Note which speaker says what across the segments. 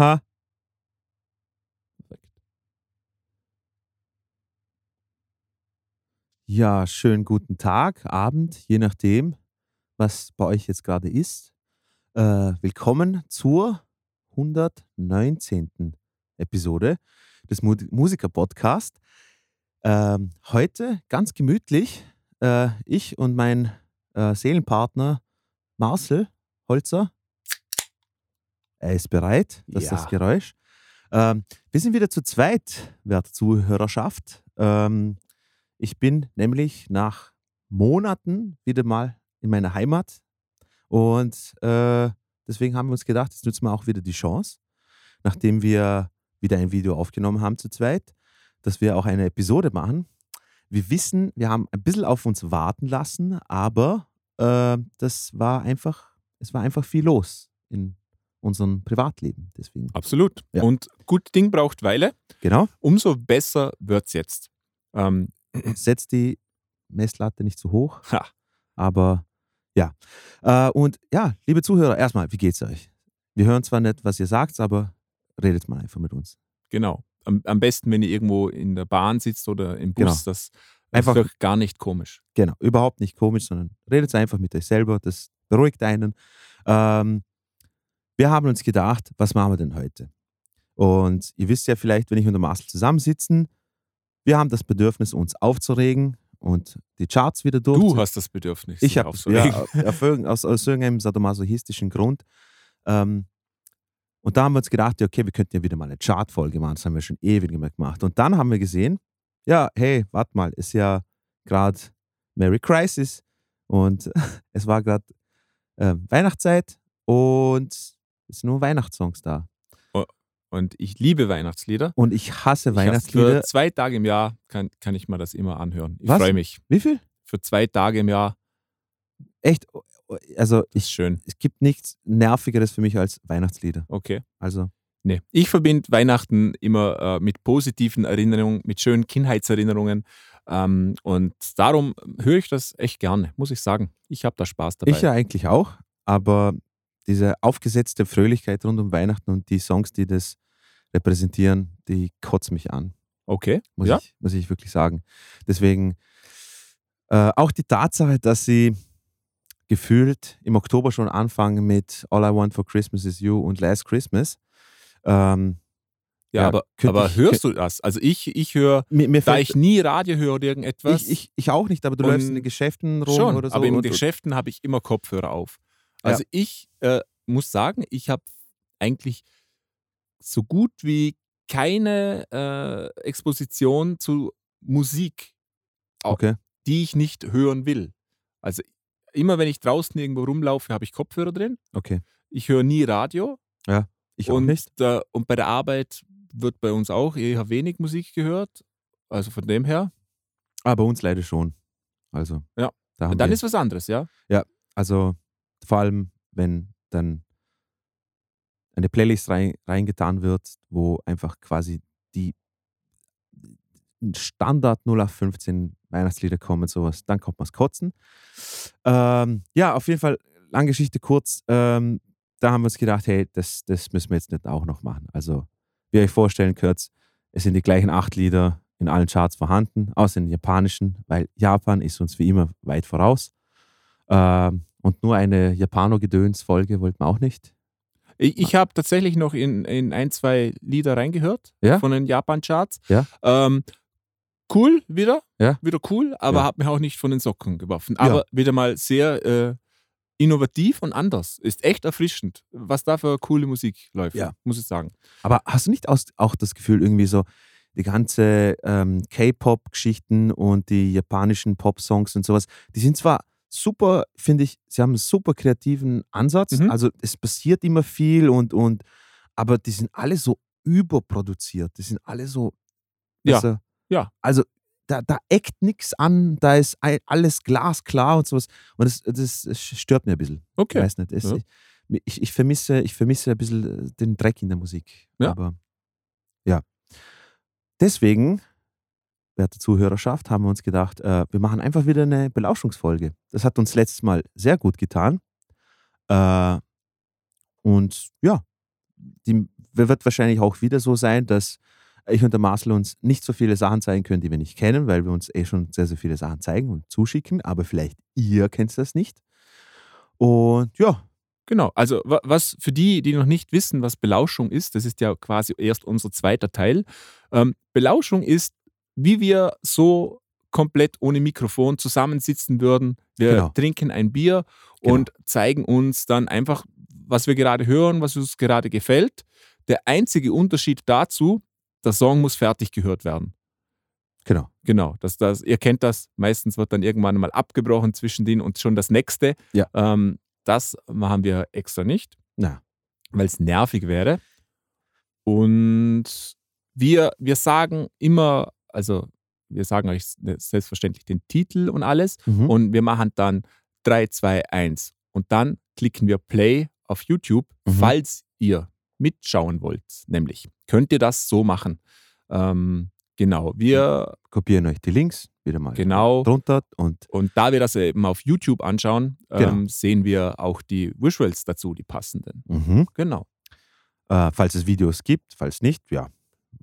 Speaker 1: Ha. Ja, schönen guten Tag, Abend, je nachdem, was bei euch jetzt gerade ist. Äh, willkommen zur 119. Episode des Mu Musiker-Podcast. Ähm, heute ganz gemütlich, äh, ich und mein äh, Seelenpartner Marcel Holzer. Er ist bereit, das ist das
Speaker 2: Ja.
Speaker 1: Geräusch. Ähm, wir sind wieder zu zweit, werte Zuhörerschaft. Ähm, ich bin nämlich nach Monaten wieder mal in meiner Heimat und äh, deswegen haben wir uns gedacht, jetzt nutzen wir auch wieder die Chance, nachdem wir wieder ein Video aufgenommen haben zu zweit, dass wir auch eine Episode machen. Wir wissen, wir haben ein bisschen auf uns warten lassen, aber äh, das war einfach, es war einfach viel los in unserem Privatleben. Deswegen,
Speaker 2: Absolut.
Speaker 1: Ja.
Speaker 2: Und gut Ding braucht Weile.
Speaker 1: genau,
Speaker 2: Umso besser wird's jetzt. Ähm,
Speaker 1: setzt die Messlatte nicht zu hoch,
Speaker 2: ha,
Speaker 1: aber ja. Äh, und ja, liebe Zuhörer, erstmal, wie geht's euch? Wir hören zwar nicht, was ihr sagt, aber redet mal einfach mit uns.
Speaker 2: genau. Am, am besten, wenn ihr irgendwo in der Bahn sitzt oder im Bus,
Speaker 1: Genau.
Speaker 2: das
Speaker 1: Einfach-
Speaker 2: ist doch gar nicht komisch.
Speaker 1: Genau, überhaupt nicht komisch, sondern redet einfach mit euch selber, das beruhigt einen. Ähm, wir haben uns gedacht, was machen wir denn heute? Und ihr wisst ja vielleicht, wenn ich und der Marcel zusammensitzen, wir haben das Bedürfnis, uns aufzuregen und die Charts wieder durch.
Speaker 2: Du hast das Bedürfnis.
Speaker 1: Ich habe
Speaker 2: aufzuregen.
Speaker 1: ja, aus, aus irgendeinem sadomasochistischen Grund. Ähm, und da haben wir uns gedacht, ja, okay, wir könnten ja wieder mal eine Chartfolge machen. Das haben wir schon ewig mehr gemacht. Und dann haben wir gesehen, ja, hey, warte mal, ist ja gerade Merry Crisis und es war gerade ähm, Weihnachtszeit und es sind nur Weihnachtssongs da.
Speaker 2: Und ich liebe Weihnachtslieder.
Speaker 1: Und ich hasse Weihnachtslieder.
Speaker 2: Für zwei Tage im Jahr kann, kann ich mir das immer anhören. Ich freue mich.
Speaker 1: Wie viel?
Speaker 2: Für zwei Tage im Jahr
Speaker 1: Echt? Also,
Speaker 2: ist
Speaker 1: ich,
Speaker 2: schön.
Speaker 1: es gibt nichts Nervigeres für mich als Weihnachtslieder.
Speaker 2: Okay.
Speaker 1: Also,
Speaker 2: Nee. Ich verbinde Weihnachten immer äh, mit positiven Erinnerungen, mit schönen Kindheitserinnerungen. Ähm, und darum höre ich das echt gerne, muss ich sagen. Ich habe da Spaß dabei.
Speaker 1: Ich ja eigentlich auch, aber diese aufgesetzte Fröhlichkeit rund um Weihnachten und die Songs, die das repräsentieren, die kotzen mich an,
Speaker 2: Okay.
Speaker 1: muss,
Speaker 2: ja.
Speaker 1: ich, muss ich wirklich sagen. Deswegen äh, auch die Tatsache, dass sie gefühlt im Oktober schon anfangen mit All I Want for Christmas is You und Last Christmas. Ähm,
Speaker 2: Ja,
Speaker 1: Ja,
Speaker 2: aber, aber
Speaker 1: ich-
Speaker 2: hörst du das? Also ich, ich höre, da ich nie Radio höre oder irgendetwas,
Speaker 1: ich, ich, ich auch nicht, aber du läufst in den Geschäften rum
Speaker 2: schon,
Speaker 1: oder so.
Speaker 2: aber in
Speaker 1: und,
Speaker 2: Geschäften habe ich immer Kopfhörer auf. Also ich äh, muss sagen, ich habe eigentlich so gut wie keine äh, Exposition zu Musik,
Speaker 1: okay.
Speaker 2: die ich nicht hören will. Also immer wenn ich draußen irgendwo rumlaufe, habe ich Kopfhörer drin.
Speaker 1: Okay.
Speaker 2: Ich höre nie Radio
Speaker 1: Ich auch
Speaker 2: und,
Speaker 1: nicht.
Speaker 2: äh, und bei der Arbeit wird bei uns auch eher wenig Musik gehört. Also von dem her,
Speaker 1: Aber bei uns leider schon. Also,
Speaker 2: Ja.
Speaker 1: Da haben
Speaker 2: dann ist was anderes, ja.
Speaker 1: also vor allem, wenn dann eine Playlist rein, reingetan wird, wo einfach quasi die Standard 0815 Weihnachtslieder kommen, sowas, dann kommt man es kotzen. Ähm, ja, auf jeden Fall, lange Geschichte kurz, ähm, da haben wir uns gedacht, hey, das, das müssen wir jetzt nicht auch noch machen. Also, wie ihr euch vorstellen könnt, es sind die gleichen acht Lieder in allen Charts vorhanden, außer in den japanischen, weil Japan ist uns wie immer weit voraus. Ähm, und nur eine Japano-Gedöns-Folge wollten wir auch nicht.
Speaker 2: Ich, habe tatsächlich noch in, in ein, zwei Lieder reingehört
Speaker 1: Ja?
Speaker 2: von den Japan-Charts.
Speaker 1: Ja.
Speaker 2: Ähm, cool wieder,
Speaker 1: Ja.
Speaker 2: wieder cool, aber
Speaker 1: Ja.
Speaker 2: hat mich auch nicht von den Socken geworfen. Aber wieder mal sehr äh, innovativ und anders. Ist echt erfrischend, was da für coole Musik läuft, muss ich sagen.
Speaker 1: Aber hast du nicht auch das Gefühl, irgendwie so die ganze ähm, K-Pop-Geschichten und die japanischen Pop-Songs und sowas, die sind zwar super, finde ich, sie haben einen super kreativen Ansatz.
Speaker 2: Mhm.
Speaker 1: Also es passiert immer viel und, und aber die sind alle so überproduziert. Die sind alle so.
Speaker 2: Ja.
Speaker 1: Also,
Speaker 2: Ja.
Speaker 1: Also da, da eckt nichts an, da ist alles glasklar und sowas. Und das, das, das stört mir ein bisschen. Ich
Speaker 2: Okay.
Speaker 1: weiß nicht. Es,
Speaker 2: Ja.
Speaker 1: ich, ich, ich, vermisse, ich vermisse ein bisschen äh, den Dreck in der Musik.
Speaker 2: Ja.
Speaker 1: Aber ja. Deswegen, werte Zuhörerschaft, haben wir uns gedacht, äh, wir machen einfach wieder eine Belauschungsfolge. Das hat uns letztes Mal sehr gut getan. Äh, Und ja, die wird wahrscheinlich auch wieder so sein, dass ich und der Marcel uns nicht so viele Sachen zeigen können, die wir nicht kennen, weil wir uns eh schon sehr, sehr viele Sachen zeigen und zuschicken. Aber vielleicht ihr kennt das nicht. Und ja.
Speaker 2: Genau, also was für die, die noch nicht wissen, was Belauschung ist, das ist ja quasi erst unser zweiter Teil. Ähm, Belauschung ist, wie wir so komplett ohne Mikrofon zusammensitzen würden. Wir genau. trinken ein Bier genau. und zeigen uns dann einfach, was wir gerade hören, was uns gerade gefällt. Der einzige Unterschied dazu, der Song muss fertig gehört werden.
Speaker 1: Genau.
Speaker 2: Genau. Das, das, ihr kennt das. Meistens wird dann irgendwann mal abgebrochen zwischen denen und schon das nächste.
Speaker 1: Ja.
Speaker 2: Ähm, das machen wir extra nicht, weil es nervig wäre. Und wir, wir sagen immer, also wir sagen euch selbstverständlich den Titel und alles. Mhm. Und wir machen dann 3, 2, 1. Und dann klicken wir Play auf YouTube, mhm. falls ihr mitschauen wollt. Nämlich könnt ihr das so machen. Ähm, genau, wir
Speaker 1: kopieren euch die Links wieder mal
Speaker 2: genau,
Speaker 1: drunter. Und,
Speaker 2: und da wir das eben auf YouTube anschauen, ähm, genau. sehen wir auch die Visuals dazu, die passenden.
Speaker 1: Mhm.
Speaker 2: Genau.
Speaker 1: Äh, falls es Videos gibt, falls nicht, ja,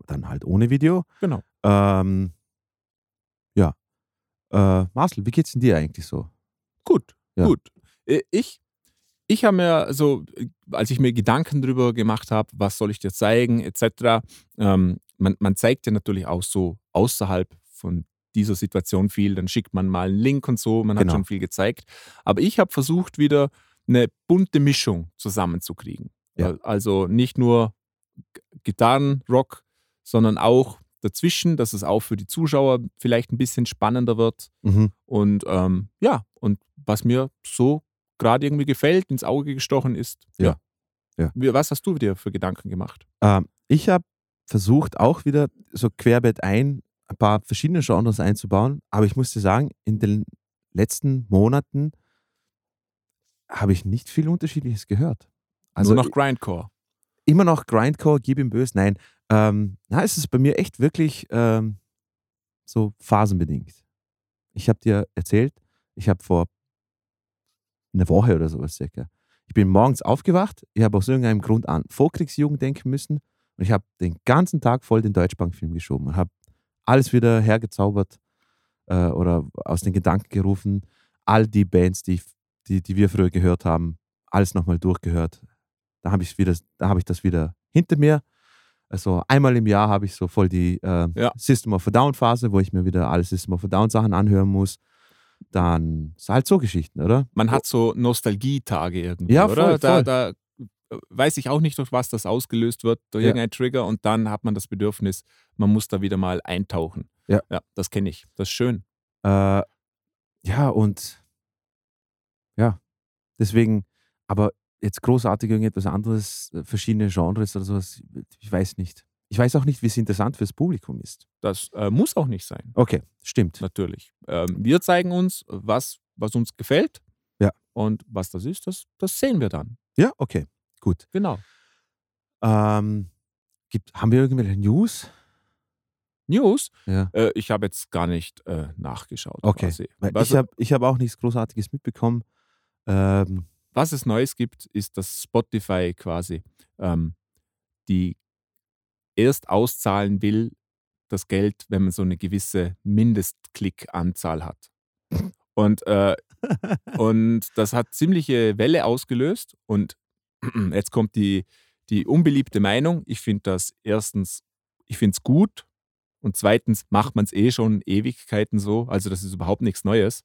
Speaker 1: dann halt ohne Video.
Speaker 2: Genau.
Speaker 1: Ähm, ja. Äh, Marcel, wie geht's denn dir eigentlich so?
Speaker 2: Gut, ja. gut. Äh, ich ich habe mir so, als ich mir Gedanken darüber gemacht habe, was soll ich dir zeigen, etc., ähm, man, man zeigt ja natürlich auch so außerhalb von dieser Situation viel, dann schickt man mal einen Link und so, man genau. hat schon viel gezeigt. Aber ich habe versucht, wieder eine bunte Mischung zusammenzukriegen.
Speaker 1: Ja.
Speaker 2: Also nicht nur Gitarrenrock, sondern auch dazwischen, dass es auch für die Zuschauer vielleicht ein bisschen spannender wird.
Speaker 1: Mhm.
Speaker 2: Und ähm, ja, und was mir so gerade irgendwie gefällt, ins Auge gestochen ist.
Speaker 1: Ja.
Speaker 2: ja. Was hast du dir für Gedanken gemacht?
Speaker 1: Ähm, ich habe versucht, auch wieder so querbett ein, ein paar verschiedene Genres einzubauen. Aber ich muss dir sagen, in den letzten Monaten habe ich nicht viel Unterschiedliches gehört.
Speaker 2: Also Nur noch Grindcore.
Speaker 1: Immer noch Grindcore, gib ihm böse. Nein, ähm, na, es ist bei mir echt wirklich ähm, so phasenbedingt. Ich habe dir erzählt, ich habe vor eine Woche oder sowas circa. Ich bin morgens aufgewacht, ich habe aus irgendeinem Grund an Vorkriegsjugend denken müssen und ich habe den ganzen Tag voll den Deutschbankfilm geschoben und habe alles wieder hergezaubert äh, oder aus den Gedanken gerufen. All die Bands, die, die, die wir früher gehört haben, alles nochmal durchgehört. Da habe hab ich das wieder hinter mir. Also einmal im Jahr habe ich so voll die äh,
Speaker 2: ja.
Speaker 1: System of a Down Phase, wo ich mir wieder alle System of a Down Sachen anhören muss dann ist halt so Geschichten, oder?
Speaker 2: Man hat so Nostalgietage irgendwie,
Speaker 1: ja,
Speaker 2: oder?
Speaker 1: Voll, voll.
Speaker 2: Da, da weiß ich auch nicht, durch was das ausgelöst wird, durch ja. irgendein Trigger und dann hat man das Bedürfnis, man muss da wieder mal eintauchen.
Speaker 1: Ja.
Speaker 2: Ja, das kenne ich. Das ist schön.
Speaker 1: Äh, ja, und ja, deswegen, aber jetzt großartig irgendetwas anderes, äh, verschiedene Genres oder sowas, ich weiß nicht. Ich weiß auch nicht, wie es interessant fürs Publikum ist.
Speaker 2: Das äh, muss auch nicht sein.
Speaker 1: Okay, stimmt.
Speaker 2: Natürlich. Ähm, wir zeigen uns, was, was uns gefällt.
Speaker 1: Ja.
Speaker 2: Und was das ist, das, das sehen wir dann.
Speaker 1: Ja, okay, gut.
Speaker 2: Genau.
Speaker 1: Ähm, gibt, haben wir irgendwelche News?
Speaker 2: News?
Speaker 1: Ja.
Speaker 2: Äh, ich habe jetzt gar nicht äh, nachgeschaut.
Speaker 1: Okay.
Speaker 2: Was,
Speaker 1: ich habe ich hab auch nichts Großartiges mitbekommen. Ähm,
Speaker 2: was es Neues gibt, ist, dass Spotify quasi ähm, die erst auszahlen will, das Geld, wenn man so eine gewisse Mindestklickanzahl hat. Und, äh, und das hat ziemliche Welle ausgelöst. Und jetzt kommt die, die unbeliebte Meinung. Ich finde das erstens, ich finde es gut. Und zweitens macht man es eh schon Ewigkeiten so. Also das ist überhaupt nichts Neues.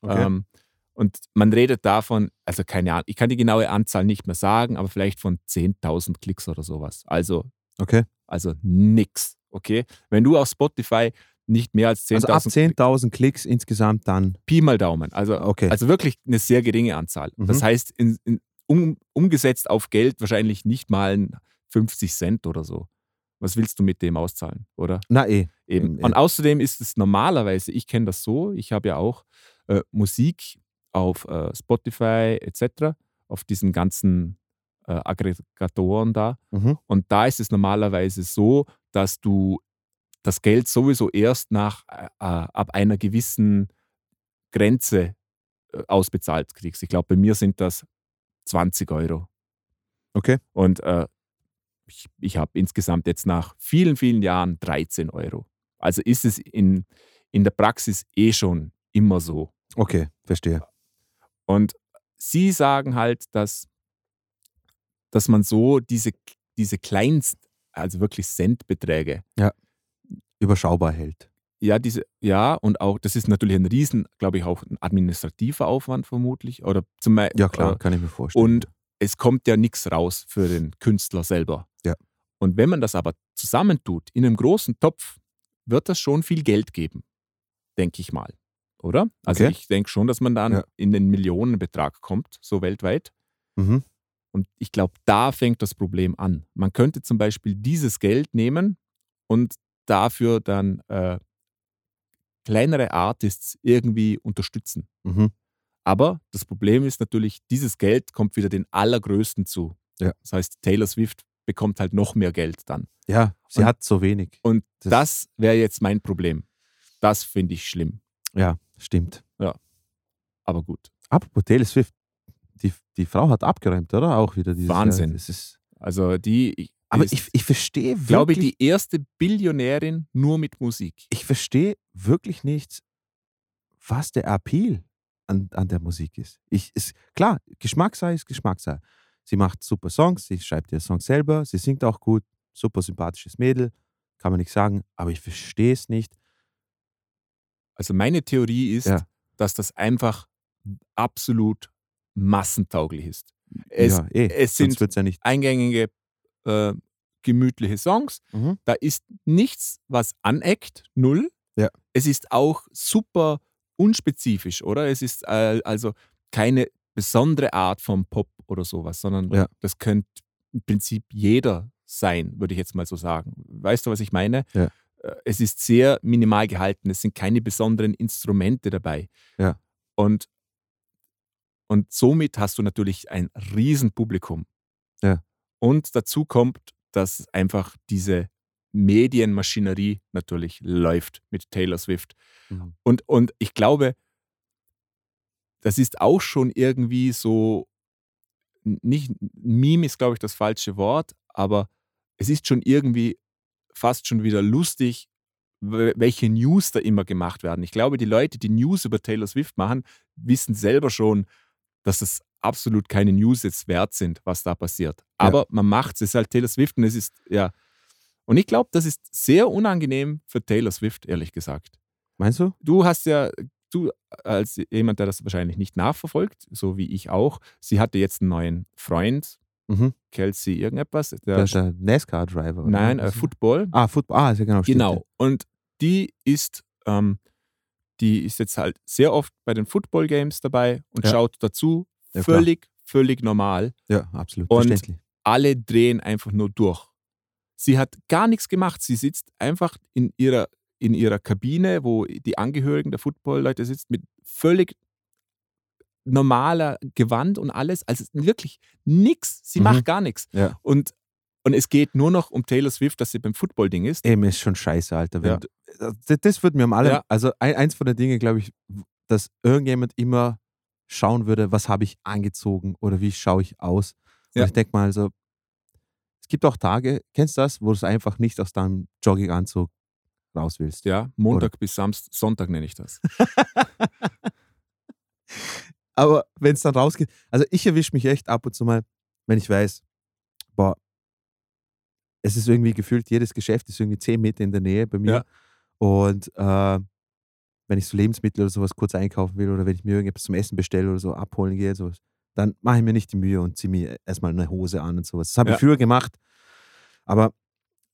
Speaker 1: Okay.
Speaker 2: Ähm, und man redet davon, also keine Ahnung, ich kann die genaue Anzahl nicht mehr sagen, aber vielleicht von 10.000 Klicks oder sowas. Also
Speaker 1: Okay.
Speaker 2: Also nix. Okay. Wenn du auf Spotify nicht mehr als 10.000
Speaker 1: also 10.000 Klicks insgesamt dann.
Speaker 2: Pi mal Daumen. Also,
Speaker 1: okay.
Speaker 2: also wirklich eine sehr geringe Anzahl. Mhm. Das heißt, in, in, um, umgesetzt auf Geld wahrscheinlich nicht mal 50 Cent oder so. Was willst du mit dem auszahlen, oder?
Speaker 1: Na eh.
Speaker 2: Eben. Und außerdem ist es normalerweise, ich kenne das so, ich habe ja auch äh, Musik auf äh, Spotify etc., auf diesen ganzen äh, Aggregatoren da.
Speaker 1: Mhm.
Speaker 2: Und da ist es normalerweise so, dass du das Geld sowieso erst nach äh, äh ab einer gewissen Grenze äh, ausbezahlt kriegst. Ich glaube, bei mir sind das 20 Euro.
Speaker 1: Okay.
Speaker 2: Und äh, ich, ich habe insgesamt jetzt nach vielen, vielen Jahren 13 Euro. Also ist es in, in der Praxis eh schon immer so.
Speaker 1: Okay, verstehe.
Speaker 2: Und sie sagen halt, dass, dass man so diese, diese Kleinst, also wirklich Centbeträge,
Speaker 1: Überschaubar hält.
Speaker 2: ja, diese, ja, und auch, das ist natürlich ein Riesen, glaube ich, auch ein administrativer Aufwand vermutlich. Oder zum
Speaker 1: Ja, klar,
Speaker 2: Äh,
Speaker 1: kann ich mir vorstellen.
Speaker 2: und es kommt ja nichts raus für den Künstler selber.
Speaker 1: Ja.
Speaker 2: Und wenn man das aber zusammentut in einem großen Topf, wird das schon viel Geld geben, denke ich mal. Oder? Also
Speaker 1: Okay.
Speaker 2: ich denke schon, dass man dann
Speaker 1: Ja.
Speaker 2: in den Millionenbetrag kommt, so weltweit.
Speaker 1: mhm.
Speaker 2: Und ich glaube, da fängt das Problem an. Man könnte zum Beispiel dieses Geld nehmen und dafür dann äh, kleinere Artists irgendwie unterstützen.
Speaker 1: Mhm.
Speaker 2: Aber das Problem ist natürlich, dieses Geld kommt wieder den Allergrößten zu.
Speaker 1: Ja.
Speaker 2: Das heißt, Taylor Swift bekommt halt noch mehr Geld dann.
Speaker 1: Ja, sie
Speaker 2: Und-
Speaker 1: hat so wenig.
Speaker 2: Und
Speaker 1: Das-
Speaker 2: das, wäre jetzt mein Problem. Das finde ich schlimm.
Speaker 1: Ja, stimmt.
Speaker 2: Aber gut.
Speaker 1: Apropos Taylor Swift, die, die Frau hat abgeräumt, oder? Auch wieder dieses
Speaker 2: Wahnsinn.
Speaker 1: Jahr. Das ist,
Speaker 2: Also die, ich,
Speaker 1: aber
Speaker 2: ist,
Speaker 1: ich, ich verstehe wirklich,
Speaker 2: glaube, die erste Billionärin nur mit Musik.
Speaker 1: ich verstehe wirklich nicht, was der Appeal an, an der Musik ist. Ich, ist. Klar, Geschmackssache ist Geschmackssache. Sie macht super Songs, sie schreibt ihre Songs selber, sie singt auch gut, super sympathisches Mädel, kann man nicht sagen, aber ich verstehe es nicht.
Speaker 2: Also meine Theorie ist,
Speaker 1: Ja.
Speaker 2: dass das einfach absolut massentauglich ist. Es,
Speaker 1: ja, eh,
Speaker 2: es sind
Speaker 1: ja nicht.
Speaker 2: eingängige, äh, gemütliche Songs.
Speaker 1: Mhm.
Speaker 2: Da ist nichts, was aneckt, null.
Speaker 1: Ja.
Speaker 2: Es ist auch super unspezifisch, oder? Es ist äh, also keine besondere Art von Pop oder sowas, sondern
Speaker 1: Ja.
Speaker 2: das könnte im Prinzip jeder sein, würde ich jetzt mal so sagen. Weißt du, was ich meine?
Speaker 1: Ja.
Speaker 2: Äh, Es ist sehr minimal gehalten, es sind keine besonderen Instrumente dabei.
Speaker 1: Ja.
Speaker 2: Und, und somit hast du natürlich ein Riesenpublikum.
Speaker 1: Ja.
Speaker 2: Und dazu kommt, dass einfach diese Medienmaschinerie natürlich läuft mit Taylor Swift.
Speaker 1: Mhm.
Speaker 2: Und, und ich glaube, das ist auch schon irgendwie so, nicht Meme ist, glaube ich, das falsche Wort, aber es ist schon irgendwie fast schon wieder lustig, welche News da immer gemacht werden. Ich glaube, die Leute, die News über Taylor Swift machen, wissen selber schon, dass es absolut keine News jetzt wert sind, was da passiert. Aber man macht es, es ist halt Taylor Swift und es ist, ja. Und ich glaube, das ist sehr unangenehm für Taylor Swift, ehrlich gesagt.
Speaker 1: Meinst du?
Speaker 2: Du hast ja, du als jemand, der das wahrscheinlich nicht nachverfolgt, so wie ich auch, sie hatte jetzt einen neuen Freund,
Speaker 1: Mhm.
Speaker 2: Kelsey irgendetwas. Der,
Speaker 1: Der ist der NASCAR-Driver. oder
Speaker 2: nein, äh, Football.
Speaker 1: Ah, Football. Ah, ja genau. stimmt,
Speaker 2: Genau. Und die ist, ähm, die ist jetzt halt sehr oft bei den Football Games dabei und
Speaker 1: Ja.
Speaker 2: schaut dazu.
Speaker 1: Ja, klar.
Speaker 2: völlig, völlig normal.
Speaker 1: Ja, absolut.
Speaker 2: Und-. Alle drehen einfach nur durch. Sie hat gar nichts gemacht. Sie sitzt einfach in ihrer, in ihrer Kabine, wo die Angehörigen der Football-Leute sitzen, mit völlig normaler Gewand und alles. Also wirklich nichts. Sie
Speaker 1: Mhm.
Speaker 2: macht gar nichts.
Speaker 1: Ja.
Speaker 2: Und, und es geht nur noch um Taylor Swift, dass sie beim Football-Ding ist.
Speaker 1: Eben ist schon scheiße, Alter.
Speaker 2: Ja.
Speaker 1: du, das, das würde mir am allem,
Speaker 2: Ja.
Speaker 1: also ein, eins von den Dingen, glaube ich, dass irgendjemand immer schauen würde, was habe ich angezogen oder wie schaue ich aus. Und ich denke mal, also, es gibt auch Tage, kennst du das, wo du es einfach nicht aus deinem Jogginganzug raus willst.
Speaker 2: Ja, Montag bis Samstag, Sonntag nenne ich das.
Speaker 1: Aber wenn es dann rausgeht, also ich erwische mich echt ab und zu mal, wenn ich weiß, boah, es ist irgendwie gefühlt, jedes Geschäft ist irgendwie zehn Meter in der Nähe bei mir.
Speaker 2: Ja.
Speaker 1: Und äh, wenn ich so Lebensmittel oder sowas kurz einkaufen will oder wenn ich mir irgendetwas zum Essen bestelle oder so abholen gehe, sowas, dann mache ich mir nicht die Mühe und ziehe mir erstmal eine Hose an und sowas. Das habe
Speaker 2: Ja.
Speaker 1: ich früher gemacht, aber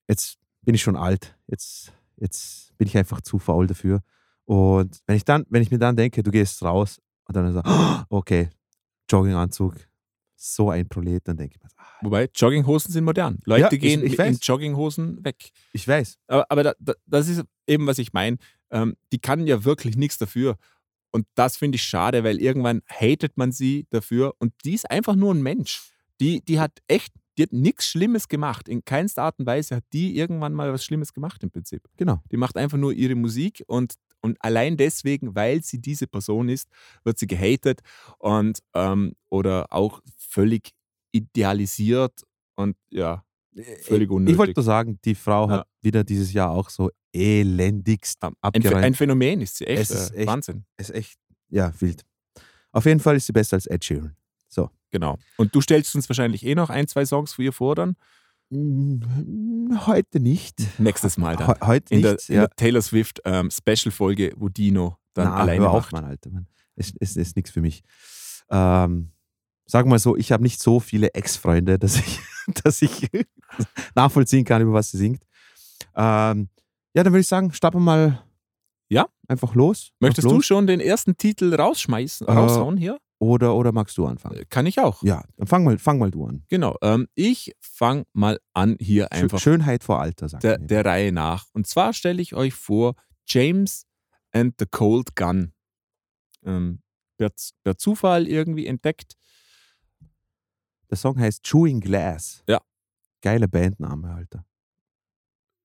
Speaker 1: jetzt bin ich schon alt. Jetzt, jetzt bin ich einfach zu faul dafür. Und wenn ich dann, wenn ich mir dann denke, du gehst raus und dann so, okay, Jogginganzug, so ein Prolet, dann denke ich mir, ah,
Speaker 2: Wobei, Jogginghosen sind modern. Leute
Speaker 1: Ja, ich-
Speaker 2: gehen
Speaker 1: ich
Speaker 2: in Jogginghosen weg.
Speaker 1: ich weiß.
Speaker 2: Aber, aber da, da, das ist eben, was ich meine. Ähm, die kann ja wirklich nichts dafür. Und das finde ich schade, weil irgendwann hatet man sie dafür. Und die ist einfach nur ein Mensch. Die, die hat echt, die hat nichts Schlimmes gemacht. In keinster Art und Weise hat die irgendwann mal was Schlimmes gemacht im Prinzip.
Speaker 1: Genau.
Speaker 2: Die macht einfach nur ihre Musik und, und allein deswegen, weil sie diese Person ist, wird sie gehatet und ähm, oder auch völlig idealisiert und ja, völlig unnötig.
Speaker 1: Ich wollte nur sagen, die Frau
Speaker 2: Ja.
Speaker 1: hat wieder dieses Jahr auch so elendigst
Speaker 2: ein,
Speaker 1: abgeräumt.
Speaker 2: ein Phänomen ist sie, echt,
Speaker 1: Es ist
Speaker 2: äh,
Speaker 1: echt-
Speaker 2: Wahnsinn.
Speaker 1: ist echt, ja, wild. Auf jeden Fall ist sie besser als Ed Sheeran.
Speaker 2: Genau. Und du stellst uns wahrscheinlich eh noch ein, zwei Songs für ihr vor dann?
Speaker 1: Mm, Heute nicht.
Speaker 2: Nächstes Mal dann.
Speaker 1: He- Heute
Speaker 2: In der,
Speaker 1: nicht.
Speaker 2: in der Taylor Swift ähm, Special-Folge, wo Dino dann
Speaker 1: Na,
Speaker 2: alleine
Speaker 1: hör auf,
Speaker 2: macht.
Speaker 1: Mann, Alter. Mann. Es, es ist nichts für mich. Ähm, sagen wir mal so, ich habe nicht so viele Ex-Freunde, dass ich, dass ich nachvollziehen kann, über was sie singt. Ähm, ja, dann würde ich sagen, starten wir mal
Speaker 2: Ja.
Speaker 1: einfach los.
Speaker 2: Möchtest
Speaker 1: Auf
Speaker 2: du
Speaker 1: los.
Speaker 2: schon den ersten Titel rausschmeißen,
Speaker 1: Äh,
Speaker 2: raushauen hier?
Speaker 1: Oder, oder magst du anfangen?
Speaker 2: Äh, Kann ich auch.
Speaker 1: Ja, dann fang mal, fang mal du an.
Speaker 2: Genau. Ähm, ich fange mal an hier einfach
Speaker 1: Schönheit vor Alter, sagt
Speaker 2: der, der Reihe nach. Und zwar stelle ich euch vor James and the Cold Gun. Ähm, per, per Zufall irgendwie entdeckt.
Speaker 1: Der Song heißt Chewing Glass.
Speaker 2: Ja.
Speaker 1: Geile Bandname, Alter.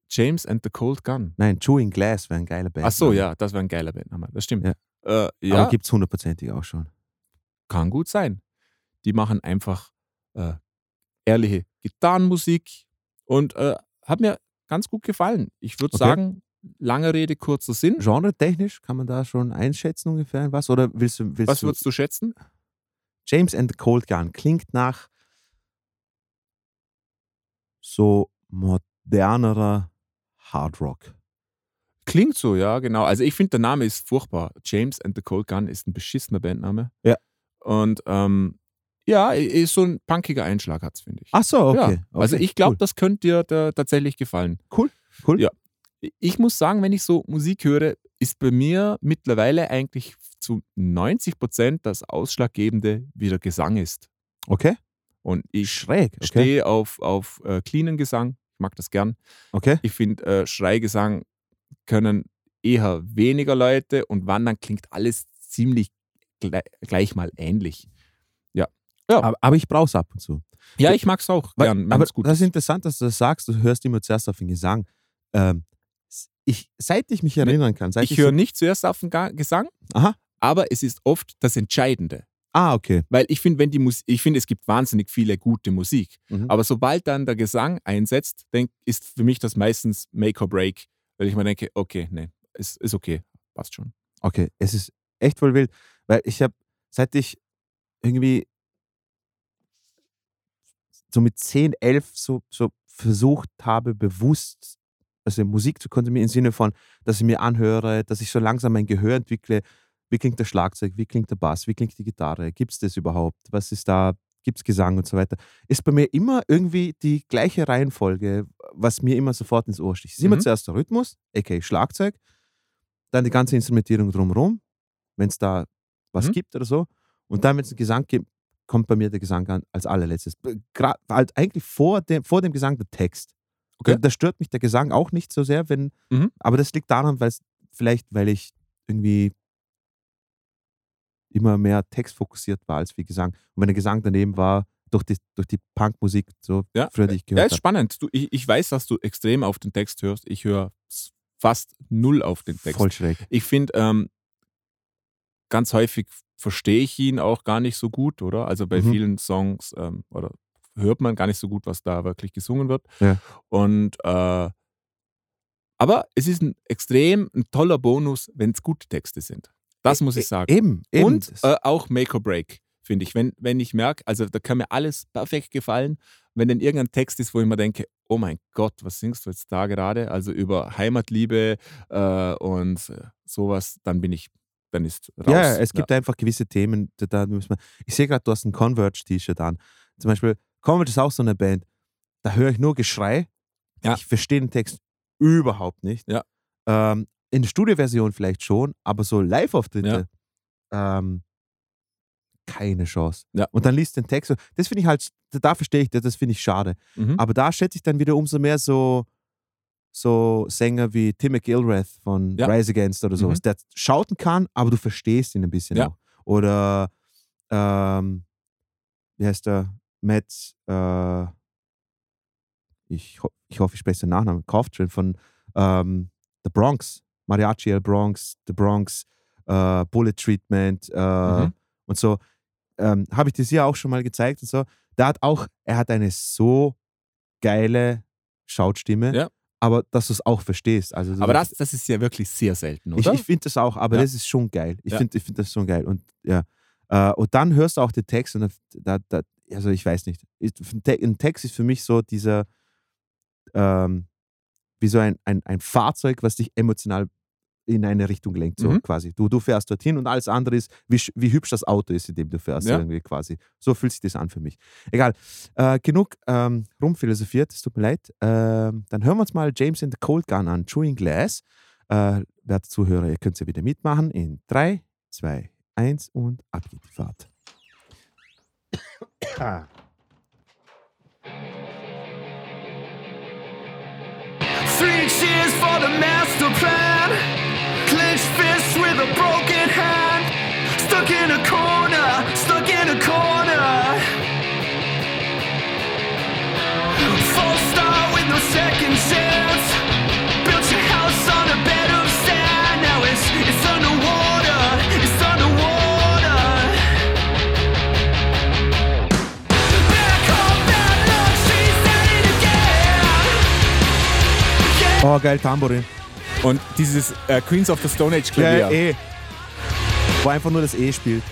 Speaker 2: James and the Cold Gun.
Speaker 1: Nein, Chewing Glass wäre ein geiler Bandname.
Speaker 2: Ach so, ja, das wäre ein geiler Bandname. Das stimmt.
Speaker 1: Ja.
Speaker 2: Äh, ja,
Speaker 1: Aber gibt es hundertprozentig auch schon.
Speaker 2: Kann gut sein. Die machen einfach äh, ehrliche Gitarrenmusik und äh, hat mir ganz gut gefallen. Ich würde
Speaker 1: Okay.
Speaker 2: sagen, lange Rede, kurzer Sinn.
Speaker 1: Genre-technisch kann man da schon einschätzen ungefähr was? Oder willst du, willst
Speaker 2: Was
Speaker 1: du
Speaker 2: würdest du schätzen?
Speaker 1: James and the Cold Gun klingt nach so modernerer Hard Rock.
Speaker 2: Klingt so, ja, genau. Also ich finde, der Name ist furchtbar. James and the Cold Gun ist ein beschissener Bandname.
Speaker 1: Ja.
Speaker 2: Und ähm, ja, ist so ein punkiger Einschlag hat es, finde ich.
Speaker 1: Ach so, okay.
Speaker 2: Ja. Also
Speaker 1: okay,
Speaker 2: ich glaube,
Speaker 1: cool.
Speaker 2: das könnte dir da tatsächlich gefallen.
Speaker 1: Cool, cool.
Speaker 2: Ja. Ich muss sagen, wenn ich so Musik höre, ist bei mir mittlerweile eigentlich zu 90 Prozent das Ausschlaggebende, wie der Gesang ist.
Speaker 1: Okay.
Speaker 2: Und ich
Speaker 1: Schräg. Okay.
Speaker 2: stehe auf, auf äh, cleanen Gesang. Ich mag das gern.
Speaker 1: okay.
Speaker 2: Ich finde, äh, Schreigesang können eher weniger Leute und Wandern klingt alles ziemlich gleich, mal ähnlich. Ja. Ja,
Speaker 1: Aber, aber ich brauche es ab und zu.
Speaker 2: ja ich mag es auch
Speaker 1: Weil-
Speaker 2: gern.
Speaker 1: aber
Speaker 2: gut
Speaker 1: das ist interessant, dass du das sagst. Du hörst immer zuerst auf den Gesang. Ähm, ich, seit ich mich erinnern kann, seit
Speaker 2: Ich höre
Speaker 1: so,
Speaker 2: nicht zuerst auf den Gesang,
Speaker 1: Aha.
Speaker 2: aber es ist oft das Entscheidende.
Speaker 1: Ah, okay.
Speaker 2: Weil ich finde, wenn die Musik, ich finde, es gibt wahnsinnig viele gute Musik.
Speaker 1: Mhm.
Speaker 2: Aber sobald dann der Gesang einsetzt, denk, ist für mich das meistens Make or Break. Weil ich mir denke, okay, nee, ist, ist okay, passt schon.
Speaker 1: Okay, es ist echt voll wild, weil ich habe, seit ich irgendwie so mit 10, 11 so, so versucht habe, bewusst also Musik zu konsumieren, im Sinne von, dass ich mir anhöre, dass ich so langsam mein Gehör entwickle, wie klingt das Schlagzeug, wie klingt der Bass, wie klingt die Gitarre, gibt es das überhaupt, was ist da, gibt es Gesang und so weiter, ist bei mir immer irgendwie die gleiche Reihenfolge, was mir immer sofort ins Ohr sticht. Es ist immer
Speaker 2: Mhm.
Speaker 1: zuerst der Rhythmus, aka Schlagzeug, dann die ganze Instrumentierung drumherum, wenn es da was
Speaker 2: Mhm.
Speaker 1: gibt oder so. Und dann, wenn es einen Gesang gibt, kommt bei mir der Gesang an als allerletztes. Gra halt eigentlich vor dem, vor dem Gesang der Text.
Speaker 2: Okay.
Speaker 1: Da, da stört mich der Gesang auch nicht so sehr, wenn,
Speaker 2: Mhm.
Speaker 1: aber das liegt daran, weil vielleicht, weil ich irgendwie immer mehr textfokussiert war als wie Gesang. Und wenn der Gesang daneben war, durch die, durch die Punkmusik, so
Speaker 2: Ja.
Speaker 1: früher, die ich
Speaker 2: Ja,
Speaker 1: gehört
Speaker 2: ist
Speaker 1: habe.
Speaker 2: spannend. Du, ich, ich weiß, dass du extrem auf den Text hörst. Ich höre fast null auf den Text.
Speaker 1: Voll schräg.
Speaker 2: Ich finde, ähm, ganz häufig verstehe ich ihn auch gar nicht so gut, oder? Also bei
Speaker 1: Mhm.
Speaker 2: vielen Songs ähm, oder hört man gar nicht so gut, was da wirklich gesungen wird.
Speaker 1: Ja.
Speaker 2: Und äh, aber es ist ein extrem ein toller Bonus, wenn es gute Texte sind. Das muss ich sagen.
Speaker 1: Eben, eben.
Speaker 2: Und äh, auch Make or Break, finde ich. Wenn, wenn ich merke, also da kann mir alles perfekt gefallen, wenn dann irgendein Text ist, wo ich mir denke, oh mein Gott, was singst du jetzt da gerade? Also über Heimatliebe äh, und äh, sowas, dann bin ich, dann ist raus.
Speaker 1: Ja, es gibt einfach gewisse Themen, da, da muss man. Ich sehe gerade, du hast ein Converge-T-Shirt an. Zum Beispiel, Converge ist auch so eine Band, da höre ich nur Geschrei.
Speaker 2: Ja.
Speaker 1: Ich verstehe den Text überhaupt nicht.
Speaker 2: Ja.
Speaker 1: Ähm, in der Studioversion vielleicht schon, aber so Live-Auftritte, ähm, keine Chance.
Speaker 2: Ja.
Speaker 1: Und dann liest den Text. so- Das finde ich halt, da verstehe ich das, das finde ich schade.
Speaker 2: Mhm.
Speaker 1: Aber da schätze ich dann wieder umso mehr so, so Sänger wie Tim McGilrath von
Speaker 2: Ja.
Speaker 1: Rise Against oder sowas,
Speaker 2: Mhm.
Speaker 1: der schauten kann, aber du verstehst ihn ein bisschen
Speaker 2: Ja.
Speaker 1: auch. Oder ähm, wie heißt der? Matt, äh, ich, ho ich hoffe, ich spreche den Nachnamen, Kauftrend von ähm, The Bronx, Mariachi El Bronx, The Bronx, äh, Bullet Treatment äh,
Speaker 2: Mhm.
Speaker 1: und so. ähm, habe ich das hier auch schon mal gezeigt und so. Der hat auch, er hat eine so geile Schautstimme,
Speaker 2: Ja.
Speaker 1: Aber dass du es auch verstehst. Also
Speaker 2: Aber das, das ist ja wirklich sehr selten,
Speaker 1: ich,
Speaker 2: oder?
Speaker 1: ich finde das auch, aber
Speaker 2: Ja.
Speaker 1: das ist schon geil. Ich
Speaker 2: Ja.
Speaker 1: finde ich find das schon geil. Und ja. Äh, und dann hörst du auch den Text und da, da, also ich weiß nicht. Ich- Ein Text ist für mich so dieser, ähm, wie so ein, ein, ein Fahrzeug, was dich emotional in eine Richtung lenkt, so
Speaker 2: Mhm.
Speaker 1: quasi. Du, du fährst dorthin und alles andere ist, wie, wie hübsch das Auto ist, in dem du fährst,
Speaker 2: Ja.
Speaker 1: irgendwie quasi. So fühlt sich das an für mich. Egal. Äh, genug ähm, rumphilosophiert, es tut mir leid. Ähm, dann hören wir uns mal James and the Cold Gun an, Chewing Glass. Äh, werte Zuhörer, ihr könnt ja wieder mitmachen in 3, 2, 1 und ab geht die Fahrt.
Speaker 3: Three cheers for the master plan.
Speaker 1: Oh, geil, Tambourin.
Speaker 2: Und dieses äh, Queens of the Stone Age
Speaker 1: Ja,
Speaker 2: Klavier.
Speaker 1: eh. Wo einfach nur das E spielt.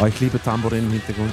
Speaker 1: Oh, ich liebe Tambourin im Hintergrund.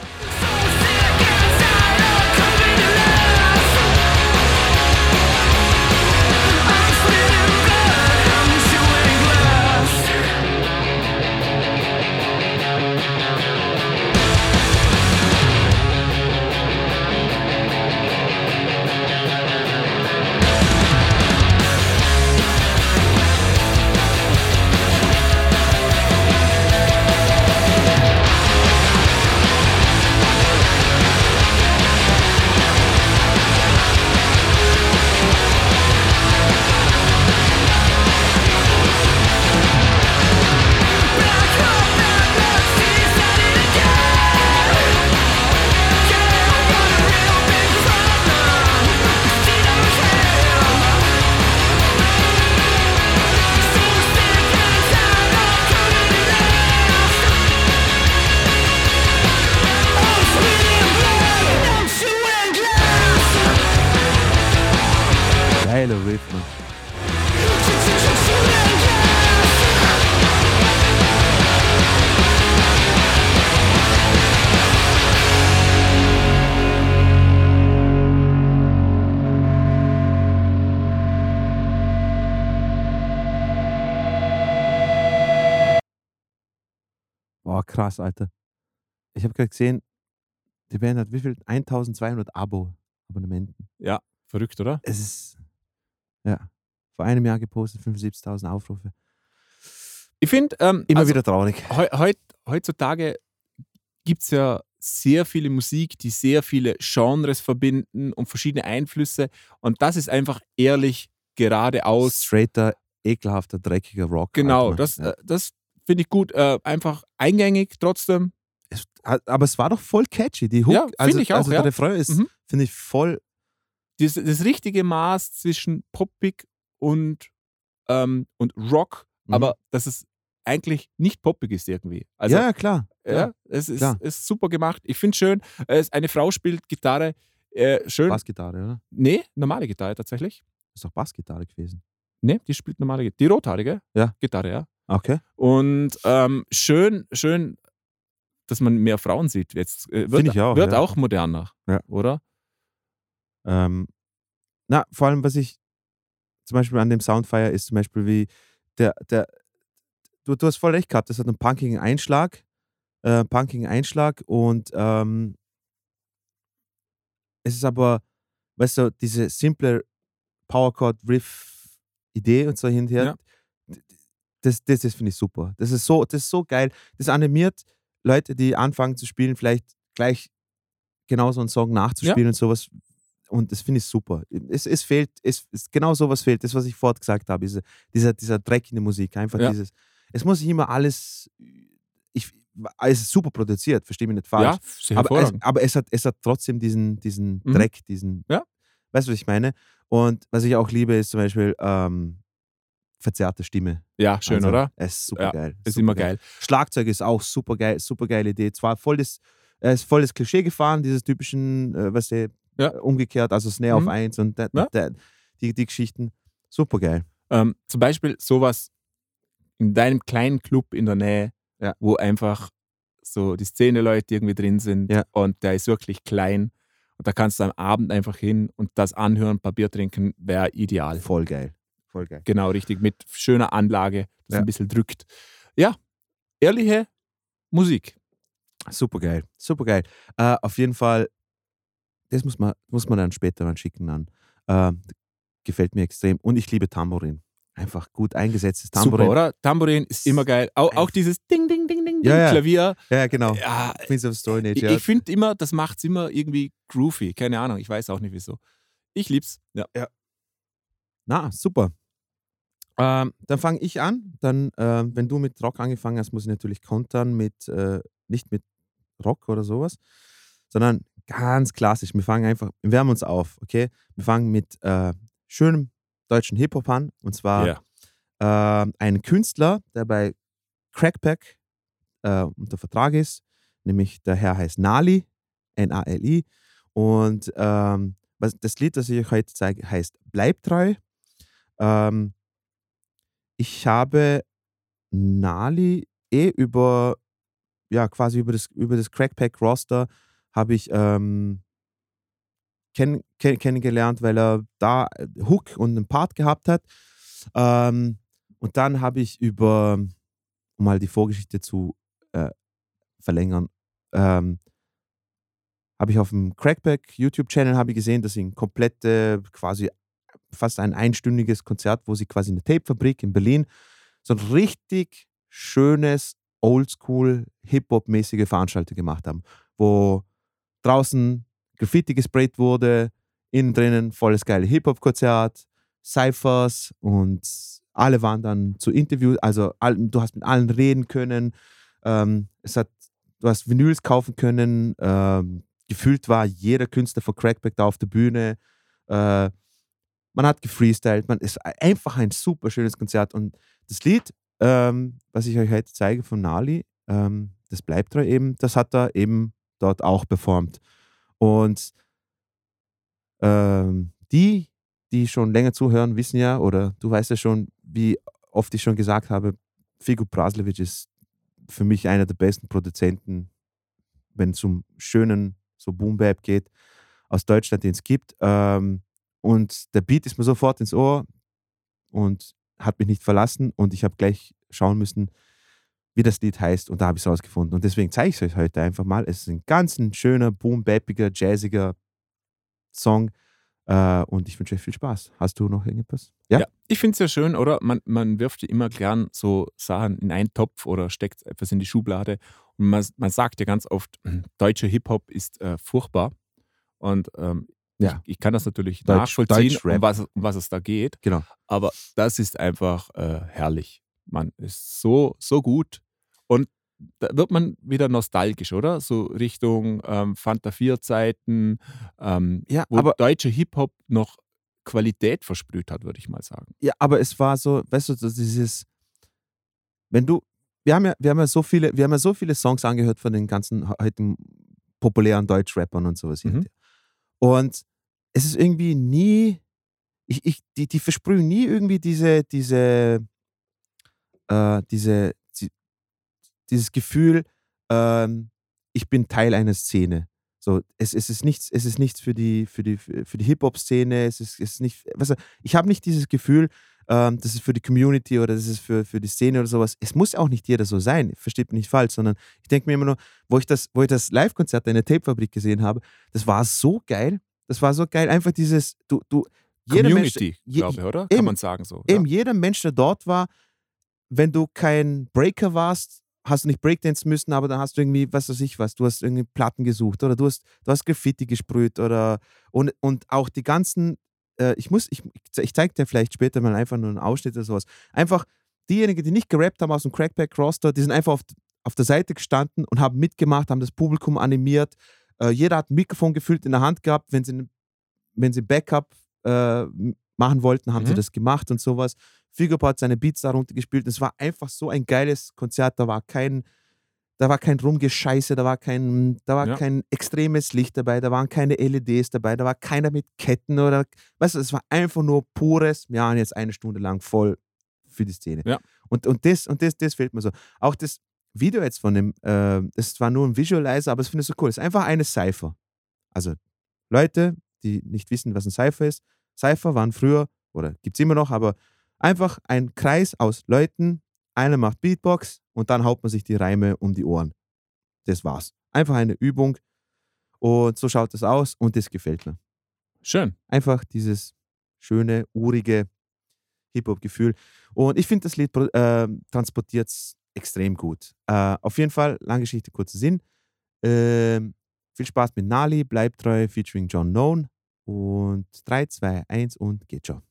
Speaker 1: Geiler Riff. Boah, krass, Alter. Ich habe gerade gesehen, die Band hat wie viel? 1200 Abo-Abonnenten.
Speaker 2: Ja, verrückt, oder?
Speaker 1: Es ist, ja, vor einem Jahr gepostet, 75.000 Aufrufe.
Speaker 2: Ich finde, ähm,
Speaker 1: Immer
Speaker 2: also,
Speaker 1: wieder traurig.
Speaker 2: heu, heut, heutzutage gibt es ja sehr viele Musik, die sehr viele Genres verbinden und verschiedene Einflüsse. Und das ist einfach ehrlich geradeaus.
Speaker 1: Straighter, ekelhafter, dreckiger Rock.
Speaker 2: Genau,
Speaker 1: Alter,
Speaker 2: das,
Speaker 1: ja.
Speaker 2: äh, das finde ich gut. Äh, einfach eingängig trotzdem.
Speaker 1: es, aber es war doch voll catchy. Die Hook,
Speaker 2: Ja,
Speaker 1: also,
Speaker 2: ich auch,
Speaker 1: also
Speaker 2: ja.
Speaker 1: der Refrain ist,
Speaker 2: Mhm.
Speaker 1: finde ich, voll.
Speaker 2: Das, das richtige Maß zwischen poppig und, ähm, und Rock,
Speaker 1: Mhm.
Speaker 2: aber dass es eigentlich nicht poppig ist irgendwie. Also,
Speaker 1: ja, ja, klar.
Speaker 2: Ja, es ist,
Speaker 1: klar.
Speaker 2: ist super gemacht. Ich finde schön, es, eine Frau spielt Gitarre. Äh, schön.
Speaker 1: Bassgitarre, oder?
Speaker 2: Nee, normale Gitarre tatsächlich.
Speaker 1: Ist doch Bassgitarre gewesen.
Speaker 2: Nee, die spielt normale Gitarre. Die rothaarige
Speaker 1: Ja.
Speaker 2: Gitarre, ja.
Speaker 1: Okay.
Speaker 2: Und ähm, schön, schön, dass man mehr Frauen sieht. Jetzt äh, wird,
Speaker 1: auch,
Speaker 2: wird
Speaker 1: ja.
Speaker 2: auch moderner,
Speaker 1: Ja.
Speaker 2: oder?
Speaker 1: Ähm, na, vor allem, was ich zum Beispiel an dem Sound feier, ist zum Beispiel wie der, der, du, du hast voll recht gehabt. Das hat einen punkigen Einschlag. Äh, punkigen Einschlag und ähm, es ist aber, weißt du, diese simple Powerchord-Riff-Idee und so hinterher.
Speaker 2: Ja.
Speaker 1: Das, das, das finde ich super. Das ist, so, das ist so geil. Das animiert Leute, die anfangen zu spielen, vielleicht gleich genau so einen Song nachzuspielen und sowas. Und das finde ich super. Es, es fehlt, es, es, genau sowas fehlt. Das, was ich vorhin gesagt habe, diese, dieser, dieser Dreck in der Musik. Einfach
Speaker 2: Ja.
Speaker 1: dieses, es muss nicht immer alles, ich, es ist super produziert, verstehe mich nicht falsch.
Speaker 2: Ja,
Speaker 1: Aber, es, aber es, hat, es hat trotzdem diesen, diesen
Speaker 2: Mhm.
Speaker 1: Dreck, diesen.
Speaker 2: Ja.
Speaker 1: Weißt du, was ich meine? Und was ich auch liebe, ist zum Beispiel ähm, verzerrte Stimme.
Speaker 2: Ja, schön,
Speaker 1: Also,
Speaker 2: oder?
Speaker 1: Es ist super
Speaker 2: Ja,
Speaker 1: geil.
Speaker 2: Ist
Speaker 1: super
Speaker 2: immer geil.
Speaker 1: Schlagzeug ist auch super geil, super geile Idee. Zwar voll das, er ist voll das Klischee gefahren, dieses typischen, äh, was der
Speaker 2: Ja.
Speaker 1: umgekehrt, also Snare
Speaker 2: Mhm.
Speaker 1: auf 1 und da,
Speaker 2: Ja.
Speaker 1: da, die, die Geschichten. Super geil.
Speaker 2: Ähm, zum Beispiel sowas in deinem kleinen Club in der Nähe,
Speaker 1: Ja.
Speaker 2: wo einfach so die Szene-Leute irgendwie drin sind
Speaker 1: Ja.
Speaker 2: und der ist wirklich klein und da kannst du am Abend einfach hin und das anhören, ein paar Bier trinken, wäre ideal.
Speaker 1: Voll geil. Voll geil.
Speaker 2: Genau, richtig, mit schöner Anlage, das
Speaker 1: Ja.
Speaker 2: ein bisschen drückt. Ja, ehrliche Musik.
Speaker 1: Super geil. Super geil. Äh, auf jeden Fall, das muss man, muss man dann später mal schicken an. Ähm, gefällt mir extrem. Und ich liebe Tambourin. Einfach gut eingesetztes Tambourin.
Speaker 2: Super, oder? Tambourin ist immer geil. Auch, auch dieses Ding, Ding, Ding, Ding, Ding,
Speaker 1: Ja, ja.
Speaker 2: Klavier.
Speaker 1: Ja, genau.
Speaker 2: Ja,
Speaker 1: Queens of Stone Age.
Speaker 2: ich,
Speaker 1: Ja.
Speaker 2: ich finde immer, das macht es immer irgendwie groovy. Keine Ahnung, ich weiß auch nicht wieso. Ich lieb's. Ja.
Speaker 1: Na, super. Ähm, dann fange ich an. Dann, ähm, wenn du mit Rock angefangen hast, muss ich natürlich kontern mit, äh, nicht mit Rock oder sowas, sondern ganz klassisch. Wir fangen einfach, wir wärmen uns auf, okay? Wir fangen mit äh, schönem deutschen Hip-Hop an. Und zwar
Speaker 2: Ja.
Speaker 1: äh, ein Künstler, der bei Crackpack äh, unter Vertrag ist, nämlich der Herr heißt Nali, N-A-L-I. Und ähm, was, das Lied, das ich euch heute zeige, heißt Bleib treu. Ähm, ich habe Nali eh über, ja, quasi über das, über das Crackpack-Roster habe ich ähm, kenn, kenn, kennengelernt, weil er da äh, Hook und einen Part gehabt hat. Ähm, und dann habe ich über, um mal die Vorgeschichte zu äh, verlängern, ähm, habe ich auf dem Crackback YouTube-Channel gesehen, dass sie ein komplette, quasi fast ein einstündiges Konzert, wo sie quasi eine Tape-Fabrik in Berlin, so ein richtig schönes, oldschool, Hip-Hop-mäßige Veranstaltung gemacht haben, wo draußen Graffiti gesprayt wurde, innen drinnen volles geile Hip-Hop-Konzert, Cyphers und alle waren dann zu Interviews, also all, du hast mit allen reden können, ähm, es hat, du hast Vinyls kaufen können, ähm, gefühlt war jeder Künstler von Crackback da auf der Bühne, äh, man hat gefreestylt, man ist einfach ein super schönes Konzert und das Lied, ähm, was ich euch heute zeige von Nali, ähm, das bleibt treu eben, das hat er eben dort auch performt. Und ähm, die, die schon länger zuhören, wissen ja, oder du weißt ja schon, wie oft ich schon gesagt habe, Figo Praslevic ist für mich einer der besten Produzenten, wenn es um schönen so Boom Bap geht, aus Deutschland, den es gibt. Ähm, und der Beat ist mir sofort ins Ohr und hat mich nicht verlassen und ich habe gleich schauen müssen, wie das Lied heißt und da habe ich es rausgefunden. Und deswegen zeige ich es euch heute einfach mal. Es ist ein ganz ein schöner, boom-bappiger, jazziger Song äh, und ich wünsche euch viel Spaß. Hast du noch irgendetwas? Ja?
Speaker 2: Ich finde es ja schön, oder? Man, man wirft ja immer gern so Sachen in einen Topf oder steckt etwas in die Schublade. Und man, man sagt ja ganz oft, deutscher Hip-Hop ist äh, furchtbar. Und ähm,
Speaker 1: Ja.
Speaker 2: ich, ich kann das natürlich
Speaker 1: Deutsch-
Speaker 2: nachvollziehen, um was, um was es da geht.
Speaker 1: Genau.
Speaker 2: Aber das ist einfach äh, herrlich. Man ist so, so gut. Und da wird man wieder nostalgisch, oder? So Richtung ähm, Fanta 4-Zeiten, ähm,
Speaker 1: Ja,
Speaker 2: wo
Speaker 1: aber-
Speaker 2: deutscher Hip-Hop noch Qualität versprüht hat, würde ich mal sagen.
Speaker 1: Ja, aber es war so, weißt du, dieses, wenn du, wir haben ja, wir haben ja so viele, wir haben ja so viele Songs angehört von den ganzen he- heutigen populären Deutschrappern und sowas.
Speaker 2: Mhm.
Speaker 1: Und es ist irgendwie nie, ich, ich, die, die versprühen nie irgendwie diese, diese, äh, diese, die, dieses Gefühl, ähm, ich bin Teil einer Szene. So, es, es ist nichts, es ist nichts für die, für die, für die Hip-Hop-Szene, es ist, es ist nicht, weißt du, ich habe nicht dieses Gefühl, ähm, das ist für die Community oder das ist für, für die Szene oder sowas. Es muss auch nicht jeder so sein, versteht mich nicht falsch, sondern ich denke mir immer nur, wo ich das, wo ich das Live-Konzert in der Tape-Fabrik gesehen habe, das war so geil. Das war so geil. Einfach dieses, du, du, jeder Mensch,
Speaker 2: Community,
Speaker 1: je-
Speaker 2: glaube ich, oder?
Speaker 1: eben,
Speaker 2: Kann man sagen so.
Speaker 1: Eben, jeder Mensch, der dort war, wenn du kein Breaker warst, hast du nicht Breakdance müssen, aber dann hast du irgendwie, was weiß ich was, du hast irgendwie Platten gesucht oder du hast, du hast Graffiti gesprüht oder und, und auch die ganzen, äh, ich muss, ich, ich zeige dir vielleicht später mal einfach nur einen Ausschnitt oder sowas. Einfach diejenigen, die nicht gerappt haben aus dem Crackback Roster, die sind einfach auf, auf der Seite gestanden und haben mitgemacht, haben das Publikum animiert. Äh, jeder hat ein Mikrofon gefüllt in der Hand gehabt, wenn sie, wenn sie Backup äh, machen wollten, haben sie
Speaker 2: Mhm.
Speaker 1: das gemacht und sowas. Figurp hat seine Beats darunter gespielt. Es war einfach so ein geiles Konzert. Da war kein, da war kein Rumgescheiße, da war kein, da war
Speaker 2: Ja.
Speaker 1: kein extremes Licht dabei, da waren keine LEDs dabei, da war keiner mit Ketten oder, weißt du, es war einfach nur pures, wir waren jetzt eine Stunde lang voll für die Szene.
Speaker 2: Ja.
Speaker 1: Und, und das, und das, das fehlt mir so. Auch das Video jetzt von dem, äh, das war nur ein Visualizer, aber das finde ich so cool. Es ist einfach eine Cypher. Also Leute, die nicht wissen, was ein Cypher ist. Cypher waren früher, oder gibt es immer noch, aber einfach ein Kreis aus Leuten. Einer macht Beatbox und dann haut man sich die Reime um die Ohren. Das war's. Einfach eine Übung. Und so schaut es aus und das gefällt mir.
Speaker 2: Schön.
Speaker 1: Einfach dieses schöne, urige Hip-Hop-Gefühl. Und ich finde, das Lied äh, transportiert es extrem gut. Äh, auf jeden Fall, lange Geschichte, kurzer Sinn. Ähm, viel Spaß mit Nali, bleibt treu, featuring John Known. Und 3, 2, 1 und geht schon.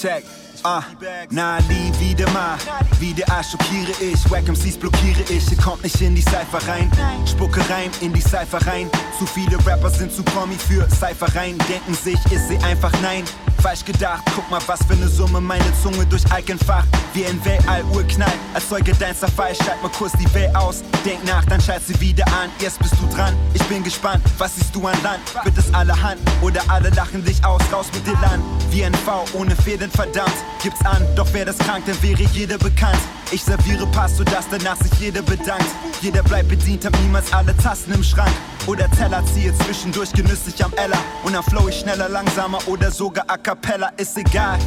Speaker 4: Check. Ah, Nali wieder mal, wieder A schockiere ich, Wack MCs blockiere ich, ihr kommt nicht in die Cypher rein, spucke rein in die Cypher rein, zu viele Rapper sind zu Promi für Cypher rein, denken sich, ist sie einfach nein, falsch gedacht, guck mal was für eine Summe meine Zunge durch Alkenfach, wie ein Weltall-Urknall, als Zeuge dein Zerfall, schalt mal kurz die Welt aus, denk nach, dann schalt sie wieder an, erst bist du dran, ich bin gespannt, was siehst du an Land, wird es allerhand, oder alle lachen dich aus, raus mit dir Land, wie ein V ohne Fäden verdammt, gibt's an, doch wer das krank, dann wäre jeder bekannt. Ich serviere Pass, sodass danach sich jeder bedankt. Jeder bleibt bedient, hab niemals alle Tassen im Schrank. Oder Teller ziehe zwischendurch genüsslich am Ella. Und dann flow ich schneller, langsamer oder sogar a cappella, ist egal.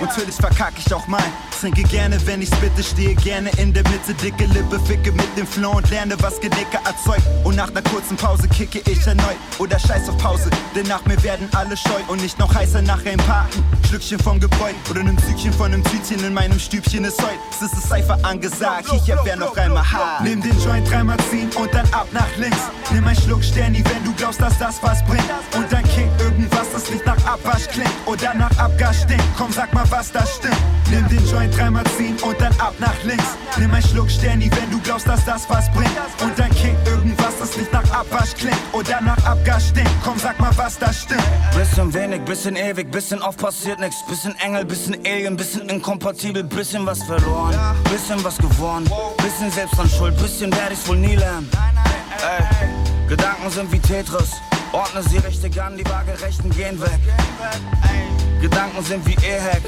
Speaker 4: Und natürlich verkack ich auch mal. Trinke gerne, wenn ich's bitte, stehe gerne in der Mitte. Dicke Lippe, ficke mit dem Flow und lerne, was Gedicke erzeugt. Und nach einer kurzen Pause kicke ich erneut. Oder scheiß auf Pause, denn nach mir werden alle scheu. Und nicht noch heißer nach ein paar Schlückchen vom Gebräu. Oder einem Zügchen von einem Tütchen in meinem Stübchen ist heut. Es ist Cypher angesagt, ich wer noch einmal hart. Nimm den Joint dreimal ziehen und dann ab nach links. Nimm ein Schluck Sterni, wenn du glaubst, dass das was bringt. Und dann kick irgendwas, das nicht nach Abwasch klingt. Oder nach Abgas stinkt. Komm, sag mal, was da stimmt. Nimm den Joint dreimal ziehen und dann ab nach links. Nimm ein Schluck Sterni, wenn du glaubst, dass das was bringt. Und dann kick irgendwas, das nicht nach Abwasch klingt. Oder nach Abgas stinkt. Komm, sag mal, was da stimmt.
Speaker 5: Bisschen wenig, bisschen ewig, bisschen oft passiert nix. Bisschen Engel, bisschen Alien, bisschen inkompatibel, bisschen was verloren, bisschen was gewonnen, bisschen selbst an Schuld, bisschen werde ich's wohl nie lernen. Ey, Gedanken sind wie Tetris, ordne sie richtig an, die waagerechten gehen weg. Gedanken sind wie E-Hack.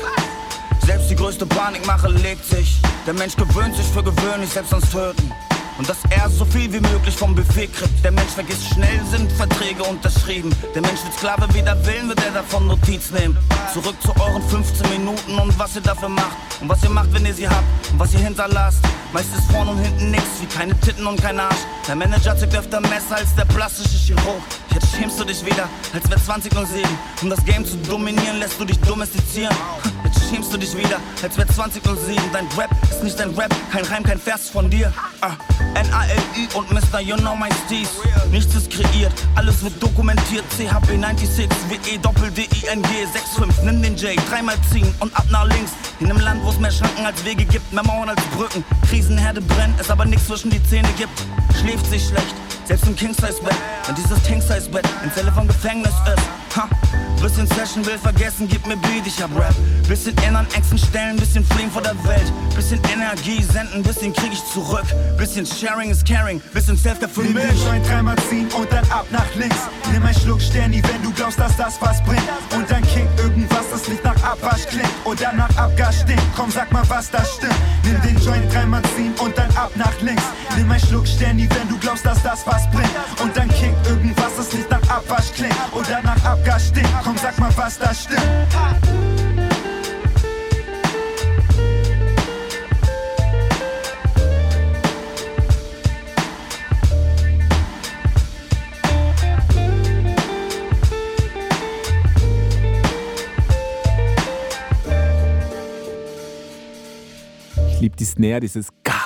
Speaker 5: Selbst die größte Panikmache legt sich. Der Mensch gewöhnt sich für gewöhnlich selbst ans Töten. Und dass er so viel wie möglich vom Buffet kriegt. Der Mensch vergisst schnell, sind Verträge unterschrieben. Der Mensch wird Sklave, weder willen wird er davon Notiz nehmen. Zurück zu euren 15 Minuten und was ihr dafür macht. Und was ihr macht, wenn ihr sie habt. Und was ihr hinterlasst. Meist ist vorne und hinten nix, wie keine Titten und kein Arsch. Der Manager zückt öfter Messer als der plastische Chirurg. Jetzt schämst du dich wieder, als wär 2007. Um das Game zu dominieren, lässt du dich domestizieren. Jetzt schämst du dich wieder, als wär 2007. Dein Rap ist nicht dein Rap, kein Reim, kein Vers von dir. Ah, N-A-L-I und Mr. You Know My Steez. Nichts ist kreiert, alles wird dokumentiert. CHB 96, WE, Doppel-D-I-N-G 65. Nimm den J, dreimal ziehen und ab nach links. In einem Land, wo es mehr Schranken als Wege gibt, mehr Mauern als Brücken. Krisenherde brennt, es aber nichts zwischen die Zähne gibt. Schläft sich schlecht, selbst im King-Size-Bett. Wenn dieses King-Size-Bett in Zelle vom Gefängnis ist. Ha, Bisschen Session will vergessen, gib mir Beat, ich hab Rap. Bisschen innern Ängsten stellen, bisschen fliehen vor der Welt. Bisschen Energie senden, bisschen krieg ich zurück. Bisschen Sharing is Caring, bisschen Self-Care für
Speaker 4: Nimm
Speaker 5: mich.
Speaker 4: den Joint dreimal ziehen und dann ab nach links. Nimm ein Schluck Sterni, wenn du glaubst, dass das was bringt. Und dann kick irgendwas, das nicht nach Abwasch klingt oder nach Abgas stinkt. Komm, sag mal, was da stimmt. Nimm den Joint dreimal ziehen und dann ab nach links. Nimm ein Schluck Sterni, wenn du glaubst, dass das was bringt. Und dann kick irgendwas, das nicht nach Abwasch klingt oder nach Abgas stinkt. Komm, sag mal, was da stimmt.
Speaker 2: Ich liebe die Snare, dieses Ga.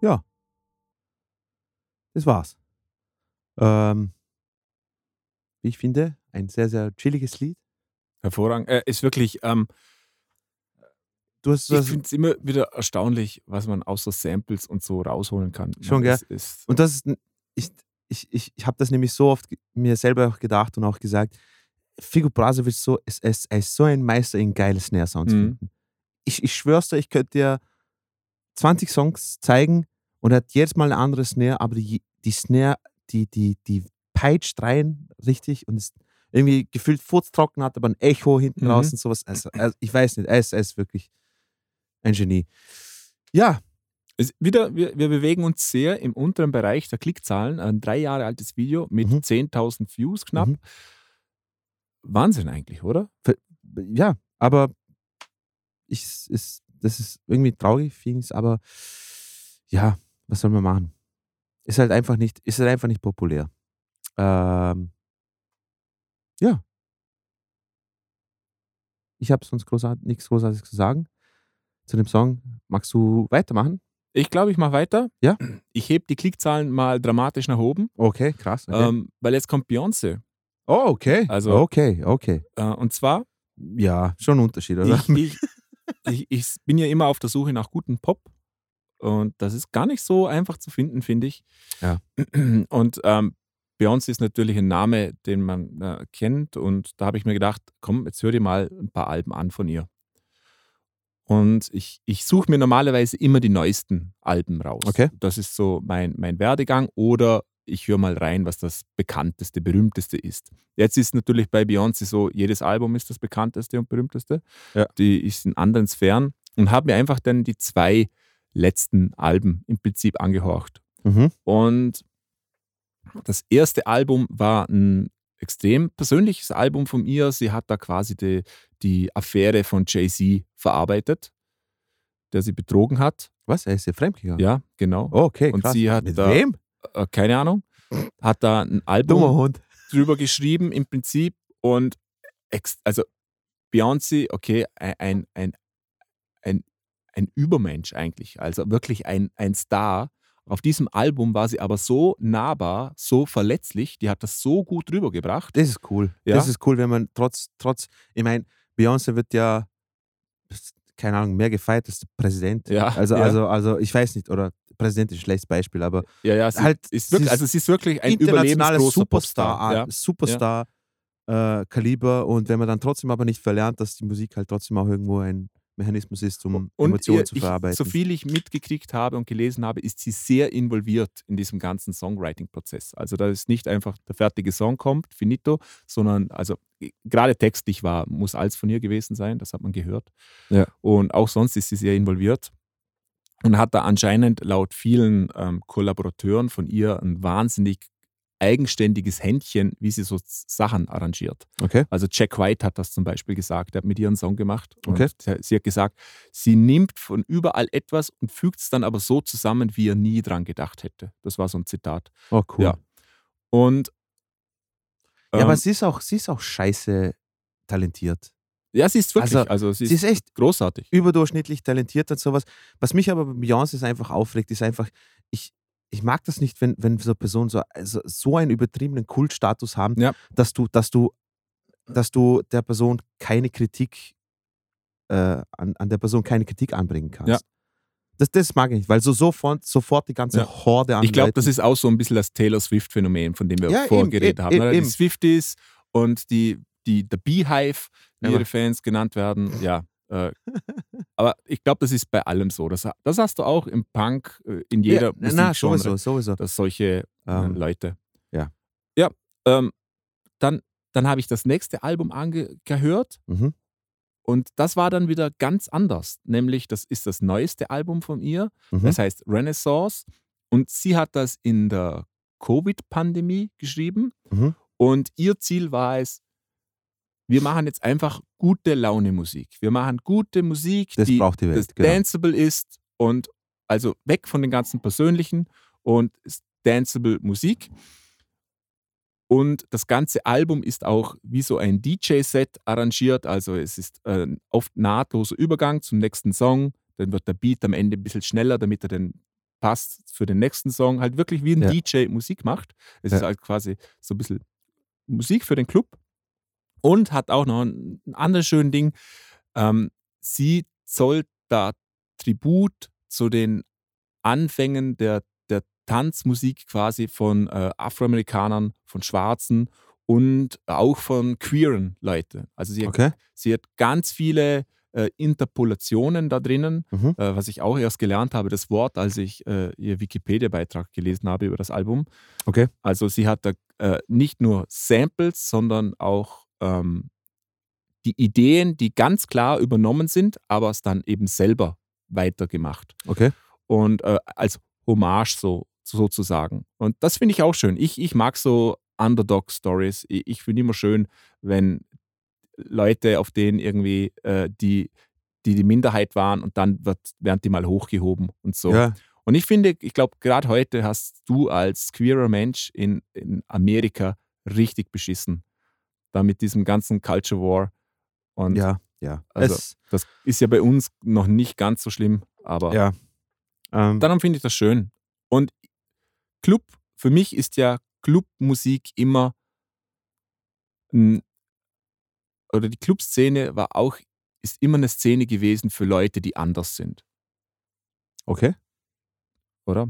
Speaker 1: Ja. Das war's. Ähm, wie ich finde, ein sehr, sehr chilliges Lied.
Speaker 2: Hervorragend. Äh, ist wirklich, ähm,
Speaker 1: Du hast,
Speaker 2: ich
Speaker 1: das,
Speaker 2: finde es immer wieder erstaunlich, was man aus so Samples und so rausholen kann.
Speaker 1: Schon,
Speaker 2: das
Speaker 1: gell?
Speaker 2: Ist,
Speaker 1: und das ist, ich, ich, ich, ich habe das nämlich so oft mir selber auch gedacht und auch gesagt, Figo Brazovic so, ist, ist, ist so ein Meister in geile Snare-Sounds
Speaker 2: Mhm.
Speaker 1: finden. Ich, ich schwör's dir, ich könnte dir 20 Songs zeigen und hat jedes Mal eine andere Snare, aber die, die Snare, die, die, die peitscht rein richtig und ist irgendwie gefühlt furztrocken, hat aber ein Echo hinten
Speaker 2: Mhm.
Speaker 1: raus und sowas. Also, also ich weiß nicht, er ist, er ist wirklich ein Genie. Ja,
Speaker 2: Es, wieder, wir, wir bewegen uns sehr im unteren Bereich der Klickzahlen. Ein drei Jahre altes Video mit
Speaker 1: Mhm.
Speaker 2: 10.000 Views knapp.
Speaker 1: Mhm.
Speaker 2: Wahnsinn eigentlich, oder?
Speaker 1: ja, aber ich, ist, das ist irgendwie traurig, Feelings, aber ja, was soll man machen? Ist halt einfach nicht, ist halt einfach nicht populär. Ähm, ja. Ich habe sonst großart, nichts Großartiges zu sagen zu dem Song. Magst du weitermachen?
Speaker 2: Ich glaube, ich mache weiter.
Speaker 1: Ja.
Speaker 2: Ich hebe die Klickzahlen mal dramatisch nach oben,
Speaker 1: Okay, krass. Okay.
Speaker 2: ähm, weil jetzt kommt Beyoncé.
Speaker 1: oh, okay.
Speaker 2: also-
Speaker 1: okay, okay.
Speaker 2: Äh, und zwar,
Speaker 1: Ja, schon ein Unterschied, oder?
Speaker 2: ich, ich, ich, ich bin ja immer auf der Suche nach gutem Pop. Und das ist gar nicht so einfach zu finden, finde ich.
Speaker 1: Ja.
Speaker 2: Und ähm, Beyoncé ist natürlich ein Name, den man äh, kennt. Und da habe ich mir gedacht, komm, jetzt hör dir mal ein paar Alben an von ihr. Und ich, ich suche mir normalerweise immer die neuesten Alben raus.
Speaker 1: Okay.
Speaker 2: Das ist so mein, mein Werdegang. Oder ich höre mal rein, was das bekannteste, berühmteste ist. Jetzt ist natürlich bei Beyoncé so, jedes Album ist das bekannteste und berühmteste.
Speaker 1: Ja.
Speaker 2: Die ist in anderen Sphären. Und habe mir einfach dann die zwei letzten Alben im Prinzip angehorcht.
Speaker 1: Mhm.
Speaker 2: Und das erste Album war ein extrem persönliches Album von ihr. Sie hat da quasi die, die Affäre von Jay-Z verarbeitet, der sie betrogen hat.
Speaker 1: Was? Er ist ja fremdgegangen?
Speaker 2: Ja, genau.
Speaker 1: Oh, okay,
Speaker 2: Und
Speaker 1: krass.
Speaker 2: sie hat
Speaker 1: Mit
Speaker 2: da-
Speaker 1: wem?
Speaker 2: Äh, keine Ahnung. Hat da ein Album
Speaker 1: Hund.
Speaker 2: drüber geschrieben im Prinzip und ex also Beyoncé, okay, ein, ein, ein, ein Übermensch eigentlich, also wirklich ein, ein Star. Auf diesem Album war sie aber so nahbar, so verletzlich, die hat das so gut rübergebracht.
Speaker 1: Das ist cool.
Speaker 2: Ja.
Speaker 1: Das ist cool, wenn man trotz, trotz, ich meine, Beyoncé wird ja, keine Ahnung, mehr gefeiert als der Präsident.
Speaker 2: Ja,
Speaker 1: Also,
Speaker 2: ja.
Speaker 1: also, also ich weiß nicht, oder Präsident ist ein schlechtes Beispiel, aber
Speaker 2: Ja, ja, sie
Speaker 1: Halt,
Speaker 2: ist wirklich, also sie ist wirklich ein
Speaker 1: internationaler
Speaker 2: überlebensgroßer
Speaker 1: Superstar.
Speaker 2: Ja.
Speaker 1: Superstar äh, Kaliber und wenn man dann trotzdem aber nicht verlernt, dass die Musik halt trotzdem auch irgendwo ein Mechanismus ist, um
Speaker 2: Und
Speaker 1: Emotionen
Speaker 2: ihr,
Speaker 1: zu
Speaker 2: ich,
Speaker 1: verarbeiten.
Speaker 2: so viel ich mitgekriegt habe und gelesen habe, ist sie sehr involviert in diesem ganzen Songwriting-Prozess. Also da ist nicht einfach der fertige Song kommt, finito, sondern also gerade textlich war, muss alles von ihr gewesen sein, das hat man gehört.
Speaker 1: Ja.
Speaker 2: Und auch sonst ist sie sehr involviert und hat da anscheinend laut vielen ähm, Kollaborateuren von ihr ein wahnsinnig eigenständiges Händchen, wie sie so Sachen arrangiert.
Speaker 1: Okay.
Speaker 2: Also Jack White hat das zum Beispiel gesagt, er hat mit ihr einen Song gemacht
Speaker 1: Okay.
Speaker 2: sie- hat gesagt, sie nimmt von überall etwas und fügt es dann aber so zusammen, wie er nie dran gedacht hätte. Das war so ein Zitat.
Speaker 1: Oh, cool.
Speaker 2: Ja. Und
Speaker 1: Ja,
Speaker 2: ähm,
Speaker 1: aber sie ist auch, sie ist auch scheiße talentiert.
Speaker 2: ja, sie ist wirklich,
Speaker 1: Also,
Speaker 2: also, sie,
Speaker 1: Sie
Speaker 2: ist
Speaker 1: ist echt
Speaker 2: großartig.
Speaker 1: überdurchschnittlich talentiert und sowas. Was mich aber bei Beyoncé einfach aufregt, ist einfach, ich, ich mag das nicht, wenn, wenn so Personen so, also so einen übertriebenen Kultstatus haben,
Speaker 2: Ja.
Speaker 1: dass du, dass du, dass du der Person keine Kritik, äh, an, an der Person keine Kritik anbringen kannst.
Speaker 2: Ja.
Speaker 1: Das, das mag ich nicht, weil so sofort, sofort die ganze
Speaker 2: Ja.
Speaker 1: Horde an
Speaker 2: Ich glaube, das ist auch so ein bisschen das Taylor Swift-Phänomen, von dem wir
Speaker 1: Ja,
Speaker 2: vorher
Speaker 1: eben,
Speaker 2: geredet haben. ne?
Speaker 1: eben.
Speaker 2: Die Swifties und die, die The Beehive, wie ihre Fans genannt werden. Ja. Äh, aber ich glaube, das ist bei allem so. Das, das hast du auch im Punk, äh, in jeder
Speaker 1: ja, na,
Speaker 2: Musikgenre,
Speaker 1: sowieso, sowieso.
Speaker 2: dass solche äh,
Speaker 1: Ähm,
Speaker 2: Leute.
Speaker 1: ja.
Speaker 2: Ja, ähm, dann, dann habe ich das nächste Album angehört
Speaker 1: Mhm.
Speaker 2: und das war dann wieder ganz anders. Nämlich, das ist das neueste Album von ihr.
Speaker 1: Mhm.
Speaker 2: Das heißt Renaissance. Und sie hat das in der Covid-Pandemie geschrieben.
Speaker 1: Mhm.
Speaker 2: Und ihr Ziel war es, wir machen jetzt einfach gute Laune Musik. Wir machen gute Musik,
Speaker 1: Das
Speaker 2: die
Speaker 1: braucht die Welt,
Speaker 2: das
Speaker 1: genau.
Speaker 2: danceable ist und also weg von den ganzen persönlichen und danceable Musik. Und das ganze Album ist auch wie so ein DJ-Set arrangiert. Also es ist ein oft nahtloser Übergang zum nächsten Song. Dann wird der Beat am Ende ein bisschen schneller, damit er dann passt für den nächsten Song. Halt wirklich wie ein
Speaker 1: Ja.
Speaker 2: DJ Musik macht. Es
Speaker 1: Ja.
Speaker 2: ist halt quasi so ein bisschen Musik für den Club. Und hat auch noch ein, ein anderes schönes Ding. Ähm, sie zollt da Tribut zu den Anfängen der, der Tanzmusik quasi von äh, Afroamerikanern, von Schwarzen und auch von queeren Leuten. Also sie,
Speaker 1: Okay.
Speaker 2: sie hat ganz viele äh, Interpolationen da drinnen,
Speaker 1: Mhm.
Speaker 2: äh, was ich auch erst gelernt habe, das Wort, als ich äh, ihr Wikipedia-Beitrag gelesen habe über das Album.
Speaker 1: Okay.
Speaker 2: Also sie hat da äh, nicht nur Samples, sondern auch ähm, die Ideen, die ganz klar übernommen sind, aber es dann eben selber weitergemacht.
Speaker 1: Okay.
Speaker 2: Und äh, als Hommage so, sozusagen. Und das finde ich auch schön. Ich, ich mag so Underdog-Stories. Ich, ich finde immer schön, wenn Leute, auf denen irgendwie äh, die, die die Minderheit waren und dann wird, werden die mal hochgehoben und so.
Speaker 1: Ja.
Speaker 2: Und ich finde, ich glaube, gerade heute hast du als queerer Mensch in, in Amerika richtig beschissen. Da mit diesem ganzen Culture War. Und
Speaker 1: Ja. Ja.
Speaker 2: Also,
Speaker 1: es,
Speaker 2: das ist ja bei uns noch nicht ganz so schlimm, aber
Speaker 1: ja. Ähm,
Speaker 2: darum finde ich das schön. Und Club, für mich ist ja Clubmusik immer, oder die Clubszene war auch, ist immer eine Szene gewesen für Leute, die anders sind,
Speaker 1: okay.
Speaker 2: oder?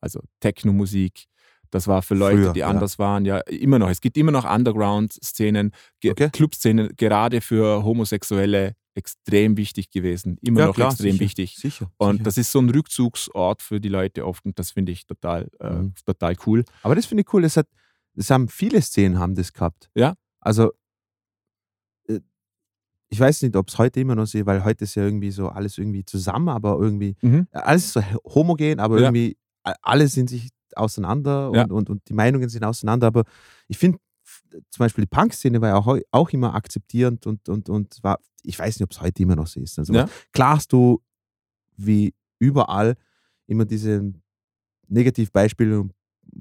Speaker 2: Also Techno-Musik, das war für Leute,
Speaker 1: Früher,
Speaker 2: die
Speaker 1: ja.
Speaker 2: anders waren, ja, immer noch. Es gibt immer noch Underground-Szenen, Ge-
Speaker 1: Okay.
Speaker 2: Clubszenen, gerade für Homosexuelle extrem wichtig gewesen, immer
Speaker 1: ja,
Speaker 2: noch
Speaker 1: klar,
Speaker 2: extrem
Speaker 1: sicher,
Speaker 2: wichtig.
Speaker 1: Sicher.
Speaker 2: Und
Speaker 1: sicher.
Speaker 2: das ist so ein Rückzugsort für die Leute oft und das finde ich total, äh,
Speaker 1: Mhm.
Speaker 2: total cool.
Speaker 1: Aber das finde ich cool. Das, hat, das haben viele Szenen haben das gehabt.
Speaker 2: Ja.
Speaker 1: Also äh, ich weiß nicht, ob es heute immer noch so ist, weil heute ist ja irgendwie so alles irgendwie zusammen, aber irgendwie
Speaker 2: Mhm.
Speaker 1: alles ist so homogen, aber
Speaker 2: Ja.
Speaker 1: irgendwie alle sind sich auseinander
Speaker 2: Ja.
Speaker 1: und, und, und die Meinungen sind auseinander. Aber ich finde zum Beispiel die Punk-Szene war ja auch, auch immer akzeptierend und, und, und war, ich weiß nicht, ob es heute immer noch so ist. Also
Speaker 2: Ja.
Speaker 1: Klar hast du wie überall immer diese Negativbeispiele und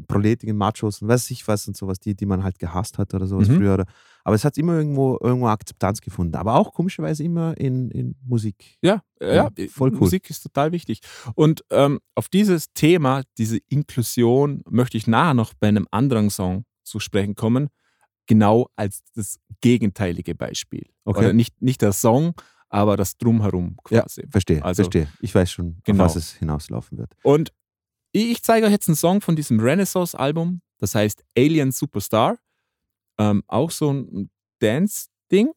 Speaker 1: proletigen Machos und weiß ich was und sowas, die, die man halt gehasst hat oder sowas
Speaker 2: Mhm.
Speaker 1: früher. Aber es hat immer irgendwo, irgendwo Akzeptanz gefunden. Aber auch komischerweise immer in, in Musik.
Speaker 2: Ja, äh,
Speaker 1: Ja,
Speaker 2: ja,
Speaker 1: voll cool.
Speaker 2: Musik ist total wichtig. Und ähm, auf dieses Thema, diese Inklusion, möchte ich nachher noch bei einem anderen Song zu sprechen kommen, genau als das gegenteilige Beispiel.
Speaker 1: Okay.
Speaker 2: Oder nicht, nicht der Song, aber das Drumherum
Speaker 1: Ja,
Speaker 2: quasi.
Speaker 1: verstehe,
Speaker 2: Also-
Speaker 1: verstehe. Ich weiß schon,
Speaker 2: Genau.
Speaker 1: was es hinauslaufen wird.
Speaker 2: Und ich zeige euch jetzt einen Song von diesem Renaissance-Album, das heißt Alien Superstar. Ähm, auch so ein Dance-Ding.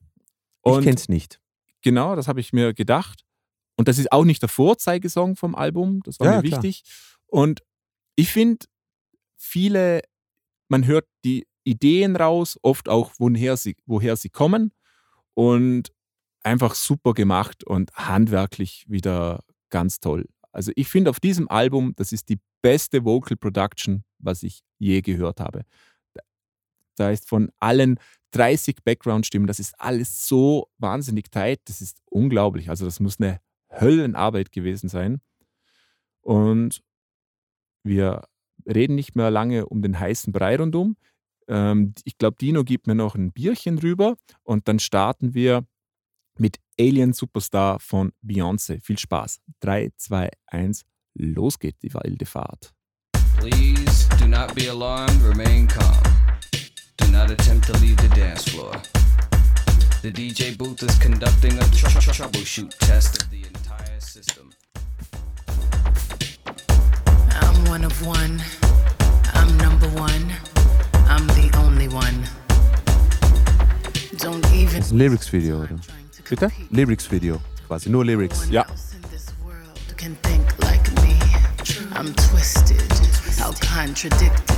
Speaker 1: Ich es nicht.
Speaker 2: Genau, das habe ich mir gedacht. Und das ist auch nicht der Vorzeigesong vom Album, das war
Speaker 1: Ja,
Speaker 2: mir
Speaker 1: klar.
Speaker 2: wichtig. Und ich finde, viele, man hört die Ideen raus, oft auch, woher sie, woher sie kommen. Und einfach super gemacht und handwerklich wieder ganz toll. Also ich finde auf diesem Album, das ist die beste Vocal Production, was ich je gehört habe. Da- ist von allen 30 Background-Stimmen, das ist alles so wahnsinnig tight, das ist unglaublich. Also das muss eine Höllenarbeit gewesen sein. Und wir reden nicht mehr lange um den heißen Brei rundum. Ähm, ich glaube, Dino gibt mir noch ein Bierchen rüber und dann starten wir mit Alien Superstar von Beyoncé. Viel Spaß. 3, 2, 1, los geht die wilde Fahrt.
Speaker 6: Please do not be alarmed, remain calm. Do not attempt to leave the dance floor. The DJ booth is conducting a tr- tr- troubleshoot test of the entire system.
Speaker 7: I'm one of one. I'm number one. I'm the only one. Don't even.
Speaker 1: Ein Lyrics-Video, oder?
Speaker 2: Bitte?
Speaker 1: Lyrics-Video, quasi, nur Lyrics.
Speaker 2: Ja.
Speaker 7: else in this world can think like me. I'm twisted, how contradicted.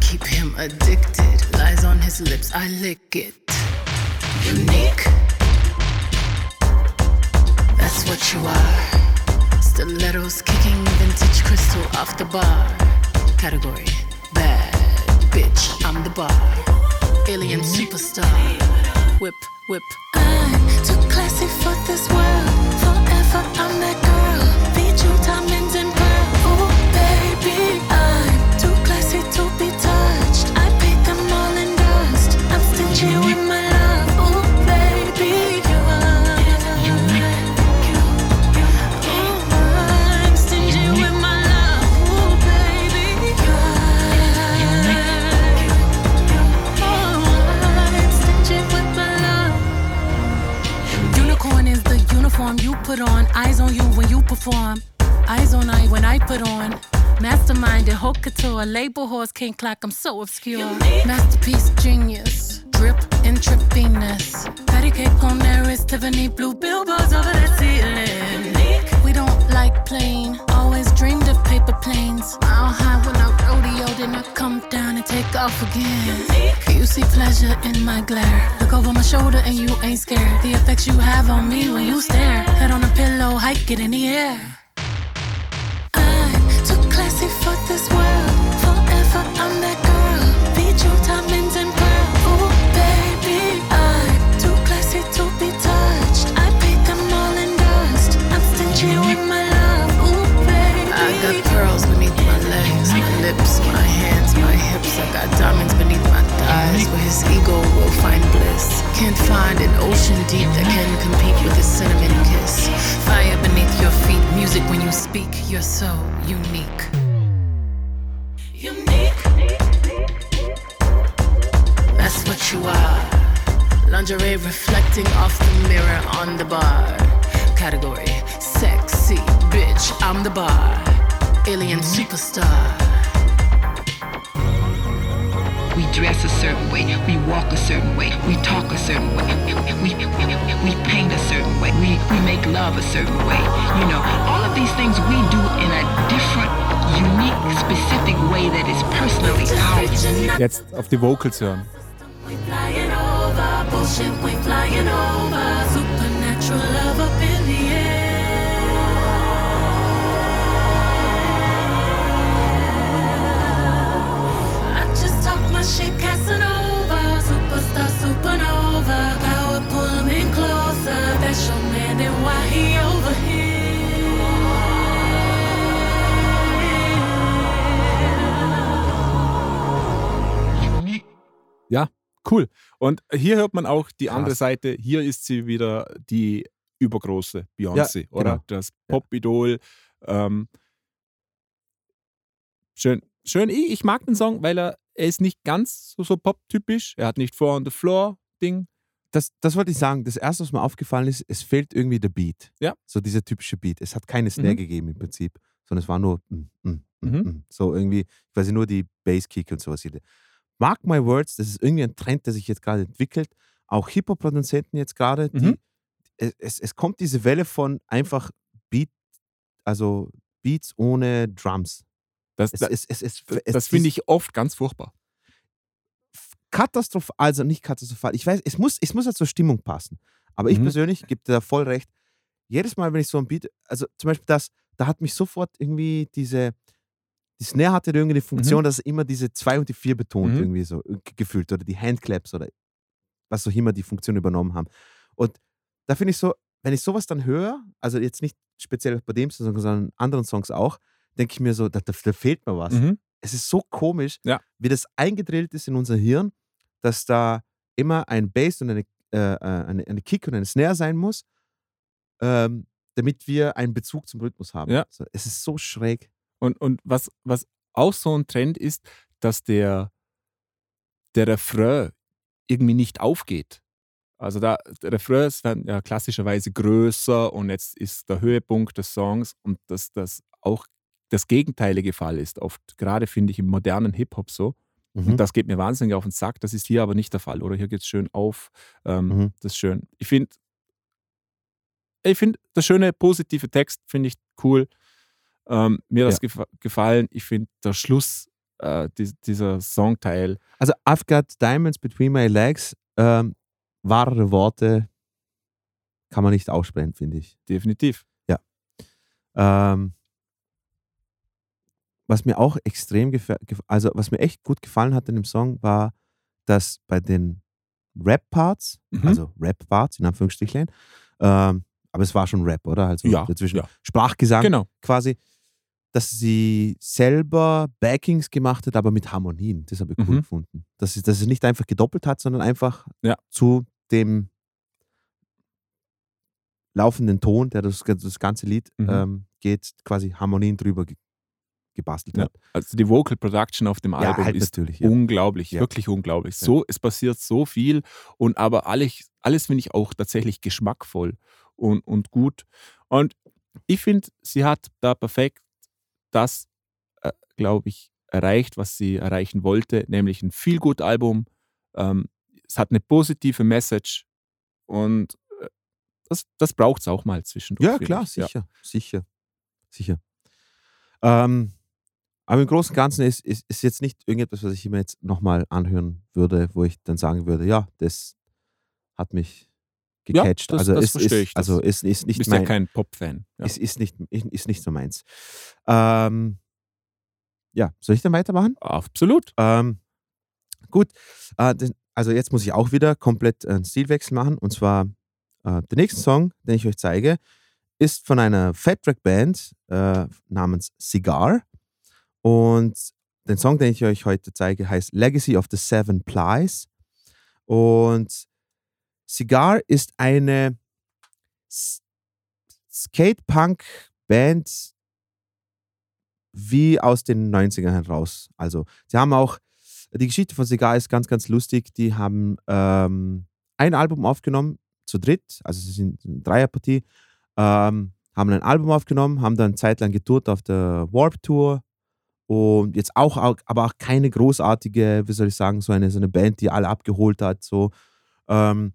Speaker 7: Keep him addicted. Lies on his lips, I lick it. Unique. That's what you are. Stilettos kicking vintage crystal off the bar. Category bad bitch, I'm the bar. Alien superstar. Whip, whip. I'm too classy for this world. Forever, I'm that girl. Feed you diamonds and pearls. Oh, baby, I'm too classy to be touched. I paid them all in dust. I'm stingy with uniform you put on. Eyes on you when you perform. Eyes on I when I put on. Masterminded, haute couture, label horse, king clock, I'm so obscure. Masterpiece, genius, drip and trippiness. Patty cake on there is Tiffany blue billboards over the ceiling. We don't like plain, always dreamed of paper planes. Mile high when I rodeo, then I come down take off again. You see pleasure in my glare. Look over my shoulder and you ain't scared. The effects you have on me when you stare. Head on a pillow, hike it in the air. I'm too classy for this world. Forever, I'm that girl. Feed you diamonds and I got diamonds beneath my thighs, where his ego will find bliss. Can't find an ocean deep that can compete with his cinnamon kiss. Fire beneath your feet, music when you speak. You're so unique. Unique. That's what you are. Lingerie reflecting off the mirror on the bar. Category sexy bitch, I'm the bar. Alien superstar.
Speaker 8: We dress a certain way, we walk a certain way, we talk a certain way, we, we paint a certain way, we, we make love a certain way. You know, all of these things we do in a different, unique, specific way that is personally ours.
Speaker 2: Jetzt auf die Vocals hören.
Speaker 7: We flying over, bullshit, we flying over. Supernatural love up in the air. Shit, Casanova. Superstar, supernova. Power pull me closer. That's your man, and why he over here?
Speaker 2: Ja, cool. Und hier hört man auch die andere
Speaker 1: Krass.
Speaker 2: Seite. Hier ist sie wieder die übergroße Beyoncé,
Speaker 1: Ja,
Speaker 2: oder?
Speaker 1: genau.
Speaker 2: Das
Speaker 1: Ja.
Speaker 2: Pop-Idol. Ähm, schön. Schön. Ich mag den Song, weil er, er ist nicht ganz so, so pop-typisch. Er hat nicht Four on the Floor-Ding.
Speaker 1: Das, das wollte ich sagen. Das erste, was mir aufgefallen ist, es fehlt irgendwie der Beat.
Speaker 2: Ja.
Speaker 1: So dieser typische Beat. Es hat keine Snare
Speaker 2: Mhm.
Speaker 1: gegeben im Prinzip, sondern es war nur mm, mm, mm,
Speaker 2: Mhm.
Speaker 1: mm. so irgendwie, quasi nur die Basskick und sowas. Mark my words, das ist irgendwie ein Trend, der sich jetzt gerade entwickelt. Auch Hip-Hop-Produzenten jetzt gerade,
Speaker 2: Mhm.
Speaker 1: es, es, es kommt diese Welle von einfach Beat, also Beats ohne Drums.
Speaker 2: Das,
Speaker 1: Es,
Speaker 2: das,
Speaker 1: es, es,
Speaker 2: das finde ich oft ganz furchtbar.
Speaker 1: katastrophal, also nicht katastrophal. Ich weiß, es muss, es muss halt zur Stimmung passen. Aber ich
Speaker 2: Mhm.
Speaker 1: persönlich gebe dir da voll recht. Jedes Mal, wenn ich so ein Beat, also zum Beispiel das, da hat mich sofort irgendwie diese, die Snare hatte irgendwie eine Funktion,
Speaker 2: Mhm.
Speaker 1: dass es immer diese zwei und die vier betont
Speaker 2: Mhm.
Speaker 1: irgendwie so äh, gefühlt oder die Handclaps oder was auch immer die Funktion übernommen haben. Und da finde ich so, wenn ich sowas dann höre, also jetzt nicht speziell bei dem Song, sondern anderen Songs auch, denke ich mir so, da, da, da fehlt mir was.
Speaker 2: Mhm.
Speaker 1: Es ist so komisch,
Speaker 2: Ja.
Speaker 1: wie das eingedrillt ist in unser Hirn, dass da immer ein Bass und eine, äh, äh, eine, eine Kick und eine Snare sein muss, ähm, damit wir einen Bezug zum Rhythmus haben.
Speaker 2: Ja.
Speaker 1: So, es ist so schräg.
Speaker 2: Und, und was, was auch so ein Trend ist, dass der, der Refrain irgendwie nicht aufgeht. Also da, der Refrain ist dann ja klassischerweise größer und jetzt ist der Höhepunkt des Songs und dass das auch das gegenteilige Fall ist. Oft, gerade finde ich im modernen Hip-Hop so.
Speaker 1: Mhm.
Speaker 2: Und das geht mir wahnsinnig auf den Sack. Das ist hier aber nicht der Fall. Oder hier geht es schön auf. Ähm,
Speaker 1: Mhm.
Speaker 2: Das ist schön. Ich finde, ich finde, der schöne, positive Text finde ich cool. Ähm, mir hat das gefa gefallen. Ich finde, der Schluss, äh, dies, dieser Songteil,
Speaker 1: Also, I've got diamonds between my legs. Ähm, wahre Worte kann man nicht aussprechen, finde ich.
Speaker 2: definitiv.
Speaker 1: Ähm, was mir auch extrem gefällt, also was mir echt gut gefallen hat in dem Song, war, dass bei den Rap-Parts,
Speaker 2: Mhm.
Speaker 1: also Rap-Parts in Anführungsstrichen, ähm, aber es war schon Rap, oder? Also
Speaker 2: Ja,
Speaker 1: dazwischen
Speaker 2: ja.
Speaker 1: Sprachgesang
Speaker 2: Genau.
Speaker 1: quasi, dass sie selber Backings gemacht hat, aber mit Harmonien. Das habe ich cool
Speaker 2: Mhm.
Speaker 1: gefunden. Dass sie, dass sie nicht einfach gedoppelt hat, sondern einfach
Speaker 2: Ja.
Speaker 1: zu dem laufenden Ton, der das, das ganze Lied
Speaker 2: Mhm.
Speaker 1: ähm, geht, quasi Harmonien drüber gebastelt
Speaker 2: Ja.
Speaker 1: hat.
Speaker 2: Also die Vocal Production auf dem
Speaker 1: Ja,
Speaker 2: Album
Speaker 1: halt
Speaker 2: ist
Speaker 1: natürlich. Ja.
Speaker 2: unglaublich, wirklich unglaublich. So, es passiert so viel und aber alles, alles finde ich auch tatsächlich geschmackvoll und, und gut. Und ich finde, sie hat da perfekt das, äh, glaube ich, erreicht, was sie erreichen wollte, nämlich ein viel gut Album. Ähm, es hat eine positive Message und äh, das, das braucht es auch mal zwischendurch.
Speaker 1: Ja, klar,
Speaker 2: ich. Ja.
Speaker 1: sicher, sicher, sicher. Ähm, aber im Großen und Ganzen ist, ist, ist jetzt nicht irgendetwas, was ich mir jetzt nochmal anhören würde, wo ich dann sagen würde, ja, das hat mich
Speaker 2: Ja,
Speaker 1: gecatcht.
Speaker 2: das-
Speaker 1: also
Speaker 2: das
Speaker 1: es
Speaker 2: verstehe
Speaker 1: ist,
Speaker 2: ich.
Speaker 1: Also ist, ist nicht
Speaker 2: bist ja
Speaker 1: mein,
Speaker 2: kein Pop-Fan. Ja.
Speaker 1: ist, ist, nicht, ist nicht so meins. Ähm, ja, soll ich dann weitermachen?
Speaker 2: Absolut.
Speaker 1: Ähm, gut, äh, also jetzt muss ich auch wieder komplett einen Stilwechsel machen. Und zwar äh, der nächste Song, den ich euch zeige, ist von einer Fat Track Band äh, namens Cigar. Und den Song, den ich euch heute zeige, heißt Legacy of the Seven Plies. Und Cigar ist eine Skate-Punk-Band wie aus den 90ern heraus. Also, sie haben auch, die Geschichte von Cigar ist ganz, ganz lustig. Die haben ähm, ein Album aufgenommen, zu dritt, also sie sind eine Dreierpartie, ähm, haben ein Album aufgenommen, haben dann zeitlang getourt auf der Warp Tour und jetzt auch, aber auch keine großartige, wie soll ich sagen, so eine, so eine Band, die alle abgeholt hat, so. Ähm,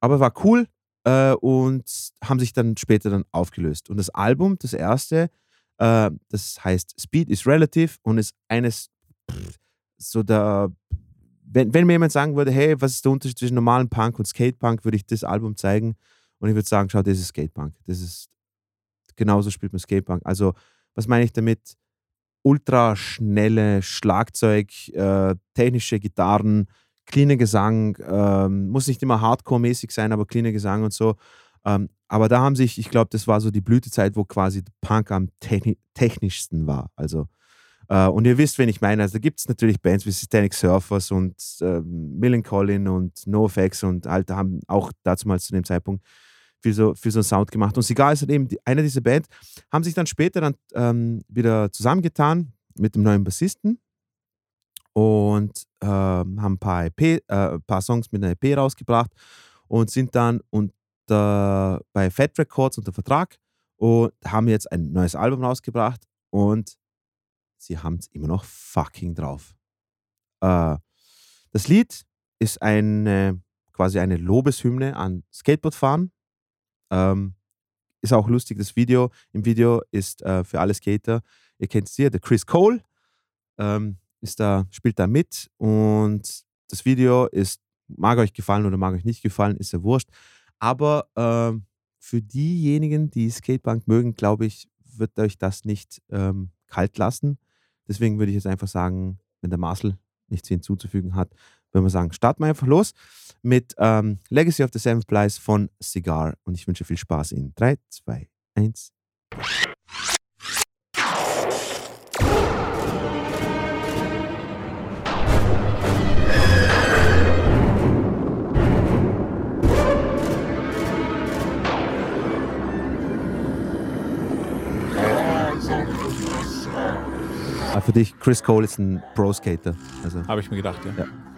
Speaker 1: aber war cool äh, und haben sich dann später dann aufgelöst. Und das Album, das erste, äh, das heißt Speed is Relative und ist eines pff, so der, wenn, wenn mir jemand sagen würde, hey, was ist der Unterschied zwischen normalen Punk und Skatepunk, würde ich das Album zeigen und ich würde sagen, schau, das ist Skatepunk. Das ist, genauso spielt man Skatepunk. Also, was meine ich damit? Ultra schnelle Schlagzeug, äh, technische Gitarren, cleaner Gesang, ähm, muss nicht immer Hardcore-mäßig sein, aber cleaner Gesang und so. Ähm, aber da haben sich, ich glaube, das war so die Blütezeit, wo quasi Punk am techni technischsten war. Also, äh, und ihr wisst, wen ich meine. Also, da gibt es natürlich Bands wie Satanic Surfers und ähm, Millen Collin und NoFX und halt haben auch dazu mal zu dem Zeitpunkt viel so, viel so einen Sound gemacht. Und Cigar ist halt eben die, eine dieser Bands, haben sich dann später dann ähm, wieder zusammengetan mit dem neuen Bassisten und ähm, haben ein paar, EP, äh, ein paar Songs mit einer EP rausgebracht und sind dann unter, bei Fat Records unter Vertrag und haben jetzt ein neues Album rausgebracht und sie haben es immer noch fucking drauf. Äh, das Lied ist eine, quasi eine Lobeshymne an Skateboardfahren. Ähm, ist auch lustig, das Video. Im Video ist äh, für alle Skater, ihr kennt es hier, der Chris Cole ähm, ist da, spielt da mit und das Video ist, mag euch gefallen oder mag euch nicht gefallen, ist ja wurscht. Aber ähm, für diejenigen, die Skatepunk mögen, glaube ich, wird euch das nicht ähm, kalt lassen.
Speaker 3: Deswegen würde ich jetzt einfach sagen, wenn der Marcel nichts hinzuzufügen hat, würden wir sagen, starten wir einfach los mit ähm, Legacy of the Seventh Place von Cigar. Und ich wünsche viel Spaß in 3, 2, 1. Ah, für dich, Chris Cole ist ein Pro-Skater. Also,
Speaker 2: Habe ich mir gedacht, ja.
Speaker 3: Ja.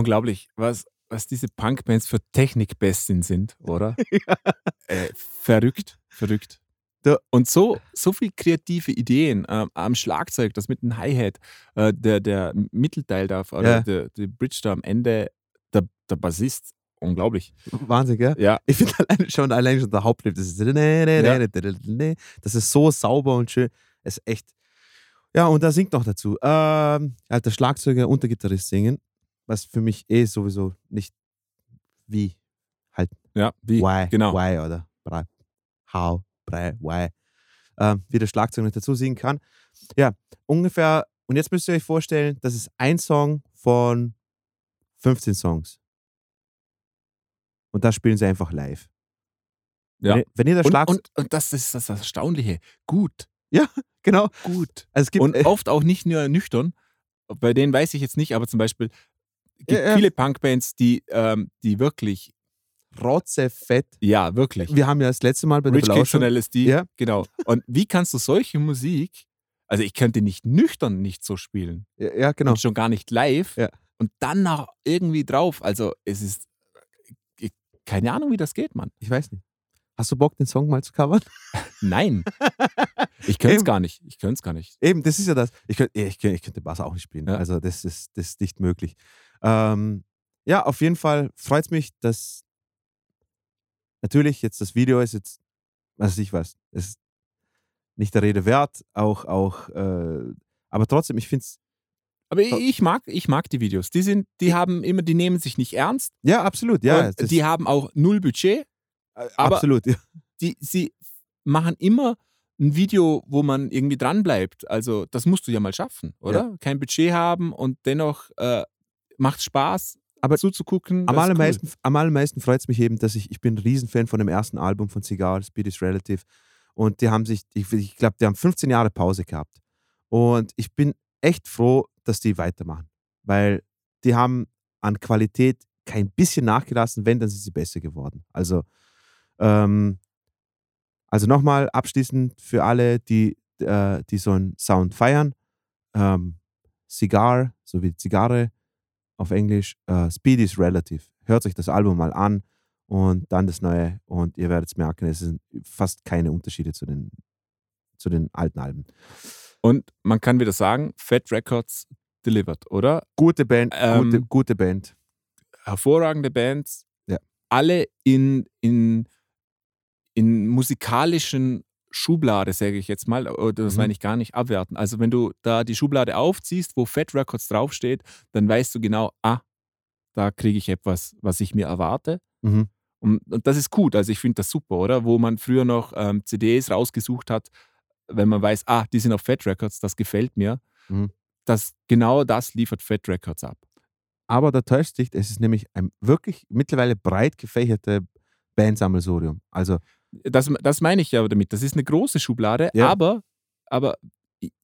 Speaker 2: Unglaublich, was, was diese Punkbands für Technikbestien sind, oder? äh, verrückt, verrückt.
Speaker 3: Da-
Speaker 2: Und so, so viel kreative Ideen ähm, am Schlagzeug, das mit dem Hi-Hat, äh, der, der Mittelteil da, oder
Speaker 3: Ja.
Speaker 2: der, der Bridge da am Ende, der, der Bassist, unglaublich.
Speaker 3: Wahnsinn, gell?
Speaker 2: Ja,
Speaker 3: Ich finde allein schon, allein schon der Hauptlied, das ist, das ist so sauber und schön. Es ist echt. Ja, und er singt noch dazu. Ähm, halt der Schlagzeuger und der Gitarrist singen, was für mich eh sowieso nicht wie halt
Speaker 2: ja, wie,
Speaker 3: why,
Speaker 2: genau.
Speaker 3: why oder bra, how, bra, why, ähm, wie der Schlagzeuger nicht dazu singen kann. Ja, ungefähr, und jetzt müsst ihr euch vorstellen, das ist ein Song von 15 Songs. Und das spielen sie einfach live.
Speaker 2: Ja.
Speaker 3: Wenn, wenn ihr das
Speaker 2: Und,
Speaker 3: Schlagzeug.
Speaker 2: und, und das ist das Erstaunliche. Gut,
Speaker 3: genau.
Speaker 2: gut.
Speaker 3: Also es gibt,
Speaker 2: Und
Speaker 3: äh,
Speaker 2: oft auch nicht nur nüchtern, bei denen weiß ich jetzt nicht, aber zum Beispiel gibt
Speaker 1: Ja,
Speaker 2: viele Punkbands, die, ähm, die wirklich,
Speaker 1: Rotzefett.
Speaker 2: ja, wirklich.
Speaker 1: Wir haben ja das letzte Mal bei der
Speaker 2: Rich Kids und
Speaker 1: Belauschung.
Speaker 2: LSD,
Speaker 1: Ja.
Speaker 2: genau. Und wie kannst du solche Musik, also ich könnte nicht nüchtern nicht so spielen
Speaker 1: Ja, ja, genau.
Speaker 2: und schon gar nicht live
Speaker 1: Ja.
Speaker 2: und dann noch irgendwie drauf. Also es ist, ich, keine Ahnung, wie das geht, Mann.
Speaker 1: Ich weiß nicht. Hast du Bock, den Song mal zu covern?
Speaker 2: Nein. Ich könnte es gar nicht. Ich könnte es gar nicht.
Speaker 1: Eben, das ist ja das. Ich könnte, ich ich könnte Bass auch nicht spielen.
Speaker 2: Ja.
Speaker 1: Also das ist, das ist nicht möglich. Ähm, ja, auf jeden Fall freut es mich, dass natürlich jetzt das Video ist jetzt, was weiß ich was, ist nicht der Rede wert, auch, auch, äh, aber trotzdem, ich finde es,
Speaker 2: Aber ich, mag, ich mag die Videos. Die sind, die haben immer, die nehmen sich nicht ernst.
Speaker 1: ja, absolut, ja.
Speaker 2: die haben auch null Budget.
Speaker 1: äh, absolut, ja.
Speaker 2: Die, sie machen immer ein Video, wo man irgendwie dran bleibt. Also das musst du ja mal schaffen, oder? Kein Budget haben und dennoch äh, macht Spaß,
Speaker 1: Aber
Speaker 2: zuzugucken.
Speaker 1: Am
Speaker 2: cool.
Speaker 1: allermeisten, am allermeisten freut es mich eben, dass ich, ich bin ein Riesenfan von dem ersten Album von Cigar, Speed is Relative. Und die haben sich, ich, ich glaube, die haben 15 Jahre Pause gehabt. Und ich bin echt froh, dass die weitermachen. Weil die haben an Qualität kein bisschen nachgelassen, wenn, dann sind sie besser geworden. Also, ähm, also nochmal abschließend für alle, die, äh, die so einen Sound feiern. Ähm, Cigar, so wie Zigarre, auf Englisch, äh, Speed is Relative. Hört euch das Album mal an und dann das neue und ihr werdet merken, es sind fast keine Unterschiede zu den, zu den alten Alben.
Speaker 2: Und man kann wieder sagen, Fat Records delivered, oder?
Speaker 1: Gute Band,
Speaker 2: Ähm,
Speaker 1: gute, gute Band.
Speaker 2: Hervorragende Bands.
Speaker 1: Ja.
Speaker 2: Alle in, in, in musikalischen Schublade, sage ich jetzt mal, oder das
Speaker 1: Mhm.
Speaker 2: meine ich gar nicht abwerten. Also wenn du da die Schublade aufziehst, wo Fat Records draufsteht, dann weißt du genau, ah, da kriege ich etwas, was ich mir erwarte.
Speaker 1: Mhm.
Speaker 2: Und, und das ist gut, also ich finde das super, oder? Wo man früher noch ähm, CDs rausgesucht hat, wenn man weiß, ah, die sind auf Fat Records, das gefällt mir.
Speaker 1: Mhm.
Speaker 2: Das, genau das liefert Fat Records ab.
Speaker 1: Aber da täuscht sich, es ist nämlich ein wirklich mittlerweile breit gefächerte Bandsammelsurium. Also,
Speaker 2: Das, das meine ich ja damit. Das ist eine große Schublade,
Speaker 1: Ja.
Speaker 2: aber, aber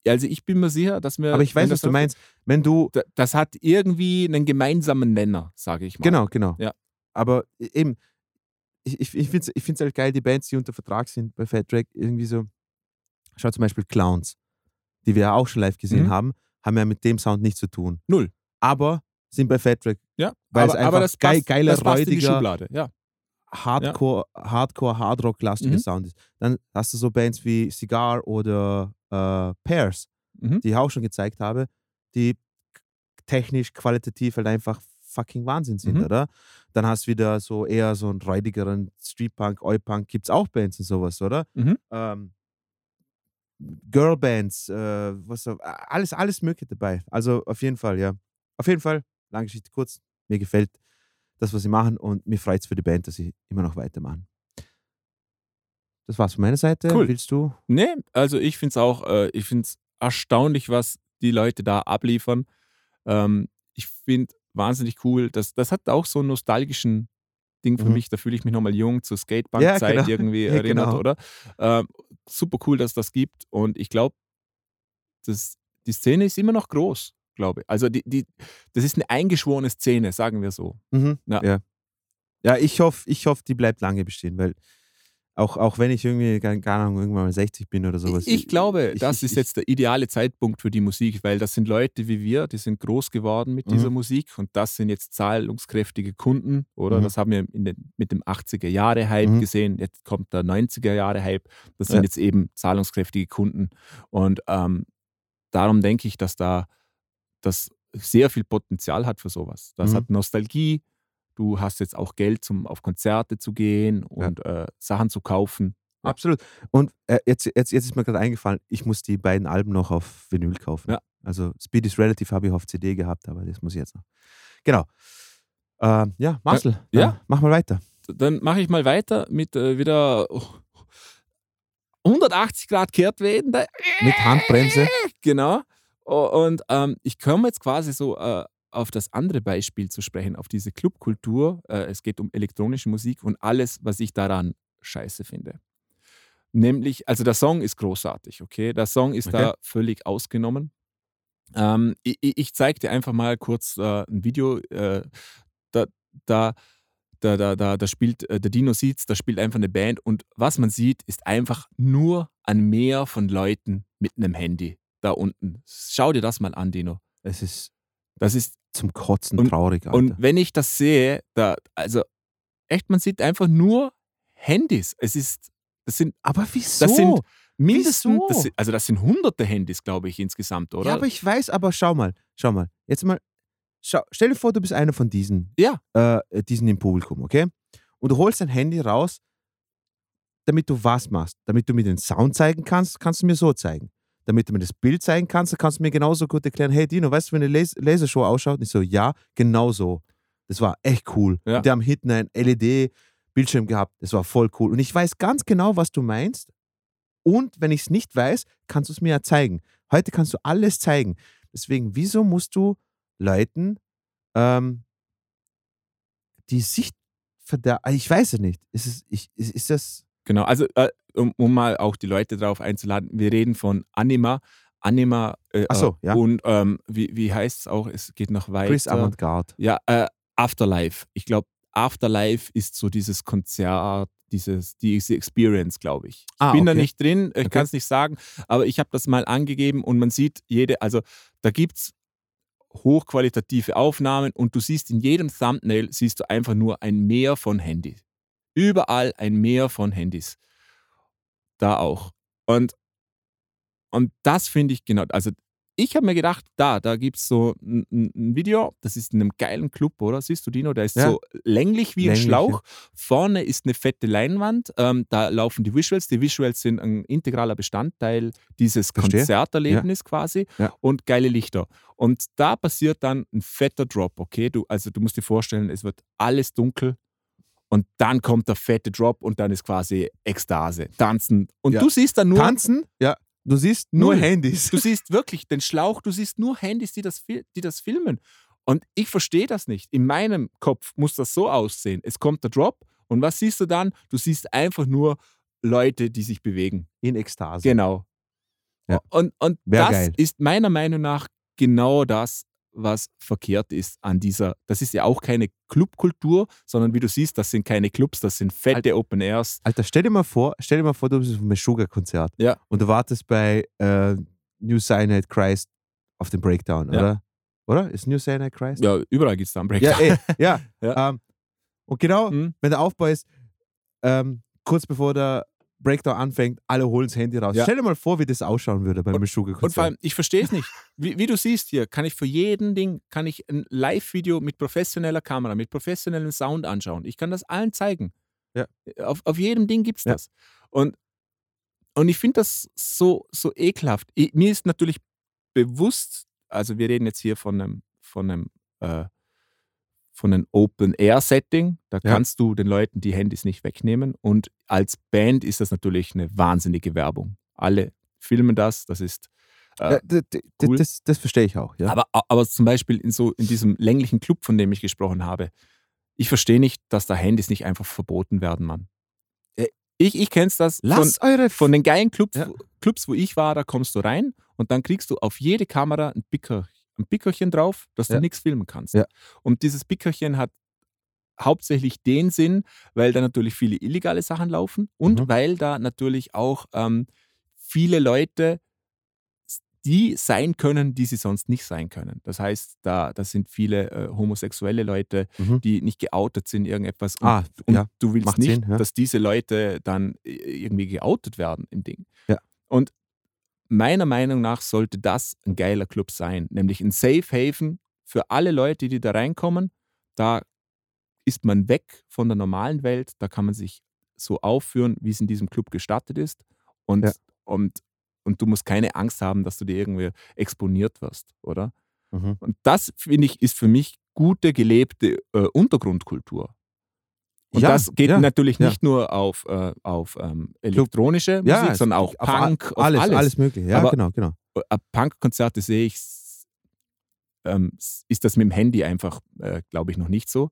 Speaker 2: also ich bin mir sicher, dass wir.
Speaker 1: aber ich weiß, was du meinst. Wenn du,
Speaker 2: da- Das hat irgendwie einen gemeinsamen Nenner, sage ich mal.
Speaker 1: genau, genau.
Speaker 2: Ja.
Speaker 1: Aber eben, ich, ich, ich finde es ich find's halt geil, die Bands, die unter Vertrag sind bei Fat Track, irgendwie so, schau zum Beispiel Clowns, die wir ja auch schon live gesehen
Speaker 2: Mhm.
Speaker 1: haben, haben ja mit dem Sound nichts zu tun.
Speaker 2: Null.
Speaker 1: Aber sind bei Fat Track
Speaker 2: Ja,
Speaker 1: Weil
Speaker 2: aber,
Speaker 1: es einfach
Speaker 2: aber das passt,
Speaker 1: geiler,
Speaker 2: das passt in die
Speaker 1: räudiger-
Speaker 2: Schublade. Ja.
Speaker 1: Hardcore, Hardcore, Hardrock-lastiger
Speaker 2: Mhm.
Speaker 1: Sound ist. Dann hast du so Bands wie Cigar oder äh, Pairs,
Speaker 2: Mhm.
Speaker 1: die ich auch schon gezeigt habe, die technisch, qualitativ halt einfach fucking Wahnsinn sind,
Speaker 2: Mhm.
Speaker 1: oder? Dann hast du wieder so eher so einen räudigeren Streetpunk, Oi-Punk, gibt es auch Bands und sowas, oder?
Speaker 2: Mhm.
Speaker 1: Ähm, Girlbands, äh, was so, alles, alles mögliche dabei. Also auf jeden Fall, ja. Auf jeden Fall, lange Geschichte kurz, mir gefällt das, was sie machen und mir freut es für die Band, dass sie immer noch weitermachen. Das war's von meiner Seite.
Speaker 2: Cool.
Speaker 1: Willst du?
Speaker 2: Nee, also ich finde es auch, äh, ich finde es erstaunlich, was die Leute da abliefern. Ähm, ich finde wahnsinnig cool, dass das hat auch so einen nostalgischen Ding für
Speaker 1: Mhm.
Speaker 2: mich, da fühle ich mich nochmal jung zur Skatebank-Zeit
Speaker 1: Ja, genau.
Speaker 2: irgendwie
Speaker 1: Ja,
Speaker 2: erinnert,
Speaker 1: genau.
Speaker 2: oder? Ähm, super cool, dass das gibt und ich glaube, das, die Szene ist immer noch groß, glaube ich. Also die, die, das ist eine eingeschworene Szene, sagen wir so.
Speaker 1: Mhm.
Speaker 2: Ja.
Speaker 1: ja. Ja, ich hoffe, ich hoff, die bleibt lange bestehen, weil auch, auch wenn ich irgendwie, keine Ahnung, irgendwann mal 60 bin oder sowas.
Speaker 2: Ich, ich glaube,
Speaker 1: ich-
Speaker 2: das
Speaker 1: ich-
Speaker 2: ist jetzt der ideale Zeitpunkt für die Musik, weil das sind Leute wie wir, die sind groß geworden mit dieser
Speaker 1: Mhm.
Speaker 2: Musik und das sind jetzt zahlungskräftige Kunden, oder?
Speaker 1: Mhm.
Speaker 2: Das haben wir den, mit dem 80er-Jahre-Hype
Speaker 1: Mhm.
Speaker 2: gesehen. Jetzt kommt der 90er-Jahre-Hype. Das sind
Speaker 1: Ja.
Speaker 2: jetzt eben zahlungskräftige Kunden. Und ähm, darum denke ich, dass da das sehr viel Potenzial hat für sowas. Das
Speaker 1: Mhm.
Speaker 2: hat Nostalgie. Du hast jetzt auch Geld, um auf Konzerte zu gehen und äh, Sachen zu kaufen. Ja.
Speaker 1: Absolut. Und äh, jetzt, jetzt, jetzt ist mir gerade eingefallen, ich muss die beiden Alben noch auf Vinyl kaufen.
Speaker 2: Ja.
Speaker 1: Also Speed is Relative habe ich auf CD gehabt, aber das muss ich jetzt noch. Genau. Ähm, ja, Marcel,
Speaker 2: ja.
Speaker 1: ja. mach mal weiter.
Speaker 2: dann mache ich mal weiter mit äh, wieder 180 Grad Kehrtwende.
Speaker 1: Mit Handbremse.
Speaker 2: Genau. Und ähm, ich komme jetzt quasi so äh, auf das andere Beispiel zu sprechen, auf diese Clubkultur. Äh, es geht um elektronische Musik und alles, was ich daran scheiße finde. Nämlich, also der Song ist großartig, okay? Der Song ist da
Speaker 1: Okay.
Speaker 2: völlig ausgenommen. Ähm, ich ich zeige dir einfach mal kurz äh, ein Video. Äh, da, da, da, da, da, da spielt äh, der Dino Seeds, da spielt einfach eine Band und was man sieht, ist einfach nur ein Meer von Leuten mit einem Handy da unten. Schau dir das mal an, Dino.
Speaker 1: Es ist
Speaker 2: Das ist
Speaker 1: zum Kotzen
Speaker 2: Und-
Speaker 1: traurig, Alter.
Speaker 2: Und wenn ich das sehe, da, also echt, man sieht einfach nur Handys. Es ist, das sind,
Speaker 1: aber wieso?
Speaker 2: das sind mindestens, das sind, also das sind hunderte Handys, glaube ich, insgesamt, oder?
Speaker 1: Ja, aber ich weiß, aber schau mal, schau mal. Jetzt mal, schau, stell dir vor, du bist einer von diesen,
Speaker 2: Ja.
Speaker 1: äh, diesen im Publikum, okay? Und du holst dein Handy raus, damit du was machst. Damit du mir den Sound zeigen kannst, kannst du mir so zeigen. Damit du mir das Bild zeigen kannst, dann kannst du mir genauso gut erklären, hey Dino, weißt du, wie eine Las Lasershow ausschaut? Und ich so, ja, genau so. Das war echt cool.
Speaker 2: Ja.
Speaker 1: Und die haben hinten ein LED-Bildschirm gehabt. Das war voll cool. Und ich weiß ganz genau, was du meinst. Und wenn ich es nicht weiß, kannst du es mir ja zeigen. Heute kannst du alles zeigen. Deswegen, wieso musst du Leuten ähm, die Sicht verderben? Ich weiß es nicht. Ist, es, ich, ist, ist das.
Speaker 2: Genau, also äh, um, um mal auch die Leute darauf einzuladen, wir reden von Anima. Anima äh,
Speaker 1: so, ja.
Speaker 2: und ähm, wie, wie heißt es auch? Es geht noch weiter.
Speaker 1: Chris Avantgarde.
Speaker 2: Ja, äh, Afterlife. Ich glaube, Afterlife ist so dieses Konzert, dieses, diese Experience, glaube ich. Ich
Speaker 1: Ah,
Speaker 2: bin da
Speaker 1: okay.
Speaker 2: nicht drin, ich
Speaker 1: Okay.
Speaker 2: kann es nicht sagen, aber ich habe das mal angegeben und man sieht jede, also da gibt es hochqualitative Aufnahmen und du siehst in jedem Thumbnail, siehst du einfach nur ein Meer von Handys. Überall ein Meer von Handys. Da auch. Und, und das finde ich genau, also ich habe mir gedacht, da, da gibt es so ein, ein ein Video, das ist in einem geilen Club, oder? Siehst du, Dino? Der ist
Speaker 1: Ja.
Speaker 2: so länglich wie ein
Speaker 1: Länglich,
Speaker 2: Schlauch. Vorne ist eine fette Leinwand, ähm, da laufen die Visuals. Die Visuals sind ein integraler Bestandteil dieses
Speaker 1: Verstehe.
Speaker 2: Konzerterlebnis quasi
Speaker 1: Ja.
Speaker 2: und geile Lichter. Und da passiert dann ein fetter Drop, okay? Du, also du musst dir vorstellen, es wird alles dunkel und dann kommt der fette Drop und dann ist quasi Ekstase, Tanzen. Und
Speaker 1: Ja.
Speaker 2: du siehst dann nur
Speaker 1: Tanzen? Ja. Du siehst nur
Speaker 2: Null.
Speaker 1: Handys.
Speaker 2: Du siehst wirklich den Schlauch, du siehst nur Handys, die das, die das filmen. Und ich verstehe das nicht. In meinem Kopf muss das so aussehen. Es kommt der Drop und was siehst du dann? Du siehst einfach nur Leute, die sich bewegen.
Speaker 1: In Ekstase.
Speaker 2: Genau.
Speaker 1: Ja.
Speaker 2: Und, und
Speaker 1: Wär
Speaker 2: das
Speaker 1: geil.
Speaker 2: ist meiner Meinung nach genau das, was verkehrt ist an dieser. Das ist ja auch keine Clubkultur, sondern wie du siehst, das sind keine Clubs, das sind fette Open Airs.
Speaker 1: Alter, stell dir mal vor, stell dir mal vor, du bist auf einem Meshuggah-Konzert.
Speaker 2: Ja.
Speaker 1: Und du wartest bei äh, New Cyanide Christ auf den Breakdown,
Speaker 2: Ja.
Speaker 1: oder? Oder? Ist New Cyanide Christ?
Speaker 2: Ja, überall gibt es da einen
Speaker 1: Ja,
Speaker 2: Breakdown.
Speaker 1: ey, ja.
Speaker 2: Ja.
Speaker 1: Ähm, und genau,
Speaker 2: Mhm.
Speaker 1: wenn der Aufbau ist, ähm, kurz bevor der Breakdown anfängt, alle holen das Handy raus.
Speaker 2: Ja.
Speaker 1: Stell dir mal vor, wie das ausschauen würde beim Meshuggah-Konzert.
Speaker 2: Und vor allem, ich verstehe es nicht. Wie, wie du siehst hier, kann ich für jeden Ding, kann ich ein Live-Video mit professioneller Kamera, mit professionellem Sound anschauen. Ich kann das allen zeigen.
Speaker 1: Ja.
Speaker 2: Auf, auf jedem Ding gibt es
Speaker 1: Ja.
Speaker 2: das. Und, und ich finde das so, so ekelhaft. Ich, mir ist natürlich bewusst, also wir reden jetzt hier von einem, von einem, äh, von einem Open-Air-Setting. Da
Speaker 1: Ja.
Speaker 2: kannst du den Leuten die Handys nicht wegnehmen. Und als Band ist das natürlich eine wahnsinnige Werbung. Alle filmen das, das ist äh,
Speaker 1: Ja,
Speaker 2: cool.
Speaker 1: das, das verstehe ich auch. Ja?
Speaker 2: aber, aber zum Beispiel in, so, in diesem länglichen Club, von dem ich gesprochen habe, ich verstehe nicht, dass da Handys nicht einfach verboten werden, Mann. Äh, Ich, ich kenn's das von,
Speaker 1: Lass eure
Speaker 2: von den geilen Clubs,
Speaker 1: Ja.
Speaker 2: Clubs, wo ich war, da kommst du rein und dann kriegst du auf jede Kamera ein, Picker, ein Pickerchen drauf, dass
Speaker 1: Ja.
Speaker 2: du nichts filmen kannst.
Speaker 1: Ja.
Speaker 2: Und dieses Pickerchen hat hauptsächlich den Sinn, weil da natürlich viele illegale Sachen laufen und
Speaker 1: Mhm.
Speaker 2: weil da natürlich auch ähm, viele Leute die sein können, die sie sonst nicht sein können. Das heißt, da, da sind viele äh, homosexuelle Leute,
Speaker 1: Mhm.
Speaker 2: die nicht geoutet sind, irgendetwas. Und,
Speaker 1: Ah,
Speaker 2: und
Speaker 1: ja.
Speaker 2: du willst nicht,
Speaker 1: Sinn, ja.
Speaker 2: dass diese Leute dann irgendwie geoutet werden im Ding.
Speaker 1: Ja.
Speaker 2: Und meiner Meinung nach sollte das ein geiler Club sein, nämlich ein Safe Haven für alle Leute, die da reinkommen. Da ist man weg von der normalen Welt, da kann man sich so aufführen, wie es in diesem Club gestattet ist. Und,
Speaker 1: Ja.
Speaker 2: und, und du musst keine Angst haben, dass du dir irgendwie exponiert wirst, oder?
Speaker 1: Mhm.
Speaker 2: Und das, finde ich, ist für mich gute, gelebte äh, Untergrundkultur. Und
Speaker 1: Ja,
Speaker 2: das geht
Speaker 1: ja,
Speaker 2: natürlich
Speaker 1: ja.
Speaker 2: nicht nur auf, äh, auf ähm, elektronische
Speaker 1: Ja,
Speaker 2: Musik, sondern auch Punk, auf
Speaker 1: alles,
Speaker 2: alles.
Speaker 1: alles mögliche. Ja,
Speaker 2: Aber-
Speaker 1: genau, genau.
Speaker 2: Äh, Punk-Konzerte sehe ich, ähm, ist das mit dem Handy einfach, äh, glaube ich, noch nicht so.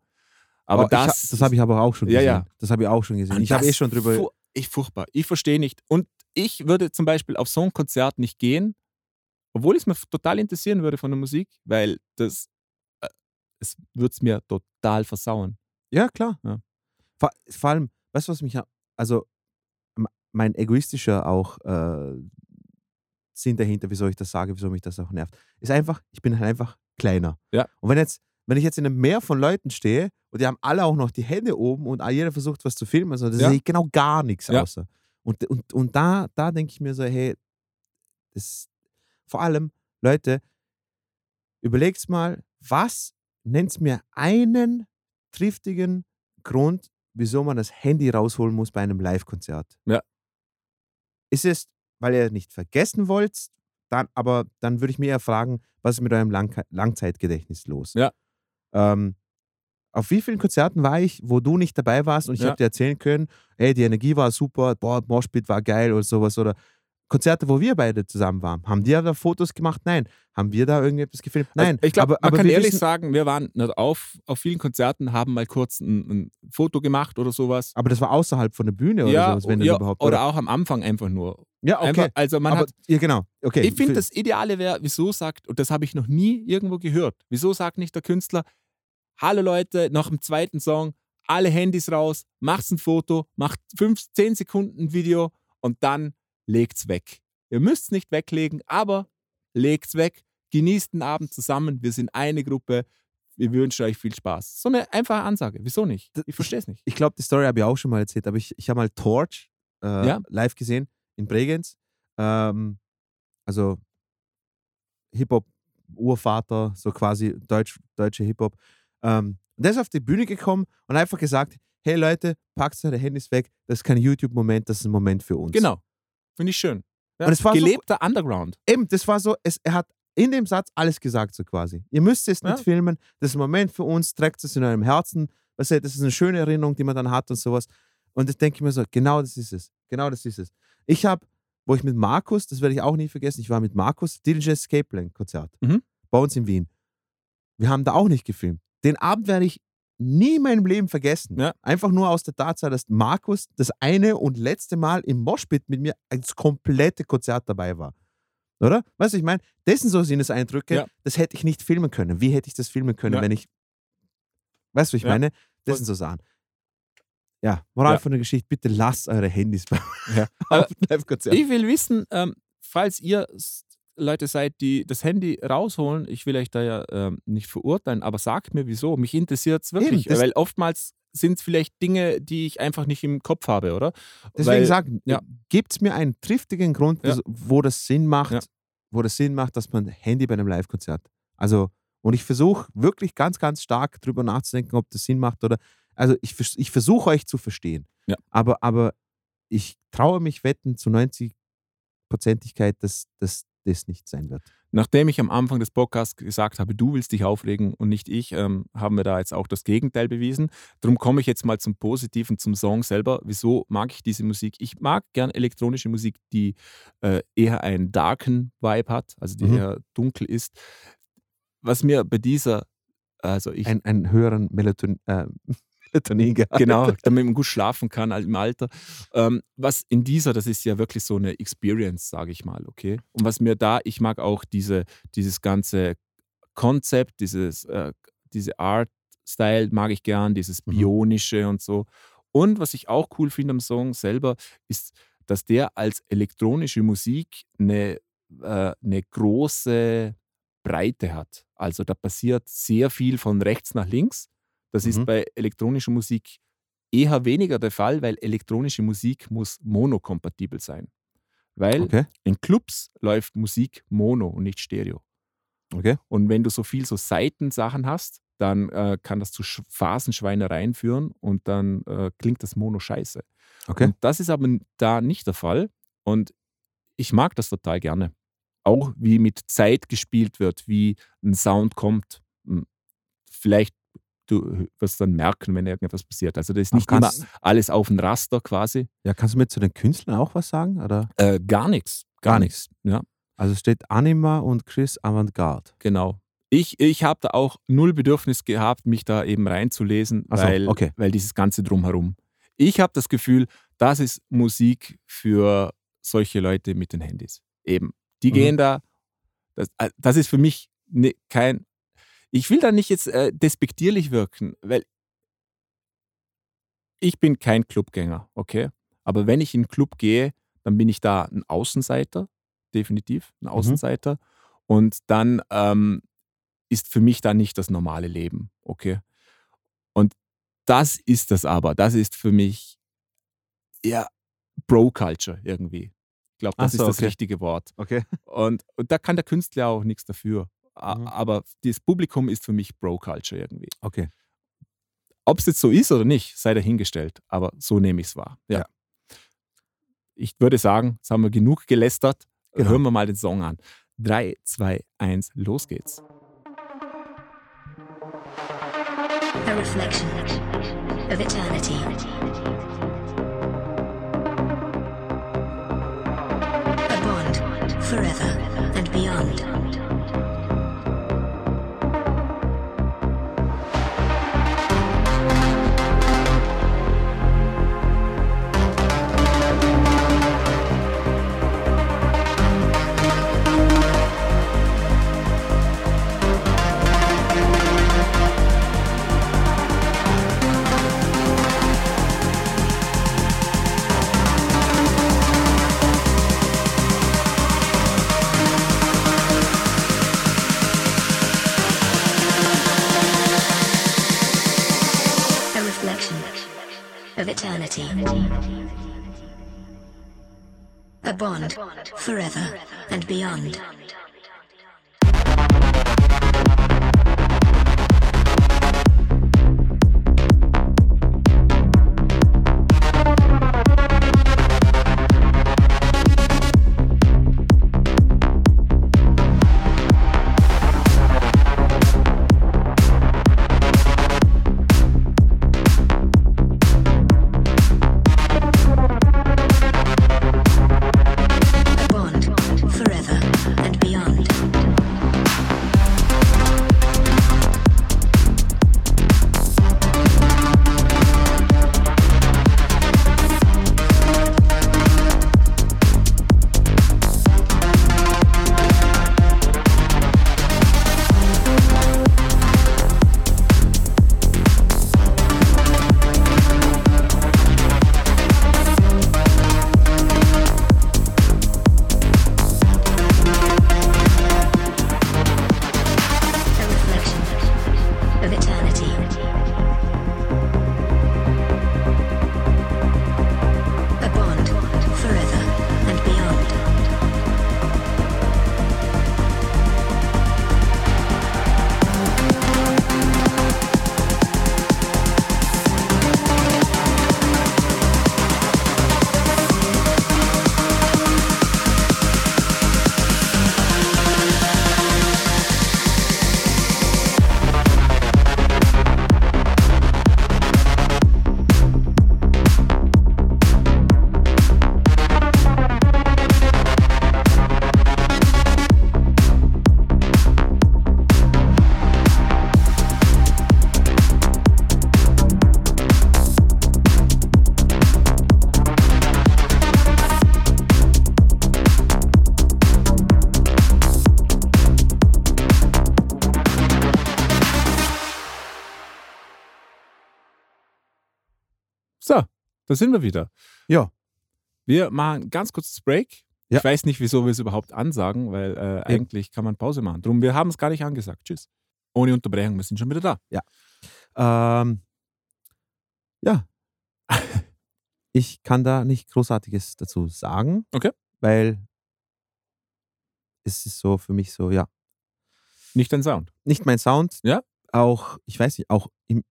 Speaker 2: Aber
Speaker 1: Oh, ich ha-
Speaker 2: das,
Speaker 1: das habe ich aber auch schon
Speaker 2: Ja,
Speaker 1: gesehen.
Speaker 2: ja.
Speaker 1: Das habe ich auch schon gesehen.
Speaker 2: Und
Speaker 1: Ich habe eh schon drüber.
Speaker 2: fu- Ich furchtbar. Ich verstehe nicht. Und ich würde zum Beispiel auf so ein Konzert nicht gehen, Obwohl es mir total interessieren würde von der Musik, weil das, äh, es würde es mir total versauen.
Speaker 1: Ja, klar.
Speaker 2: Ja.
Speaker 1: Vor, vor allem, weißt du, was mich, ja- also mein egoistischer auch äh, Sinn dahinter, wieso ich das sage, wieso mich das auch nervt, ist einfach, ich bin halt einfach kleiner.
Speaker 2: Ja.
Speaker 1: Und wenn jetzt, wenn ich jetzt in einem Meer von Leuten stehe und die haben alle auch noch die Hände oben und jeder versucht, was zu filmen, also das
Speaker 2: Ja.
Speaker 1: sehe ich genau gar nichts
Speaker 2: Ja.
Speaker 1: außer. Und, und, und da, da denke ich mir so, hey, das, vor allem, Leute, überlegt mal, was nennt mir einen triftigen Grund, wieso man das Handy rausholen muss bei einem Live-Konzert?
Speaker 2: Ja.
Speaker 1: Ist es, weil ihr nicht vergessen wollt, dann, aber dann würde ich mir eher fragen, was ist mit eurem Lang Langzeitgedächtnis los?
Speaker 2: Ja.
Speaker 1: Ähm, auf wie vielen Konzerten war ich, wo du nicht dabei warst und ich
Speaker 2: Ja.
Speaker 1: habe dir erzählen können, hey, die Energie war super, boah, Moshpit war geil oder sowas oder Konzerte, wo wir beide zusammen waren. Haben die da Fotos gemacht? Nein. Haben wir da irgendetwas gefilmt? Nein.
Speaker 2: Also ich glaube, man
Speaker 1: aber
Speaker 2: kann ehrlich
Speaker 1: wissen,
Speaker 2: sagen, wir waren nicht auf, auf vielen Konzerten, haben mal kurz ein, ein Foto gemacht oder sowas.
Speaker 1: aber das war außerhalb von der Bühne oder
Speaker 2: ja,
Speaker 1: sowas, wenn
Speaker 2: ja
Speaker 1: überhaupt.
Speaker 2: oder auch am Anfang einfach nur.
Speaker 1: ja, okay.
Speaker 2: Einfach, also man
Speaker 1: aber,
Speaker 2: hat,
Speaker 1: ja, genau. Okay.
Speaker 2: ich finde, das Ideale wäre, wieso sagt, und das habe ich noch nie irgendwo gehört, wieso sagt nicht der Künstler, hallo Leute, nach dem zweiten Song, alle Handys raus, macht's ein Foto, macht 5, 10 Sekunden Video und dann legt's weg. Ihr müsst es nicht weglegen, aber legt's weg, genießt den Abend zusammen, wir sind eine Gruppe, wir wünschen euch viel Spaß. So eine einfache Ansage, wieso nicht? Ich verstehe es nicht.
Speaker 1: ich glaube, die Story habe ich auch schon mal erzählt, aber ich, ich habe mal Torch äh,
Speaker 2: Ja.
Speaker 1: live gesehen in Bregenz. Ähm, also Hip-Hop-Urvater, so quasi Deutsch, deutsche Hip-Hop. Ähm, und der ist auf die Bühne gekommen und einfach gesagt: Hey Leute, packt eure Handys weg, das ist kein YouTube-Moment, das ist ein Moment für uns.
Speaker 2: Genau, finde ich schön. Ja.
Speaker 1: Und es war so-
Speaker 2: Gelebter Underground.
Speaker 1: Eben, das war so, es, er hat in dem Satz alles gesagt, so quasi. Ihr müsst es nicht
Speaker 2: Ja.
Speaker 1: filmen, das ist ein Moment für uns, trägt es in eurem Herzen. Weißt du, das ist eine schöne Erinnerung, die man dann hat und sowas. Und das denke ich mir so, genau das ist es. Genau das ist es. Ich habe, wo ich mit Markus, das werde ich auch nie vergessen, ich war mit Markus, DJ Escape Plan Konzert
Speaker 2: Mhm.
Speaker 1: bei uns in Wien. Wir haben da auch nicht gefilmt. Den Abend werde ich nie in meinem Leben vergessen.
Speaker 2: Ja.
Speaker 1: Einfach nur aus der Tatsache, dass Markus das eine und letzte Mal im Moshpit mit mir als komplette Konzert dabei war. Oder? Weißt du, ich meine, das sind so Sinneseindrücke,
Speaker 2: Ja.
Speaker 1: das hätte ich nicht filmen können. Wie hätte ich das filmen können,
Speaker 2: Ja.
Speaker 1: wenn ich. Weißt du, ich
Speaker 2: Ja.
Speaker 1: meine? Das sind so Sachen. Ja, Moral von der Geschichte, bitte lasst eure Handys auf dem Live-Konzert.
Speaker 2: Ich will wissen, ähm, falls ihr Leute seid, die das Handy rausholen, ich will euch da ja ähm, nicht verurteilen, aber sagt mir wieso. Mich interessiert es wirklich,
Speaker 1: das-
Speaker 2: weil oftmals sind es vielleicht Dinge, die ich einfach nicht im Kopf habe, oder?
Speaker 1: Deswegen
Speaker 2: weil,
Speaker 1: sagen,
Speaker 2: ja.
Speaker 1: gebt mir einen triftigen Grund,
Speaker 2: Ja.
Speaker 1: wo- das Sinn macht,
Speaker 2: Ja.
Speaker 1: wo das Sinn macht, dass man Handy bei einem Live-Konzert. Also, und ich versuche wirklich ganz, ganz stark drüber nachzudenken, ob das Sinn macht oder. Also, ich, ich versuche euch zu verstehen. Aber, aber ich traue mich wetten zu 90-Prozentigkeit, dass dass das nicht sein wird.
Speaker 2: Nachdem ich am Anfang des Podcasts gesagt habe, du willst dich aufregen und nicht ich, ähm, haben wir da jetzt auch das Gegenteil bewiesen. Darum komme ich jetzt mal zum Positiven, zum Song selber. Wieso mag ich diese Musik? Ich mag gern elektronische Musik, die äh, eher einen darken Vibe hat, also die
Speaker 1: Mhm.
Speaker 2: eher dunkel ist. Was mir bei dieser, also ich,
Speaker 1: Ein, einen höheren Melatonin, äh, Melatonin gehabt.
Speaker 2: genau, damit man gut schlafen kann halt im Alter. Ähm, was in dieser, das ist ja wirklich so eine Experience, sage ich mal, okay? Und was mir da, ich mag auch diese, dieses ganze Konzept, dieses, äh, diese Art-Style mag ich gern, dieses
Speaker 1: Mhm.
Speaker 2: Bionische und so. Und was ich auch cool finde am Song selber, ist, dass der als elektronische Musik eine, äh, eine große Breite hat. Also da passiert sehr viel von rechts nach links. Das ist
Speaker 1: Mhm.
Speaker 2: bei elektronischer Musik eher weniger der Fall, weil elektronische Musik muss monokompatibel sein. Weil
Speaker 1: Okay.
Speaker 2: in Clubs läuft Musik mono und nicht stereo.
Speaker 1: Okay.
Speaker 2: Und wenn du so viel so Seitensachen hast, dann äh, kann das zu Sch Phasenschweinereien führen und dann äh, klingt das Mono scheiße.
Speaker 1: Okay.
Speaker 2: Und das ist aber da nicht der Fall. Und ich mag das total gerne. Auch wie mit Zeit gespielt wird, wie ein Sound kommt. Hm, Vielleicht du wirst dann merken, wenn irgendetwas passiert. Also das ist nicht immer alles auf ein Raster quasi.
Speaker 1: Ja, kannst du mir zu den Künstlern auch was sagen? Oder?
Speaker 2: Äh, gar nichts.
Speaker 1: Gar
Speaker 2: nichts. Ja.
Speaker 1: Also steht Anima und Chris Avantgarde.
Speaker 2: Genau. Ich, ich habe da auch null Bedürfnis gehabt, mich da eben reinzulesen,
Speaker 1: so,
Speaker 2: weil,
Speaker 1: okay.
Speaker 2: weil dieses ganze Drumherum. Ich habe das Gefühl, das ist Musik für solche Leute mit den Handys. Eben. Die
Speaker 1: Mhm.
Speaker 2: gehen da, Das, äh, das ist für mich ne, kein. Ich will da nicht jetzt äh, despektierlich wirken, weil ich bin kein Clubgänger, okay? Aber wenn ich in einen Club gehe, dann bin ich da ein Außenseiter, definitiv ein Außenseiter. Und dann ähm, ist für mich da nicht das normale Leben, okay? Und das ist das aber. Das ist für mich ja Bro-Culture irgendwie. Ich glaube, das
Speaker 1: so,
Speaker 2: ist das
Speaker 1: okay.
Speaker 2: richtige Wort.
Speaker 1: Okay.
Speaker 2: Und, und da kann der Künstler auch nichts dafür.
Speaker 1: Mhm.
Speaker 2: Aber das Publikum ist für mich Bro-Culture irgendwie.
Speaker 1: Okay.
Speaker 2: Ob es jetzt so ist oder nicht, sei dahingestellt. Aber so nehme ich es wahr. Ja.
Speaker 1: Ja.
Speaker 2: Ich würde sagen, jetzt haben wir genug gelästert.
Speaker 1: Genau.
Speaker 2: Hören wir mal den Song an. 3, 2, 1, los geht's.
Speaker 9: A reflection of eternity. A bond forever eternity. A bond forever and beyond.
Speaker 2: Da sind wir wieder.
Speaker 1: Ja.
Speaker 2: Wir machen ein ganz kurzes Break.
Speaker 1: Ja.
Speaker 2: Ich weiß nicht, wieso wir es überhaupt ansagen, weil äh, eigentlich kann man Pause machen. Drum, wir haben es gar nicht angesagt. Tschüss. Ohne Unterbrechung, wir sind schon wieder da.
Speaker 1: Ähm, ja. ich kann da nicht Großartiges dazu sagen.
Speaker 2: Okay.
Speaker 1: Weil es ist so für mich so, ja,
Speaker 2: Nicht dein Sound.
Speaker 1: nicht mein Sound.
Speaker 2: Ja.
Speaker 1: Auch, ich weiß nicht, auch im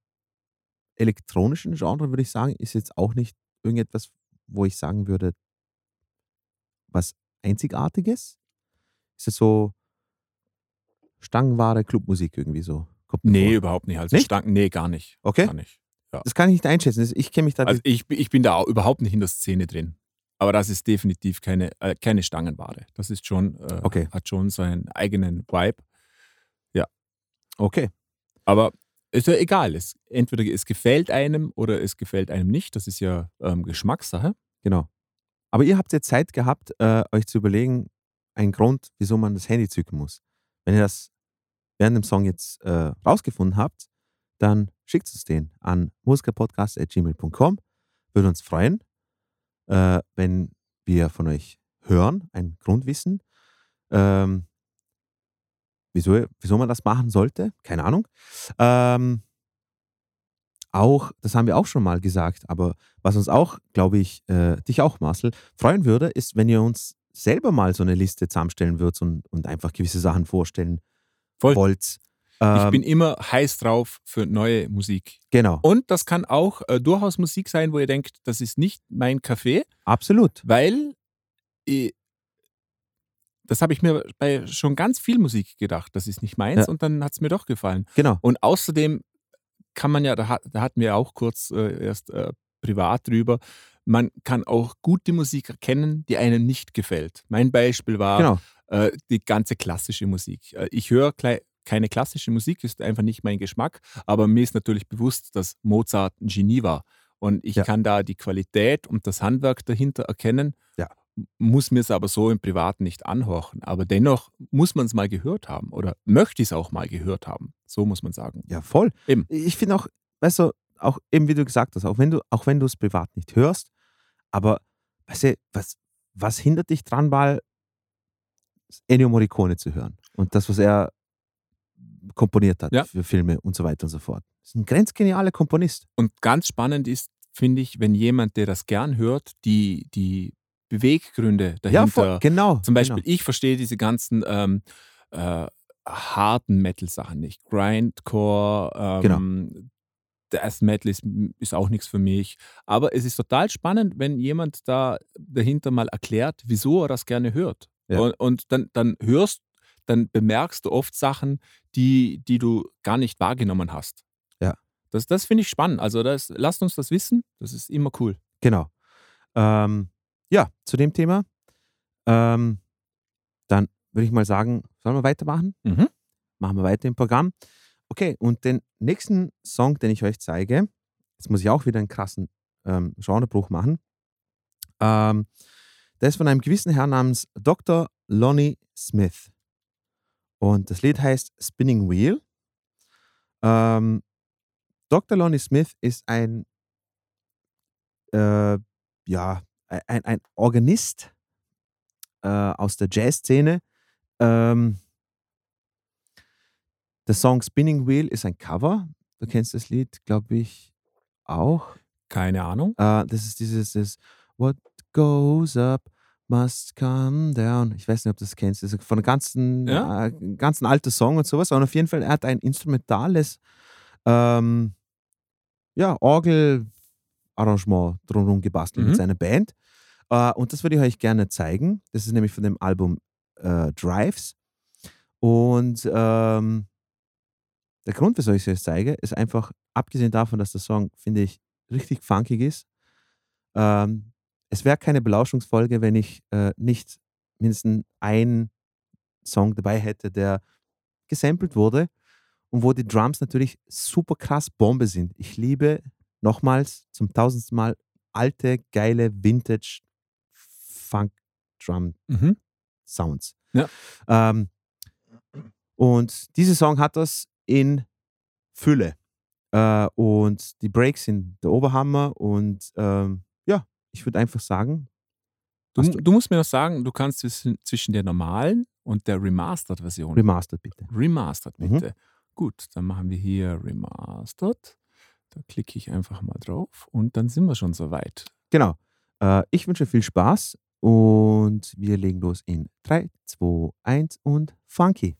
Speaker 1: elektronischen Genre würde ich sagen, ist jetzt auch nicht irgendetwas, wo ich sagen würde, was Einzigartiges. Ist es so stangenware Clubmusik irgendwie so? Kommt
Speaker 2: Nee,
Speaker 1: vor.
Speaker 2: überhaupt nicht. Also
Speaker 1: Nicht?
Speaker 2: Stank, nee, gar nicht.
Speaker 1: Okay.
Speaker 2: Gar nicht.
Speaker 1: Das kann ich nicht einschätzen. Ich kenne mich da
Speaker 2: Also ich, ich bin da auch überhaupt nicht in der Szene drin. Aber das ist definitiv keine, äh, keine Stangenware. Das ist schon, äh,
Speaker 1: Okay.
Speaker 2: hat schon seinen eigenen Vibe.
Speaker 1: Okay.
Speaker 2: Aber ist ja egal. Es, entweder es gefällt einem oder es gefällt einem nicht. Das ist ja ähm, Geschmackssache.
Speaker 1: Genau. Aber ihr habt jetzt Zeit gehabt, äh, euch zu überlegen, ein Grund, wieso man das Handy zücken muss. Wenn ihr das während dem Song jetzt äh, rausgefunden habt, dann schickt uns den an musikerpodcast.gmail.com. Würde uns freuen, äh, wenn wir von euch hören, ein Grundwissen. Ähm, wieso, wieso man das machen sollte, keine Ahnung. Ähm, auch, das haben wir auch schon mal gesagt, aber was uns auch, glaube ich, äh, dich auch, Marcel, freuen würde, ist, wenn ihr uns selber mal so eine Liste zusammenstellen würdet und, und einfach gewisse Sachen vorstellen
Speaker 2: Voll.
Speaker 1: wollt.
Speaker 2: Ich
Speaker 1: Ähm,
Speaker 2: bin immer heiß drauf für neue Musik.
Speaker 1: genau,
Speaker 2: Und das kann auch äh, durchaus Musik sein, wo ihr denkt, das ist nicht mein Café,
Speaker 1: absolut.
Speaker 2: weil ich, das habe ich mir bei schon ganz viel Musik gedacht. Das ist nicht meins
Speaker 1: Ja.
Speaker 2: und dann hat es mir doch gefallen.
Speaker 1: Genau.
Speaker 2: Und außerdem kann man ja, da, hat- da hatten wir auch kurz äh, erst äh, privat drüber, man kann auch gute Musik erkennen, die einem nicht gefällt. Mein Beispiel war
Speaker 1: Genau.
Speaker 2: äh, die ganze klassische Musik. Äh, ich höre keine klassische Musik, ist einfach nicht mein Geschmack, aber mir ist natürlich bewusst, dass Mozart ein Genie war. Und ich
Speaker 1: Ja.
Speaker 2: kann da die Qualität und das Handwerk dahinter erkennen,
Speaker 1: Ja.
Speaker 2: Muss mir es aber so im Privaten nicht anhorchen. Aber dennoch muss man es mal gehört haben oder möchte ich es auch mal gehört haben. So muss man sagen.
Speaker 1: Ja, voll.
Speaker 2: Eben.
Speaker 1: Ich finde auch, weißt du, auch eben wie du gesagt hast, auch wenn du, auch wenn du es privat nicht hörst, aber weißt du, was, was hindert dich dran, mal Ennio Morricone zu hören? Und das, was er komponiert hat
Speaker 2: Ja.
Speaker 1: für Filme und so weiter und so fort. Das ist ein grenzgenialer Komponist.
Speaker 2: Und ganz spannend ist, finde ich, wenn jemand, der das gern hört, die, die Beweggründe dahinter.
Speaker 1: Ja, voll, genau.
Speaker 2: Zum Beispiel,
Speaker 1: genau.
Speaker 2: ich verstehe diese ganzen ähm, äh, harten Metal-Sachen nicht. Grindcore,
Speaker 1: Genau.
Speaker 2: ähm, Death Metal ist, ist auch nichts für mich. Aber es ist total spannend, wenn jemand da dahinter mal erklärt, wieso er das gerne hört.
Speaker 1: Ja.
Speaker 2: Und, und dann, dann hörst, dann bemerkst du oft Sachen, die, die du gar nicht wahrgenommen hast.
Speaker 1: Ja.
Speaker 2: Das, das finde ich spannend. Also das, lasst uns das wissen. Das ist immer cool.
Speaker 1: Genau. Ähm, ja, zu dem Thema. Ähm, dann würde ich mal sagen, sollen wir weitermachen?
Speaker 2: Mhm.
Speaker 1: Machen wir weiter im Programm. Okay, und den nächsten Song, den ich euch zeige, jetzt muss ich auch wieder einen krassen ähm, Genrebruch machen. Ähm, der ist von einem gewissen Herrn namens Dr. Lonnie Smith. Und das Lied heißt Spinning Wheel. Ähm, Dr. Lonnie Smith ist ein, äh, ja, ein, ein Organist äh, aus der Jazzszene. Ähm, der Song Spinning Wheel ist ein Cover. Du kennst das Lied, glaube ich, auch.
Speaker 2: Keine Ahnung.
Speaker 1: Äh, das ist dieses das What goes up must come down. Ich weiß nicht, ob du das kennst. Das ist von einem ganzen,
Speaker 2: Ja.
Speaker 1: äh, ganzen alten Song und sowas. Und auf jeden Fall, er hat ein instrumentales ähm, ja, Orgel-Arrangement drumherum gebastelt
Speaker 2: Mhm.
Speaker 1: mit seiner Band. Äh, und das würde ich euch gerne zeigen. Das ist nämlich von dem Album äh, Drives. Und ähm, der Grund, wieso ich es euch zeige, ist einfach, abgesehen davon, dass der Song, finde ich, richtig funkig ist. Ähm, es wäre keine Belauschungsfolge, wenn ich äh, nicht mindestens einen Song dabei hätte, der gesampelt wurde und wo die Drums natürlich super krass Bombe sind. Ich liebe nochmals zum tausendsten Mal alte, geile Vintage Funk Drum
Speaker 2: Mhm.
Speaker 1: Sounds.
Speaker 2: Ja.
Speaker 1: Ähm, und dieser Song hat das in Fülle. Äh, und die Breaks sind der Oberhammer. Und ähm, ja, ich würde einfach sagen,
Speaker 2: Du,
Speaker 1: du-
Speaker 2: du musst mir noch sagen, du kannst zwischen, zwischen der normalen und der Remastered-Version.
Speaker 1: remastered bitte.
Speaker 2: Remastered,
Speaker 1: Mhm.
Speaker 2: bitte. Gut, dann machen wir hier Remastered. Da klicke ich einfach mal drauf und dann sind wir schon soweit.
Speaker 1: Genau. Äh, ich wünsche viel Spaß und wir legen los in 3, 2, 1 und Funky.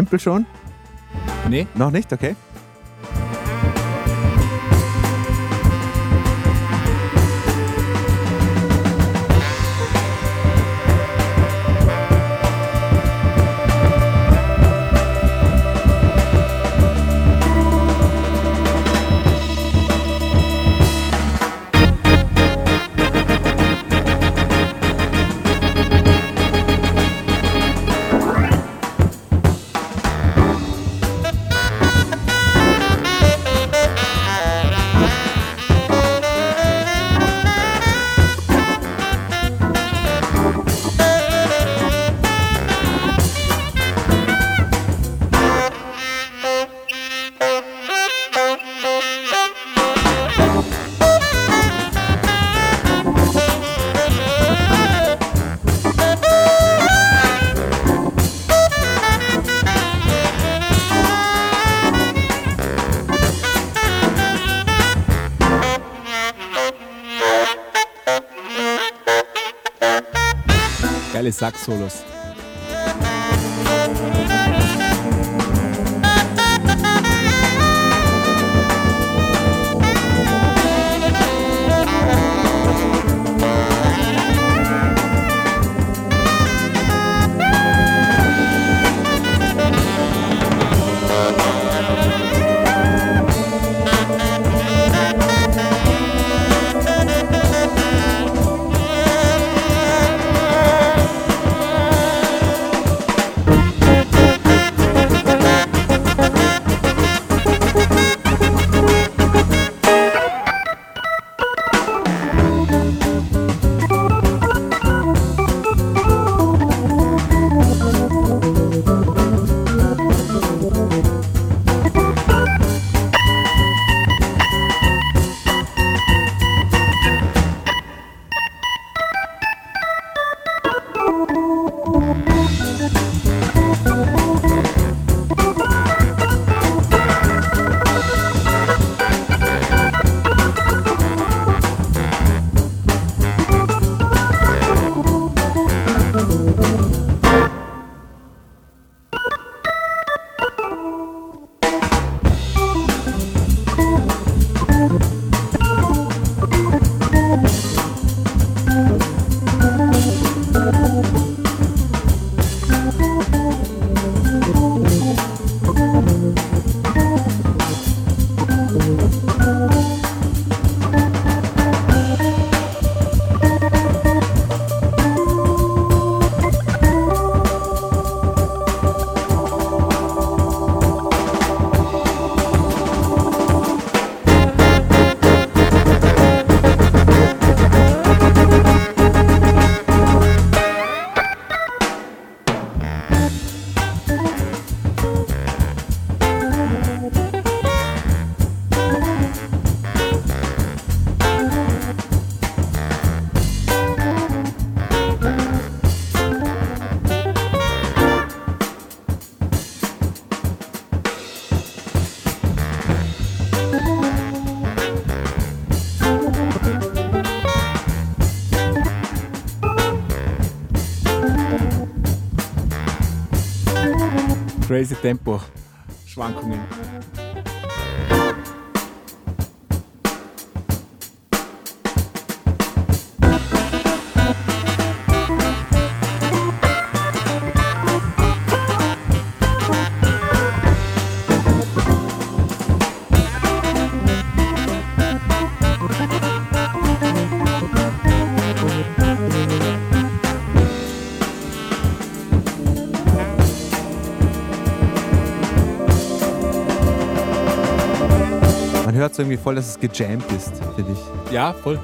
Speaker 1: Sample schon?
Speaker 2: Nee.
Speaker 1: Noch nicht? Okay.
Speaker 2: Geile Sax-Solos. Crazy Tempo. Schwankungen.
Speaker 1: Irgendwie voll, dass es gejammt ist, finde ich.
Speaker 2: Ja, voll.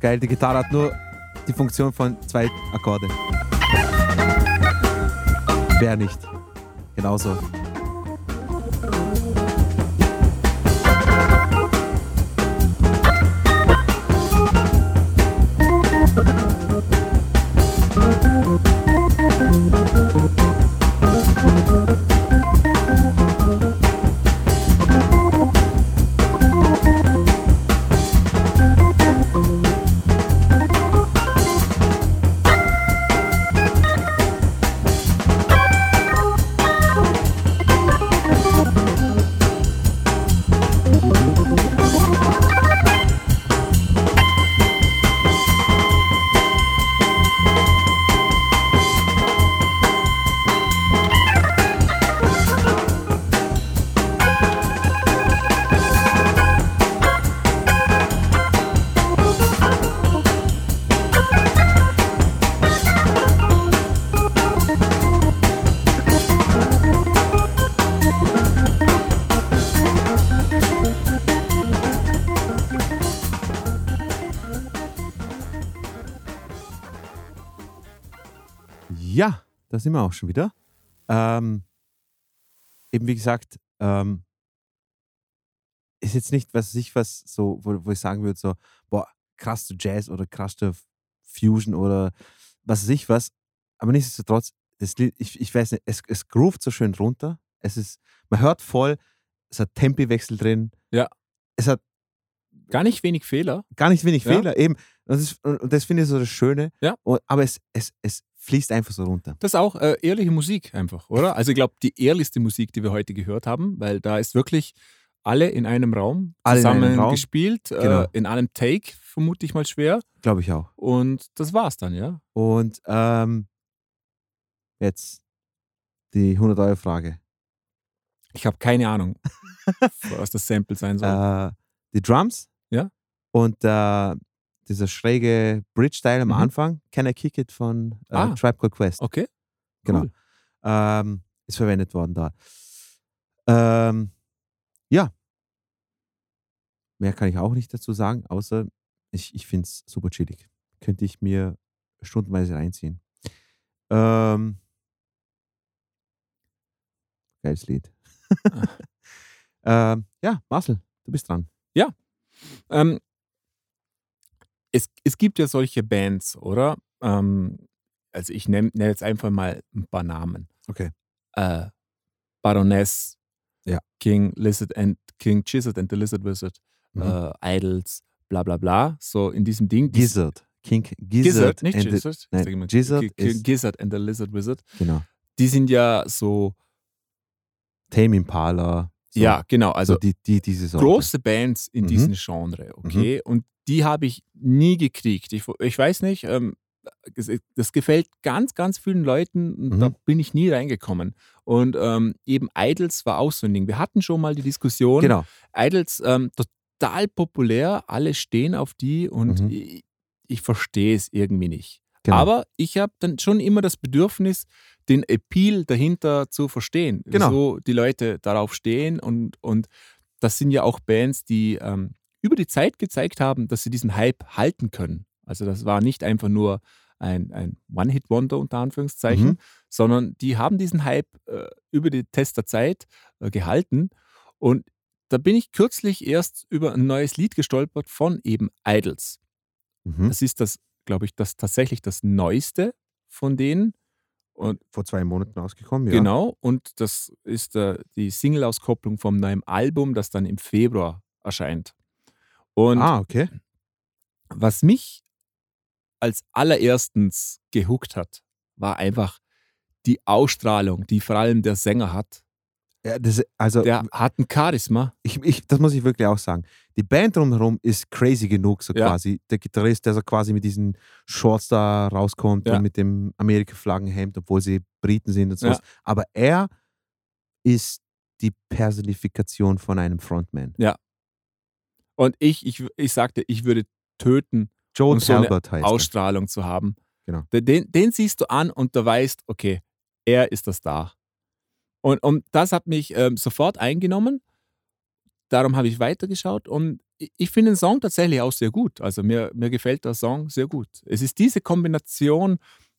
Speaker 2: Geil.
Speaker 1: Die Gitarre hat nur die Funktion von zwei Akkorde. Wer nicht? Genauso. Da sind wir auch schon wieder. Ähm, eben wie gesagt, ähm, ist jetzt nicht, was ich was so, wo, wo ich sagen würde, so, boah, krass zu Jazz oder krass zu Fusion oder was weiß ich was. Aber nichtsdestotrotz, das Lied, ich, ich weiß nicht, es, es groovt so schön runter. Es ist, man hört voll, es hat Tempiwechsel drin.
Speaker 2: Ja.
Speaker 1: Es hat
Speaker 2: Gar nicht wenig Fehler.
Speaker 1: gar nicht wenig
Speaker 2: Ja.
Speaker 1: Fehler, eben. Und das, ist, und das finde ich so das Schöne.
Speaker 2: Ja.
Speaker 1: Und, aber es, es, es fließt einfach so runter.
Speaker 2: Das ist auch äh, ehrliche Musik einfach, oder? Also ich glaube, die ehrlichste Musik, die wir heute gehört haben, weil da ist wirklich alle in einem Raum
Speaker 1: Alle einem
Speaker 2: zusammen
Speaker 1: Raum.
Speaker 2: gespielt,
Speaker 1: Genau.
Speaker 2: äh, in einem Take, vermute ich mal schwer.
Speaker 1: Glaube ich auch.
Speaker 2: Und das war's dann, ja.
Speaker 1: Und ähm, jetzt die 100-Euro-Frage.
Speaker 2: Ich habe keine Ahnung, was das Sample sein soll.
Speaker 1: Äh, die Drums
Speaker 2: Ja.
Speaker 1: und äh, dieser schräge Bridge-Style am
Speaker 2: Mhm.
Speaker 1: Anfang, Can I Kick It von äh,
Speaker 2: Ah.
Speaker 1: Tribe Called Quest.
Speaker 2: Okay.
Speaker 1: Genau.
Speaker 2: cool.
Speaker 1: Ähm, ist verwendet worden da. Ähm, ja. Mehr kann ich auch nicht dazu sagen, außer ich, ich finde es super chillig. Könnte ich mir stundenweise reinziehen. Ähm, geiles Lied. ähm, ja, Marcel, du bist dran.
Speaker 2: Ähm, es, es gibt ja solche Bands, oder? Ähm, also ich nenne nenn jetzt einfach mal ein paar Namen.
Speaker 1: Okay.
Speaker 2: Äh, Baroness,
Speaker 1: Ja.
Speaker 2: King Lizard and King Gizzard and the Lizard Wizard,
Speaker 1: Mhm.
Speaker 2: äh, Idols, bla bla bla. So in diesem Ding.
Speaker 1: Gizzard. King Gizzard.
Speaker 2: Gizzard, nicht
Speaker 1: the-
Speaker 2: Gizzard.
Speaker 1: nein, Gizzard
Speaker 2: and the Lizard Wizard.
Speaker 1: Genau.
Speaker 2: Die sind ja so,
Speaker 1: Tame Impala. So,
Speaker 2: ja, genau, also
Speaker 1: so die, die, diese Sorte.
Speaker 2: große Bands in
Speaker 1: Mhm.
Speaker 2: diesem Genre, okay? Und die habe ich nie gekriegt. Ich, ich weiß nicht, ähm, das, das gefällt ganz, ganz vielen Leuten
Speaker 1: Mhm.
Speaker 2: da bin ich nie reingekommen. Und ähm, eben Idols war auch so ein Ding. Wir hatten schon mal die Diskussion,
Speaker 1: Genau.
Speaker 2: Idols ähm, total populär, alle stehen auf die und
Speaker 1: Mhm.
Speaker 2: ich, ich verstehe es irgendwie nicht.
Speaker 1: genau.
Speaker 2: Aber ich habe dann schon immer das Bedürfnis, den Appeal dahinter zu verstehen.
Speaker 1: Genau.
Speaker 2: Wieso die Leute darauf stehen und, und das sind ja auch Bands, die ähm, über die Zeit gezeigt haben, dass sie diesen Hype halten können. Also das war nicht einfach nur ein, ein One-Hit-Wonder unter Anführungszeichen,
Speaker 1: Mhm.
Speaker 2: sondern die haben diesen Hype äh, über die Test der Zeit äh, gehalten. Und da bin ich kürzlich erst über ein neues Lied gestolpert von eben Idols.
Speaker 1: Mhm.
Speaker 2: Das ist das, glaube ich, das tatsächlich das Neueste von denen. Und
Speaker 1: Vor zwei Monaten rausgekommen, ja.
Speaker 2: genau, und das ist äh, die Single-Auskopplung vom neuen Album, das dann im Februar erscheint. Und
Speaker 1: Ah, okay.
Speaker 2: was mich als allererstens gehuckt hat, war einfach die Ausstrahlung, die vor allem der Sänger hat.
Speaker 1: Ja, das, also,
Speaker 2: Der hat ein Charisma.
Speaker 1: ich, ich, das muss ich wirklich auch sagen. Die Band drumherum ist crazy genug, so
Speaker 2: Ja.
Speaker 1: quasi. Der Gitarrist, der so quasi mit diesen Shorts da rauskommt
Speaker 2: Ja.
Speaker 1: und mit dem Amerika-Flaggenhemd, obwohl sie Briten sind und so.
Speaker 2: Ja.
Speaker 1: Aber er ist die Personifikation von einem Frontman.
Speaker 2: Und ich, ich, ich sagte, ich würde töten,
Speaker 1: Joe
Speaker 2: um so eine
Speaker 1: Talbot heißt er.
Speaker 2: Ausstrahlung zu haben.
Speaker 1: Genau.
Speaker 2: Den- Den, den siehst du an und du weißt, okay, er ist das da. Und, und das hat mich ähm, sofort eingenommen. darum habe ich weitergeschaut und ich- ich finde den Song tatsächlich auch sehr gut. Also mir, mir gefällt der Song sehr gut. Es ist diese Kombination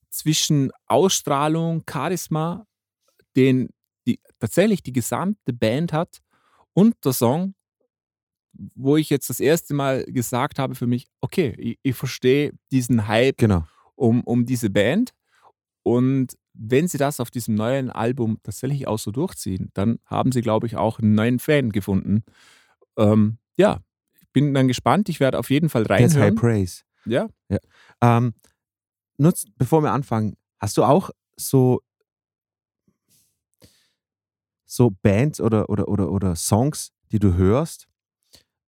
Speaker 2: zwischen Ausstrahlung, Charisma, den die, tatsächlich die gesamte Band hat und der Song, wo ich jetzt das erste Mal gesagt habe für mich, okay, ich, ich verstehe diesen Hype
Speaker 1: Genau.
Speaker 2: um, um diese Band. Und wenn sie das auf diesem neuen Album tatsächlich auch so durchziehen, dann haben sie, glaube ich, auch einen neuen Fan gefunden. Ähm, ja, ich bin dann gespannt. Ich werde auf jeden Fall
Speaker 1: That's high
Speaker 2: reinhören.
Speaker 1: praise.
Speaker 2: Ja,
Speaker 1: Ähm, nutz, bevor wir anfangen, hast du auch so, so Bands oder, oder, oder, oder Songs, die du hörst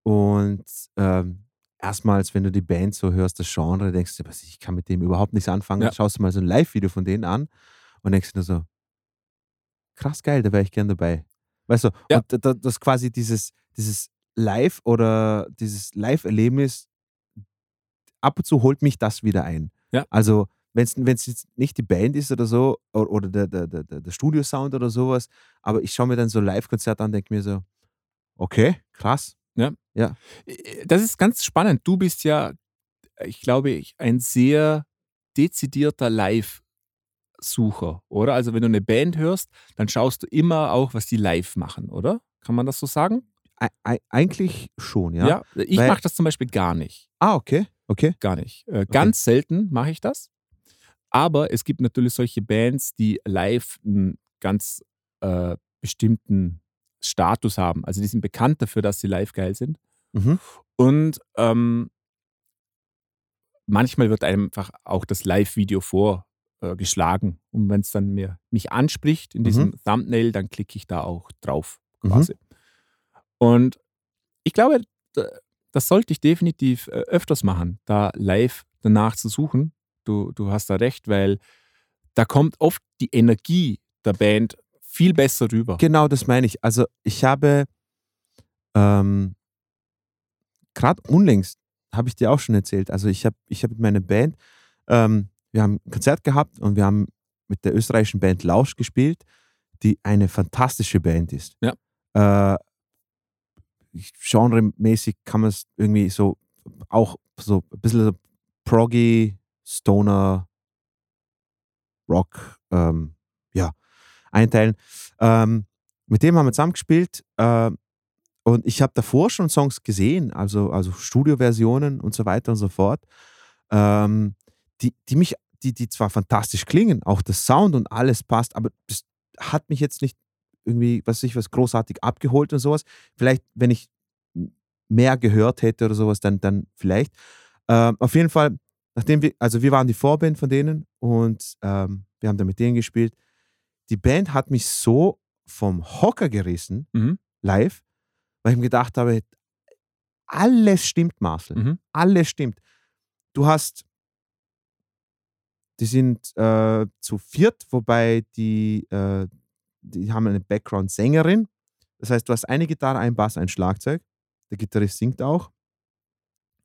Speaker 1: und ähm, erstmals, wenn du die Band so hörst, das Genre, denkst du, was, ich kann mit dem überhaupt nichts anfangen,
Speaker 2: Ja.
Speaker 1: dann schaust du mal so ein Live-Video von denen an und denkst dir so, krass geil, da wäre ich gern dabei. Weißt du,
Speaker 2: Ja.
Speaker 1: und da- da- das quasi dieses, dieses Live oder dieses Live-Erlebnis, ab und zu holt mich das wieder ein.
Speaker 2: Ja.
Speaker 1: Also, wenn es jetzt nicht die Band ist oder so, oder, oder der, der, der, der Studiosound oder sowas, aber ich schaue mir dann so Live-Konzerte an und denke mir so, okay, krass.
Speaker 2: Das ist ganz spannend. Du bist ja, ich glaube, ich- ein sehr dezidierter Live-Sucher, oder? Also wenn du eine Band hörst, dann schaust du immer auch, was die live machen, oder? Kann man das so sagen?
Speaker 1: Ei- ei- eigentlich schon, ja.
Speaker 2: ich
Speaker 1: Weil-
Speaker 2: mache das zum Beispiel gar nicht.
Speaker 1: Ah, okay, okay.
Speaker 2: Gar nicht. Äh, Ganz selten mache ich das. Aber es gibt natürlich solche Bands, die live einen ganz äh, bestimmten Status haben. Also die sind bekannt dafür, dass sie live geil sind.
Speaker 1: Mhm.
Speaker 2: Und ähm, manchmal wird einfach auch das Live-Video vorgeschlagen. Und wenn es dann mir, mich anspricht in diesem Thumbnail, dann klicke ich da auch drauf
Speaker 1: Mhm.
Speaker 2: quasi. Und ich glaube, das sollte ich definitiv äh, öfters machen, da live danach zu suchen. Du, du hast da recht, weil da kommt oft die Energie der Band viel besser rüber.
Speaker 1: Genau, das meine ich. Also ich habe ähm, gerade unlängst, habe ich dir auch schon erzählt, also ich habe ich hab mit meiner Band, ähm, wir haben ein Konzert gehabt und wir haben mit der österreichischen Band Lausch gespielt, die eine fantastische Band ist.
Speaker 2: Ja.
Speaker 1: Äh, genremäßig kann man es irgendwie so auch so ein bisschen so proggy, Stoner, Rock, ähm, ja, einteilen. Ähm, mit dem haben wir zusammengespielt äh, und ich habe davor schon Songs gesehen, also, also Studioversionen und so weiter und so fort, ähm, die, die mich, die, die zwar fantastisch klingen, auch der Sound und alles passt, aber das hat mich jetzt nicht irgendwie, was ich, was großartig abgeholt und sowas. Vielleicht, wenn ich mehr gehört hätte oder sowas, dann, dann vielleicht. Ähm, auf jeden Fall, nachdem wir, also wir waren die Vorband von denen und ähm, wir haben dann mit denen gespielt. Die Band hat mich so vom Hocker gerissen,
Speaker 2: Mhm.
Speaker 1: live, weil ich mir gedacht habe, alles stimmt, Marcel.
Speaker 2: Mhm.
Speaker 1: Alles stimmt. Du hast, die sind äh, zu viert, wobei die, äh, die haben eine Background-Sängerin. Das heißt, du hast eine Gitarre, ein Bass, ein Schlagzeug. Der Gitarrist singt auch.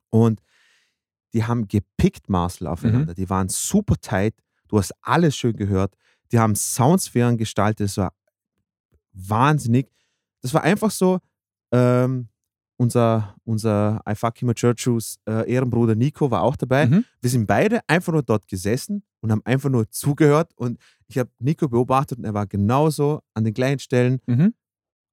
Speaker 1: Und die haben gepickt, Marcel, aufeinander. Die waren super tight. Du hast alles schön gehört. Die haben Soundsphären gestaltet. Das war wahnsinnig. Das war einfach so, ähm, unser, unser I Fuck Him a Churchus äh, Ehrenbruder Nico war auch dabei.
Speaker 2: Mhm.
Speaker 1: Wir sind beide einfach nur dort gesessen und haben einfach nur zugehört. Und ich habe Nico beobachtet und er war genauso an den kleinen Stellen.
Speaker 2: Mhm.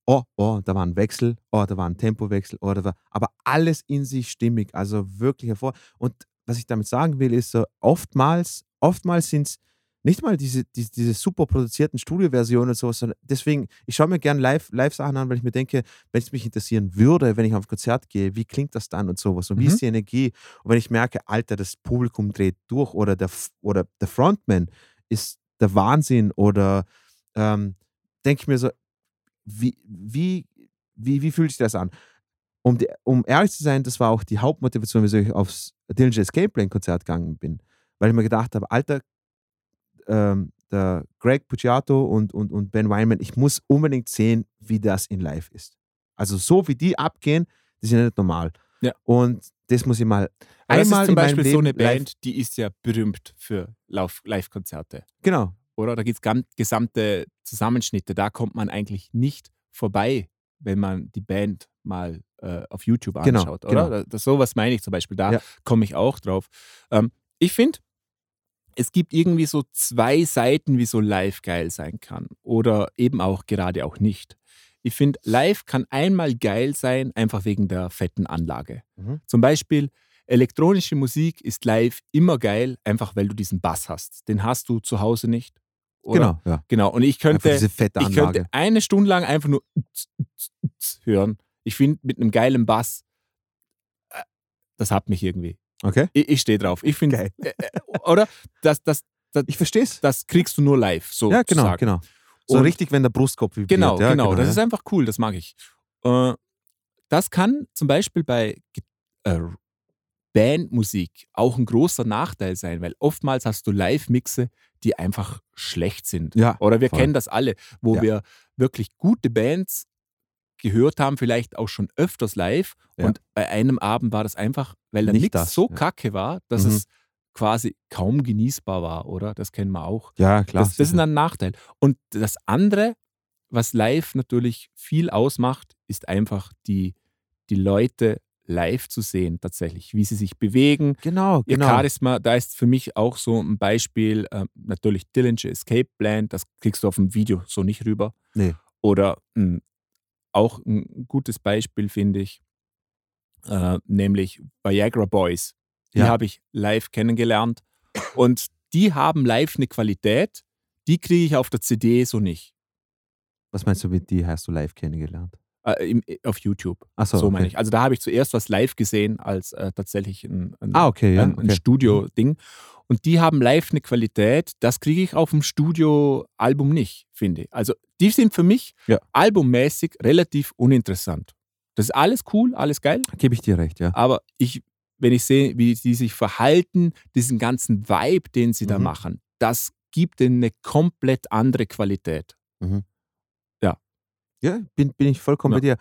Speaker 1: Oh, oh, da war ein Wechsel, oh, da war ein Tempowechsel, oh, da war, aber alles in sich stimmig, also wirklich hervor. Und was ich damit sagen will, ist so, oftmals, oftmals sind es nicht mal diese, diese, diese super produzierten Studioversionen und sowas, sondern deswegen, ich schaue mir gerne live, Live-Sachen an, weil ich mir denke, wenn es mich interessieren würde, wenn ich auf ein Konzert gehe, wie klingt das dann und sowas und wie
Speaker 2: Mhm.
Speaker 1: ist die Energie? Und wenn ich merke, Alter, das Publikum dreht durch oder der, oder der Frontman ist der Wahnsinn oder ähm, denke ich mir so, wie, wie, wie, wie fühlt sich das an? Um, die, um ehrlich zu sein, das war auch die Hauptmotivation, wieso ich aufs Dillinger Escape Plan Konzert gegangen bin. Weil ich mir gedacht habe, Alter, ähm, der Greg Puciato und, und, und Ben Weinman, ich muss unbedingt sehen, wie das in live ist. Also so wie die abgehen, das ist ja nicht normal.
Speaker 2: Ja.
Speaker 1: Und das muss ich mal
Speaker 2: Aber das
Speaker 1: einmal
Speaker 2: ist zum Beispiel so eine
Speaker 1: live-
Speaker 2: Band, die ist ja berühmt für Live-Konzerte.
Speaker 1: Genau.
Speaker 2: Oder? Da gibt es gesamte Zusammenschnitte. Da kommt man eigentlich nicht vorbei wenn man die Band mal äh, auf YouTube
Speaker 1: Genau,
Speaker 2: anschaut,
Speaker 1: genau.
Speaker 2: oder? Das, sowas meine ich zum Beispiel, da
Speaker 1: Ja.
Speaker 2: komme ich auch drauf. Ähm, ich finde, es gibt irgendwie so zwei Seiten, wie so live geil sein kann oder eben auch gerade auch nicht. Ich finde, live kann einmal geil sein, einfach wegen der fetten Anlage.
Speaker 1: Mhm.
Speaker 2: Zum Beispiel, elektronische Musik ist live immer geil, einfach weil du diesen Bass hast. Den hast du zu Hause nicht. Oder?
Speaker 1: Genau, ja.
Speaker 2: Genau. Und ich könnte,
Speaker 1: Einfach diese fette
Speaker 2: ich könnte eine Stunde lang einfach nur hören. Ich finde, mit einem geilen Bass, äh, das hat mich irgendwie.
Speaker 1: Okay.
Speaker 2: Ich, ich stehe drauf. Ich finde, äh, äh, oder? Das, das, das,
Speaker 1: Ich verstehe es.
Speaker 2: das kriegst du nur live. So
Speaker 1: Ja, genau,
Speaker 2: sozusagen.
Speaker 1: genau. So
Speaker 2: Und-
Speaker 1: richtig, wenn der Brustkopf vibriert.
Speaker 2: Genau,
Speaker 1: ja,
Speaker 2: genau. Das
Speaker 1: ja.
Speaker 2: ist einfach cool, das mag ich. Äh, das kann zum Beispiel bei äh, Bandmusik auch ein großer Nachteil sein, weil oftmals hast du Live-Mixe, die einfach schlecht sind.
Speaker 1: Ja,
Speaker 2: Oder wir
Speaker 1: voll.
Speaker 2: kennen das alle, wo
Speaker 1: Ja.
Speaker 2: wir wirklich gute Bands gehört haben, vielleicht auch schon öfters live.
Speaker 1: Ja.
Speaker 2: Und bei einem Abend war das einfach, weil der
Speaker 1: Nicht
Speaker 2: Mix
Speaker 1: das,
Speaker 2: so
Speaker 1: ja.
Speaker 2: kacke war, dass
Speaker 1: Mhm.
Speaker 2: es quasi kaum genießbar war, oder? Das kennen wir auch.
Speaker 1: Ja, klar.
Speaker 2: Das, das ist ein Nachteil. Und das andere, was live natürlich viel ausmacht, ist einfach die, die Leute live zu sehen, tatsächlich, wie sie sich bewegen.
Speaker 1: genau,
Speaker 2: Ihr
Speaker 1: genau.
Speaker 2: Charisma, da ist für mich auch so ein Beispiel, äh, natürlich Dillinger Escape Plan, das kriegst du auf dem Video so nicht rüber.
Speaker 1: Nee.
Speaker 2: Oder mh, auch ein gutes Beispiel, finde ich, äh, nämlich Viagra Boys. Die
Speaker 1: Ja.
Speaker 2: habe ich live kennengelernt. Und die haben live eine Qualität, die kriege ich auf der CD so nicht.
Speaker 1: Was meinst du mit die hast du live kennengelernt?
Speaker 2: Äh, im, auf YouTube.
Speaker 1: Achso,
Speaker 2: So
Speaker 1: okay.
Speaker 2: meine ich. Also da habe ich zuerst was live gesehen als äh, tatsächlich ein, ein,
Speaker 1: Ah, okay, ja.
Speaker 2: ein, ein
Speaker 1: okay.
Speaker 2: Studio-Ding. Und die haben live eine Qualität, das kriege ich auf dem Studio-Album nicht, finde ich. Also die sind für mich
Speaker 1: Ja.
Speaker 2: albummäßig relativ uninteressant. Das ist alles cool, alles geil,
Speaker 1: Gebe ich dir recht, ja.
Speaker 2: aber ich, wenn ich sehe, wie die sich verhalten, diesen ganzen Vibe, den sie da
Speaker 1: Mhm.
Speaker 2: machen, das gibt ihnen eine komplett andere Qualität.
Speaker 1: Ja, bin, bin ich vollkommen
Speaker 2: Ja.
Speaker 1: bei dir.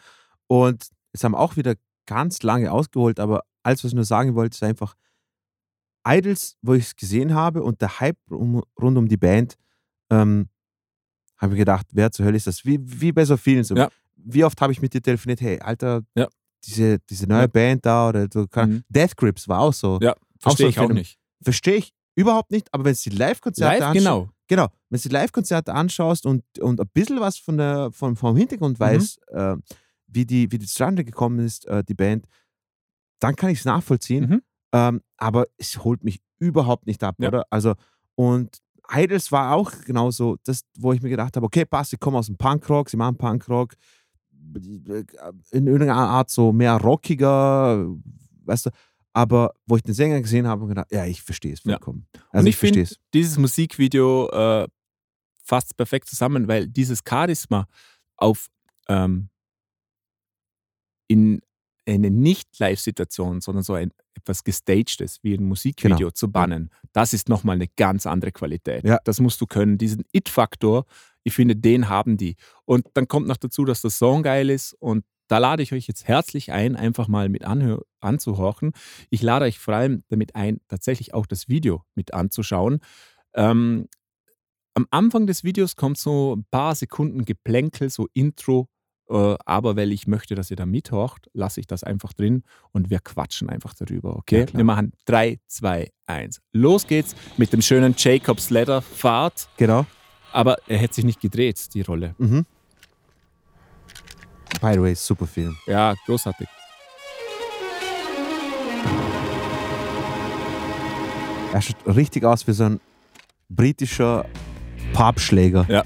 Speaker 1: Und jetzt haben wir auch wieder ganz lange ausgeholt, aber alles, was ich nur sagen wollte, ist einfach Idols, wo ich es gesehen habe und der Hype um, rund um die Band, ähm, habe ich gedacht, wer zur Hölle ist das? Wie, wie bei so vielen. So.
Speaker 2: Ja.
Speaker 1: Wie oft habe ich mit dir telefoniert, hey, Alter,
Speaker 2: Ja.
Speaker 1: diese, diese neue. Band da oder so.
Speaker 2: Mhm.
Speaker 1: Death Grips war auch so.
Speaker 2: Ja, verstehe ich auch nicht.
Speaker 1: Verstehe ich überhaupt nicht, aber wenn es die Live-Konzerte
Speaker 2: Live,
Speaker 1: anschaust,
Speaker 2: genau.
Speaker 1: Genau, wenn du die Live-Konzerte anschaust und, und ein bisschen was von der, vom, vom Hintergrund
Speaker 2: Mhm.
Speaker 1: weißt, äh, wie, die, wie die zustande gekommen ist, äh, die Band, dann kann ich es nachvollziehen.
Speaker 2: Mhm.
Speaker 1: Ähm, aber es holt mich überhaupt nicht ab,
Speaker 2: Ja.
Speaker 1: oder? Also, und Idols war auch genauso, das, wo ich mir gedacht habe, okay, passt, sie kommen aus dem Punkrock, sie machen Punkrock, in irgendeiner Art so mehr rockiger, weißt du, aber wo ich den Sänger gesehen habe und gedacht, ja, ich verstehe es
Speaker 2: Ja.
Speaker 1: vollkommen.
Speaker 2: Und
Speaker 1: Also
Speaker 2: ich
Speaker 1: ich verstehe es.
Speaker 2: dieses Musikvideo äh, fasst perfekt zusammen, weil dieses Charisma auf ähm, in eine Nicht-Live-Situation, sondern so ein etwas Gestagtes wie ein Musikvideo
Speaker 1: Genau.
Speaker 2: zu bannen, das ist nochmal eine ganz andere Qualität.
Speaker 1: Ja.
Speaker 2: Das musst du können. Diesen It-Faktor, ich finde, den haben die. Und dann kommt noch dazu, dass der Song geil ist und da lade ich euch jetzt herzlich ein, einfach mal mit anzuhorchen. Ich lade euch vor allem damit ein, tatsächlich auch das Video mit anzuschauen. Ähm, am Anfang des Videos kommt so ein paar Sekunden Geplänkel, so Intro, äh, aber weil ich möchte, dass ihr da mithorcht, lasse ich das einfach drin und wir quatschen einfach darüber, okay?
Speaker 1: Ja,
Speaker 2: wir machen 3, 2, 1. Los geht's mit dem schönen Jacobs Ladder Fahrt,
Speaker 1: Genau.
Speaker 2: aber er hätte sich nicht gedreht, die Rolle.
Speaker 1: Mhm. By the way, super Film.
Speaker 2: Ja, großartig.
Speaker 1: Er schaut richtig aus wie so ein britischer Pappschläger.
Speaker 2: Ja.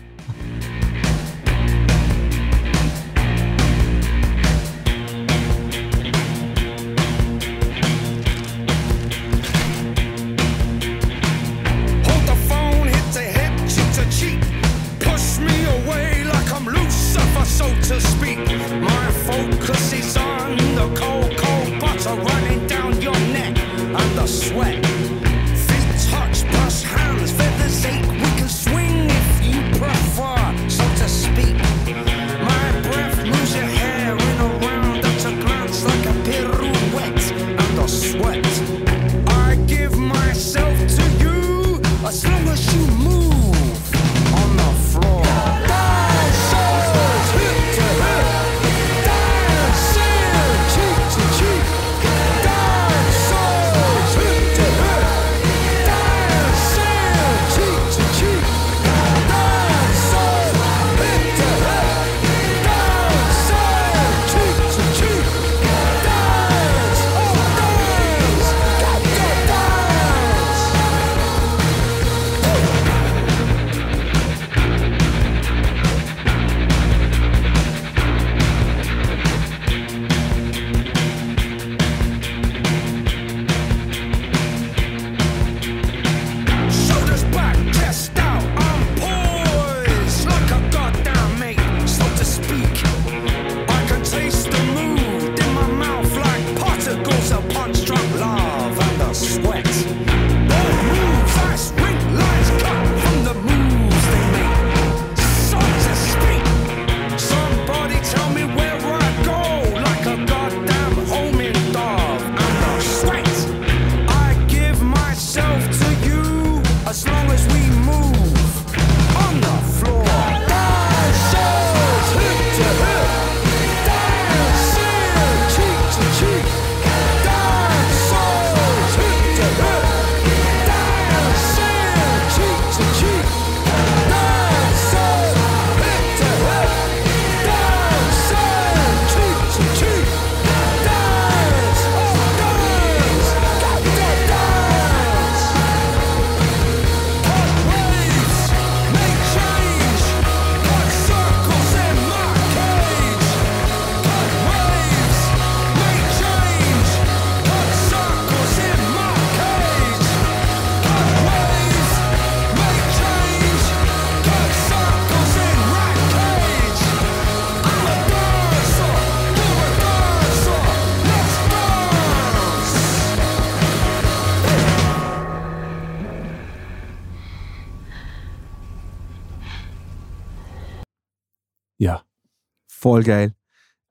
Speaker 1: Voll geil.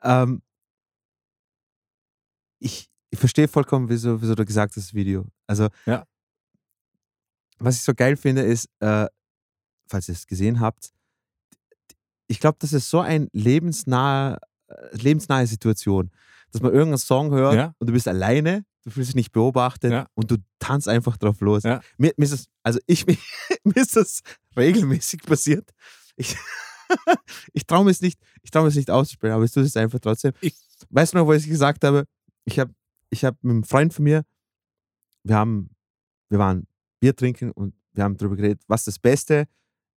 Speaker 1: Ähm, ich, ich verstehe vollkommen, wieso, wieso du gesagt hast, das Video. Also,
Speaker 2: Ja.
Speaker 1: was ich so geil finde, ist, äh, falls ihr es gesehen habt, ich glaube, das ist so eine lebensnahe, äh, lebensnahe Situation, dass man irgendeinen Song hört
Speaker 2: Ja.
Speaker 1: und du bist alleine, du fühlst dich nicht beobachtet
Speaker 2: Ja.
Speaker 1: und du tanzt einfach drauf los.
Speaker 2: Ja.
Speaker 1: Mir, mir ist das, also ich, mir ist das regelmäßig passiert. Ich, ich traue mir es nicht, ich traue mir es nicht auszusprechen, aber ich tue es einfach trotzdem.
Speaker 2: Ich-
Speaker 1: weißt du noch, wo ich gesagt habe, ich habe ich hab mit einem Freund von mir, wir haben, wir waren Bier trinken und wir haben darüber geredet, was das beste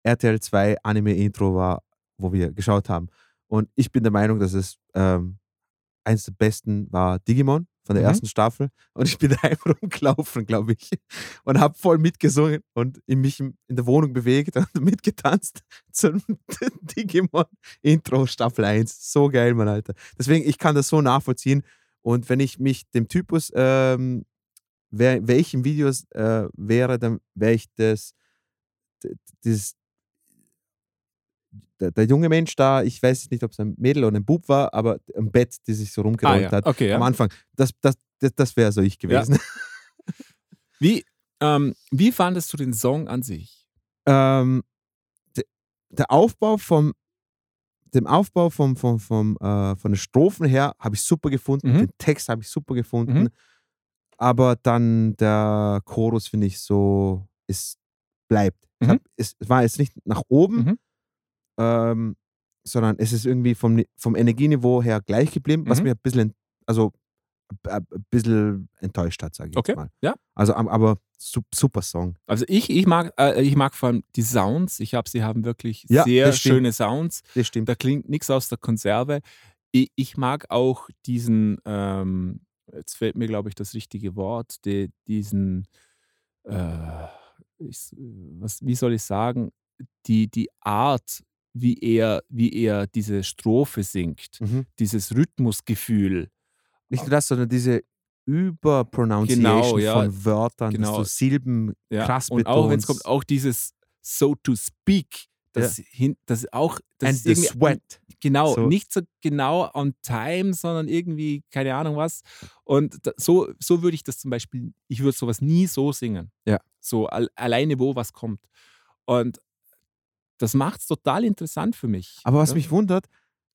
Speaker 1: RTL 2 Anime-Intro war, wo wir geschaut haben. Und ich bin der Meinung, dass es ähm, eins der besten war Digimon von der
Speaker 2: Mhm.
Speaker 1: ersten Staffel. Und ich bin daheim rumgelaufen, glaube ich. Und habe voll mitgesungen und in mich in der Wohnung bewegt und mitgetanzt zum Digimon-Intro Staffel 1. So geil, Mann, Alter. Deswegen, ich kann das so nachvollziehen. Und wenn ich mich dem Typus, ähm, wer, wer ich im Videos äh, wäre, dann wäre ich das, dieses, der, der junge Mensch da, ich weiß nicht, ob es ein Mädel oder ein Bub war, aber im Bett, die sich so
Speaker 2: Ah,
Speaker 1: rumgerollt
Speaker 2: ja.
Speaker 1: hat
Speaker 2: Okay, ja.
Speaker 1: am Anfang. Das, das, das, das wäre so ich gewesen.
Speaker 2: Wie, ähm, wie fandest du den Song an sich?
Speaker 1: ähm, de, der Aufbau vom dem Aufbau vom, vom, vom, äh, von den Strophen her habe ich super gefunden,
Speaker 2: Mhm.
Speaker 1: den Text habe ich super gefunden,
Speaker 2: Mhm.
Speaker 1: aber dann der Chorus finde ich so, es bleibt.
Speaker 2: Mhm.
Speaker 1: hab, es, es war jetzt nicht nach oben,
Speaker 2: Mhm.
Speaker 1: Ähm, sondern es ist irgendwie vom, vom Energieniveau her gleich geblieben, was
Speaker 2: Mhm.
Speaker 1: mir ein bisschen, also ein ein bisschen enttäuscht hat, sage ich
Speaker 2: Okay,
Speaker 1: jetzt mal.
Speaker 2: ja.
Speaker 1: Also, aber su- super Song.
Speaker 2: Also ich, ich, mag, äh, ich mag vor allem die Sounds. Ich habe, sie haben wirklich
Speaker 1: Ja,
Speaker 2: sehr schöne Sounds.
Speaker 1: Das stimmt.
Speaker 2: Da klingt nichts aus der Konserve. Ich, ich mag auch diesen, ähm, jetzt fällt mir, glaube ich, das richtige Wort, die, diesen, äh, ich, was, wie soll ich sagen, die, die Art, wie er, wie er diese Strophe singt,
Speaker 1: Mhm.
Speaker 2: dieses Rhythmusgefühl.
Speaker 1: Nicht nur das, sondern diese Überpronunciation
Speaker 2: Genau, ja.
Speaker 1: von Wörtern,
Speaker 2: Genau.
Speaker 1: dass du Silben
Speaker 2: Ja.
Speaker 1: krass
Speaker 2: Und auch wenn es
Speaker 1: betonst.
Speaker 2: kommt, auch dieses so to speak, das, hin, das auch, das
Speaker 1: And
Speaker 2: ist
Speaker 1: the sweat.
Speaker 2: Genau,
Speaker 1: So.
Speaker 2: nicht so genau on time, sondern irgendwie, keine Ahnung was. Und da, so, so würde ich das zum Beispiel, ich würde sowas nie so singen.
Speaker 1: Ja.
Speaker 2: So al alleine, wo was kommt. Und das macht es total interessant für mich.
Speaker 1: Aber was
Speaker 2: ja?
Speaker 1: mich wundert,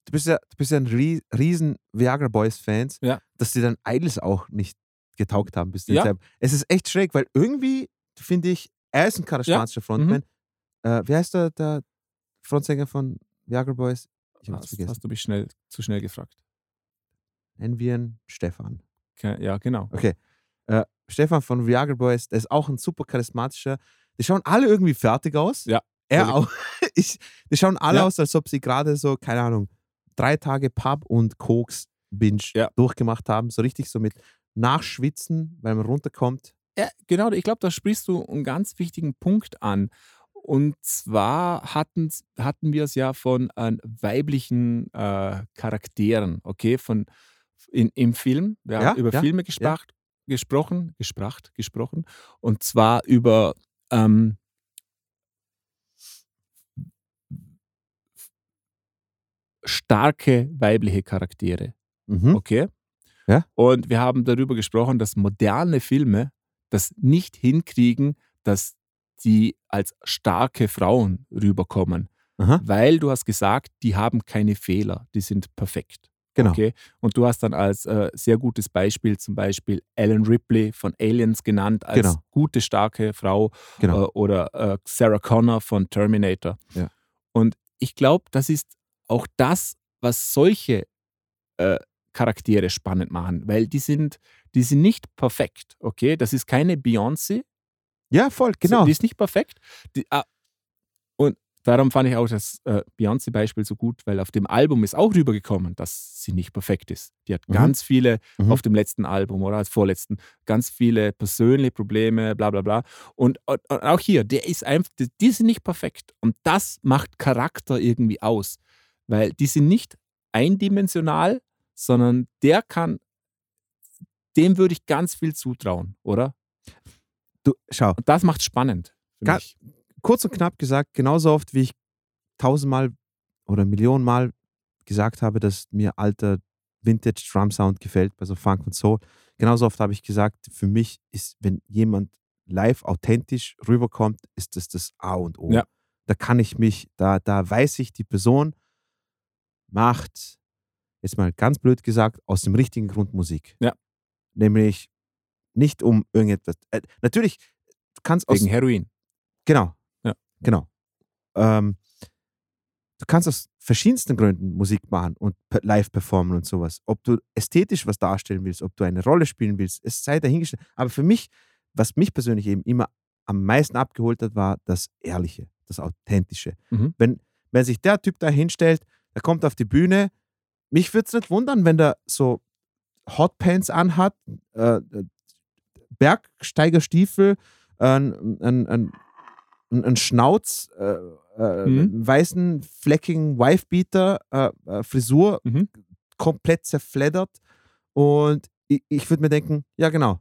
Speaker 1: du bist ja, du bist ja ein Rie- riesen Viagra Boys Fans,
Speaker 2: Ja.
Speaker 1: dass die dann Idols auch nicht getaugt haben bis
Speaker 2: Ja.
Speaker 1: Es ist echt schräg, weil irgendwie finde ich, er ist ein charismatischer Frontman.
Speaker 2: Mhm.
Speaker 1: Äh, wie heißt der, der Frontsänger von Viagra Boys? Ich habe es
Speaker 2: hast,
Speaker 1: vergessen.
Speaker 2: hast du mich schnell, zu schnell gefragt.
Speaker 1: Nennen wir ihn Stefan.
Speaker 2: Ke- Ja, genau.
Speaker 1: Okay. Äh, Stefan von Viagra Boys, der ist auch ein super charismatischer. Die schauen alle irgendwie fertig aus.
Speaker 2: Ja,
Speaker 1: Er auch. Ich, die schauen alle
Speaker 2: Ja.
Speaker 1: aus, als ob sie gerade so, keine Ahnung, drei Tage Pub und Koks Binge
Speaker 2: Ja.
Speaker 1: durchgemacht haben. So richtig so mit Nachschwitzen, weil man runterkommt.
Speaker 2: Ja, genau, ich glaube, da sprichst du einen ganz wichtigen Punkt an. Und zwar hatten, hatten wir es ja von äh, weiblichen äh, Charakteren, okay, von in, im Film. Wir
Speaker 1: Ja,
Speaker 2: haben über
Speaker 1: ja,
Speaker 2: Filme
Speaker 1: ja.
Speaker 2: gespracht, gesprochen, gespracht, gesprochen. Und zwar über ähm, starke weibliche Charaktere.
Speaker 1: Mhm.
Speaker 2: Okay.
Speaker 1: Ja.
Speaker 2: Und wir haben darüber gesprochen, dass moderne Filme das nicht hinkriegen, dass die als starke Frauen rüberkommen.
Speaker 1: Aha.
Speaker 2: Weil du hast gesagt, die haben keine Fehler, die sind perfekt.
Speaker 1: Genau.
Speaker 2: Okay? Und du hast dann als äh, sehr gutes Beispiel zum Beispiel Ellen Ripley von Aliens genannt als
Speaker 1: Genau.
Speaker 2: gute, starke Frau
Speaker 1: Genau.
Speaker 2: äh, oder äh, Sarah Connor von Terminator.
Speaker 1: Ja.
Speaker 2: Und ich glaube, das ist auch das, was solche äh, Charaktere spannend machen, weil die sind, die sind nicht perfekt, okay? Das ist keine Beyoncé,
Speaker 1: Ja, voll,
Speaker 2: so,
Speaker 1: genau.
Speaker 2: die ist nicht perfekt. Die, ah, und darum fand ich auch das äh, Beyoncé-Beispiel so gut, weil auf dem Album ist auch rübergekommen, dass sie nicht perfekt ist. Die hat
Speaker 1: Mhm.
Speaker 2: ganz viele,
Speaker 1: Mhm.
Speaker 2: auf dem letzten Album oder als vorletzten, ganz viele persönliche Probleme, bla bla bla. Und, und, und auch hier, der ist einfach, die, die sind nicht perfekt. Und das macht Charakter irgendwie aus, weil die sind nicht eindimensional, sondern der kann, dem würde ich ganz viel zutrauen, oder?
Speaker 1: Du, schau,
Speaker 2: Und das macht spannend.
Speaker 1: Ga- kurz und knapp gesagt, genauso oft wie ich tausendmal oder Millionenmal gesagt habe, dass mir alter Vintage Drum Sound gefällt, bei so Funk und Soul. Genauso oft habe ich gesagt, für mich ist, wenn jemand live authentisch rüberkommt, ist das das A und O.
Speaker 2: Ja.
Speaker 1: Da kann ich mich, da, da weiß ich, die Person macht, jetzt mal ganz blöd gesagt, aus dem richtigen Grund Musik.
Speaker 2: Ja.
Speaker 1: Nämlich nicht um irgendetwas. Äh, natürlich, du kannst aus
Speaker 2: Wegen Heroin.
Speaker 1: Genau.
Speaker 2: Ja.
Speaker 1: Genau. Ähm, du kannst aus verschiedensten Gründen Musik machen und live performen und sowas. Ob du ästhetisch was darstellen willst, ob du eine Rolle spielen willst, es sei dahingestellt. Aber für mich, was mich persönlich eben immer am meisten abgeholt hat, war das Ehrliche, das Authentische.
Speaker 2: Mhm.
Speaker 1: Wenn, wenn sich der Typ da hinstellt, der kommt auf die Bühne, mich würde es nicht wundern, wenn der so Hotpants anhat, äh, Bergsteigerstiefel, äh, ein, ein, ein, Schnauz, äh, äh,
Speaker 2: Mhm.
Speaker 1: einen weißen, fleckigen Wifebeater, äh, äh, Frisur,
Speaker 2: Mhm.
Speaker 1: komplett zerfleddert. Und ich, ich würde mir denken, ja genau,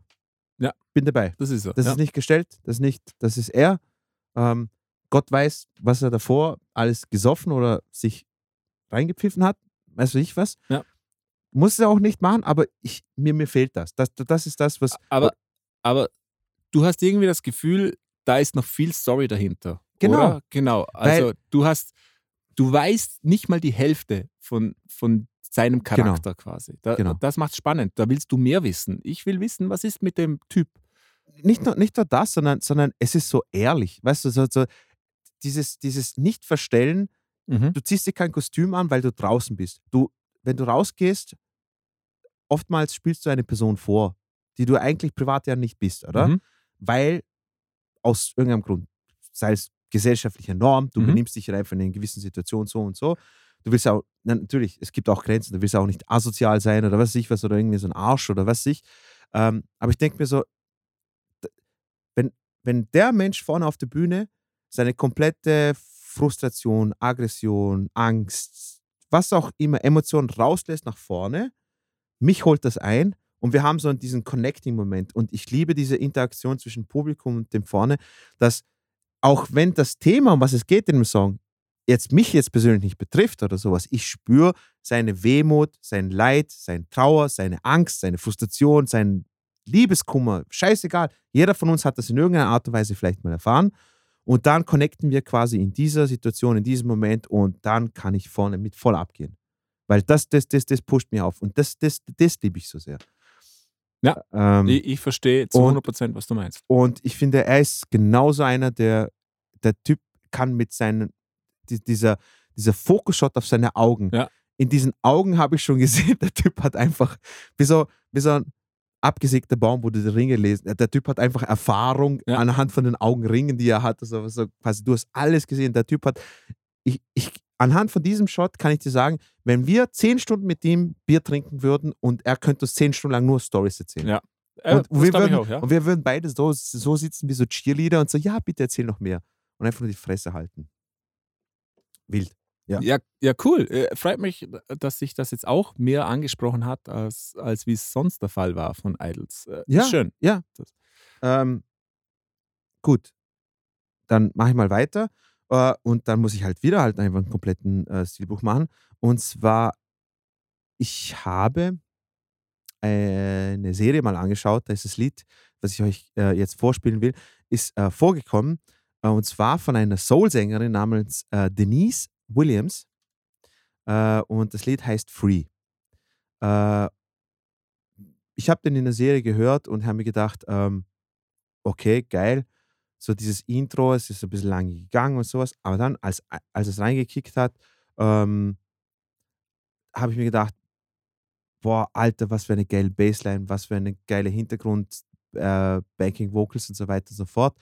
Speaker 2: Ja.
Speaker 1: bin dabei.
Speaker 2: Das ist er.
Speaker 1: Das
Speaker 2: ja.
Speaker 1: ist nicht gestellt, das ist nicht, das ist er. Ähm, Gott weiß, was er davor alles gesoffen oder sich reingepfiffen hat, weiß ich was.
Speaker 2: Ja.
Speaker 1: Muss er auch nicht machen, aber ich, mir, mir fehlt das. das. Das ist das, was.
Speaker 2: aber, aber du hast irgendwie das Gefühl, da ist noch viel Story dahinter.
Speaker 1: Genau.
Speaker 2: Oder? Genau. Also du hast, du weißt nicht mal die Hälfte von, von seinem Charakter quasi. Da,
Speaker 1: Genau.
Speaker 2: Das macht spannend. Da willst du mehr wissen. Ich will wissen, was ist mit dem Typ.
Speaker 1: nicht nur, nicht nur das, sondern, sondern es ist so ehrlich. Weißt du, so, so dieses, dieses Nicht-Verstellen,
Speaker 2: Mhm.
Speaker 1: du ziehst dir kein Kostüm an, weil du draußen bist. Du, wenn du rausgehst, oftmals spielst du eine Person vor, die du eigentlich privat ja nicht bist, oder?
Speaker 2: Mhm.
Speaker 1: Weil aus irgendeinem Grund, sei es gesellschaftliche Norm, du
Speaker 2: Mhm.
Speaker 1: benimmst dich einfach in einer gewissen Situation so und so. Du willst auch, na, natürlich, es gibt auch Grenzen, du willst auch nicht asozial sein oder was weiß ich was oder irgendwie so ein Arsch oder was weiß ich. Ähm, aber ich denke mir so, wenn, wenn der Mensch vorne auf der Bühne seine komplette Frustration, Aggression, Angst, was auch immer, Emotionen rauslässt nach vorne, mich holt das ein und wir haben so diesen Connecting-Moment. Und ich liebe diese Interaktion zwischen Publikum und dem vorne, dass auch wenn das Thema, um was es geht in dem Song, jetzt mich jetzt persönlich nicht betrifft oder sowas, ich spüre seine Wehmut, sein Leid, sein Trauer, seine Angst, seine Frustration, sein Liebeskummer, scheißegal. Jeder von uns hat das in irgendeiner Art und Weise vielleicht mal erfahren. Und dann connecten wir quasi in dieser Situation, in diesem Moment und dann kann ich vorne mit voll abgehen. Weil das, das, das, das pusht mich auf und das, das, das liebe ich so sehr.
Speaker 2: Ja,
Speaker 1: Ähm,
Speaker 2: Ich, ich verstehe zu
Speaker 1: und-
Speaker 2: 100 Prozent, was du meinst.
Speaker 1: und ich finde, er ist genauso einer, der, der Typ kann mit seinen, die, dieser, dieser Fokus-Shot auf seine Augen.
Speaker 2: Ja.
Speaker 1: In diesen Augen habe ich schon gesehen, der Typ hat einfach, wie so, wie so ein abgesägter Baum, wo du die Ringe lesen. Der Typ hat einfach Erfahrung
Speaker 2: Ja.
Speaker 1: anhand von den Augenringen, die er hat. Also, so quasi, du hast alles gesehen. Der Typ hat, ich, ich, anhand von diesem Shot kann ich dir sagen, wenn wir zehn Stunden mit ihm Bier trinken würden und er könnte uns zehn Stunden lang nur Stories erzählen.
Speaker 2: Ja. Äh,
Speaker 1: Und, wir würden,
Speaker 2: auch, ja.
Speaker 1: und wir würden beide so, so sitzen wie so Cheerleader und so, ja, bitte erzähl noch mehr. Und einfach nur die Fresse halten. Wild. Ja.
Speaker 2: Ja, ja, cool. Äh, freut mich, dass sich das jetzt auch mehr angesprochen hat, als, als wie es sonst der Fall war von Idols. Äh,
Speaker 1: Ja,
Speaker 2: schön.
Speaker 1: ja.
Speaker 2: Das-
Speaker 1: Ähm, gut. Dann mache ich mal weiter. Äh, und dann muss ich halt wieder halt einfach einen kompletten äh, Stilbuch machen. Und zwar, ich habe eine Serie mal angeschaut, da ist das Lied, was ich euch äh, jetzt vorspielen will, ist äh, vorgekommen. Und zwar von einer Soul-Sängerin namens Denise Williams. Äh, und das Lied heißt Free. Äh, ich habe den in der Serie gehört und habe mir gedacht, ähm, okay, geil. So dieses Intro, es ist ein bisschen lange gegangen und sowas. Aber dann, als, als es reingekickt hat, ähm, habe ich mir gedacht, boah, Alter, was für eine geile Bassline, was für eine geile Hintergrund, äh, Backing Vocals und so weiter und so fort.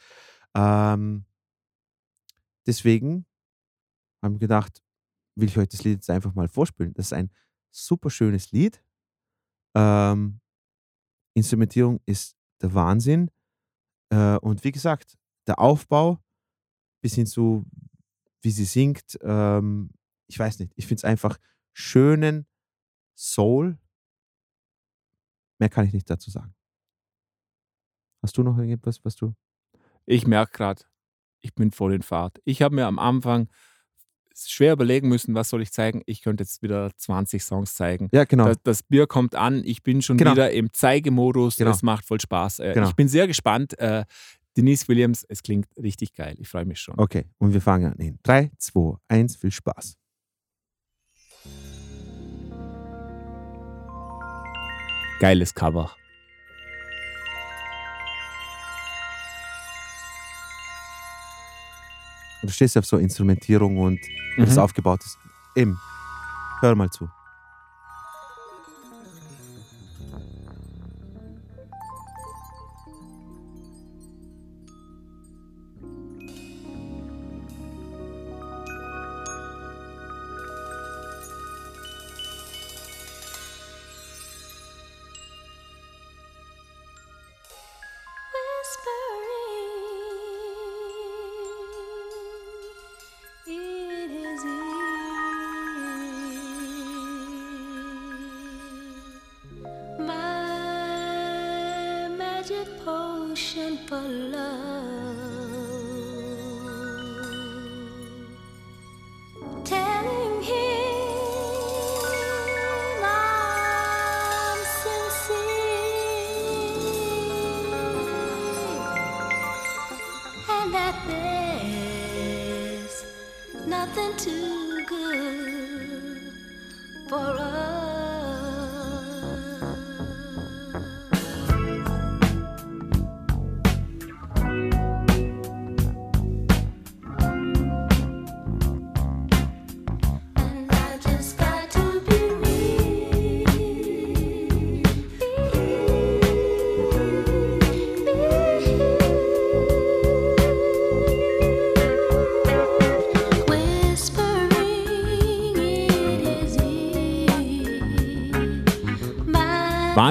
Speaker 1: Ähm, deswegen habe ich mir gedacht, will ich euch das Lied jetzt einfach mal vorspielen. Das ist ein super schönes Lied. Ähm, Instrumentierung ist der Wahnsinn. Äh, und wie gesagt, der Aufbau bis hin zu, wie sie singt, ähm, ich weiß nicht, ich finde es einfach schönen Soul. Mehr kann ich nicht dazu sagen. Hast du noch irgendetwas, was du.
Speaker 2: Ich merke gerade, ich bin voll in Fahrt. Ich habe mir am Anfang
Speaker 7: schwer überlegen müssen, was soll ich zeigen. Ich könnte jetzt wieder 20 Songs zeigen.
Speaker 1: Ja, genau.
Speaker 7: Das, das Bier kommt an, ich bin schon
Speaker 1: Genau.
Speaker 7: wieder im Zeigemodus,
Speaker 1: Genau.
Speaker 7: es macht voll Spaß. Äh,
Speaker 1: Genau.
Speaker 7: Ich bin sehr gespannt. Äh, Denise Williams, es klingt richtig geil. Ich freue mich schon.
Speaker 1: Okay, und wir fangen an. In 3, 2, 1, viel Spaß.
Speaker 7: Geiles Cover.
Speaker 1: Du stehst auf so Instrumentierung und wie das
Speaker 7: Mhm.
Speaker 1: aufgebaut ist. Eben. Hör mal zu.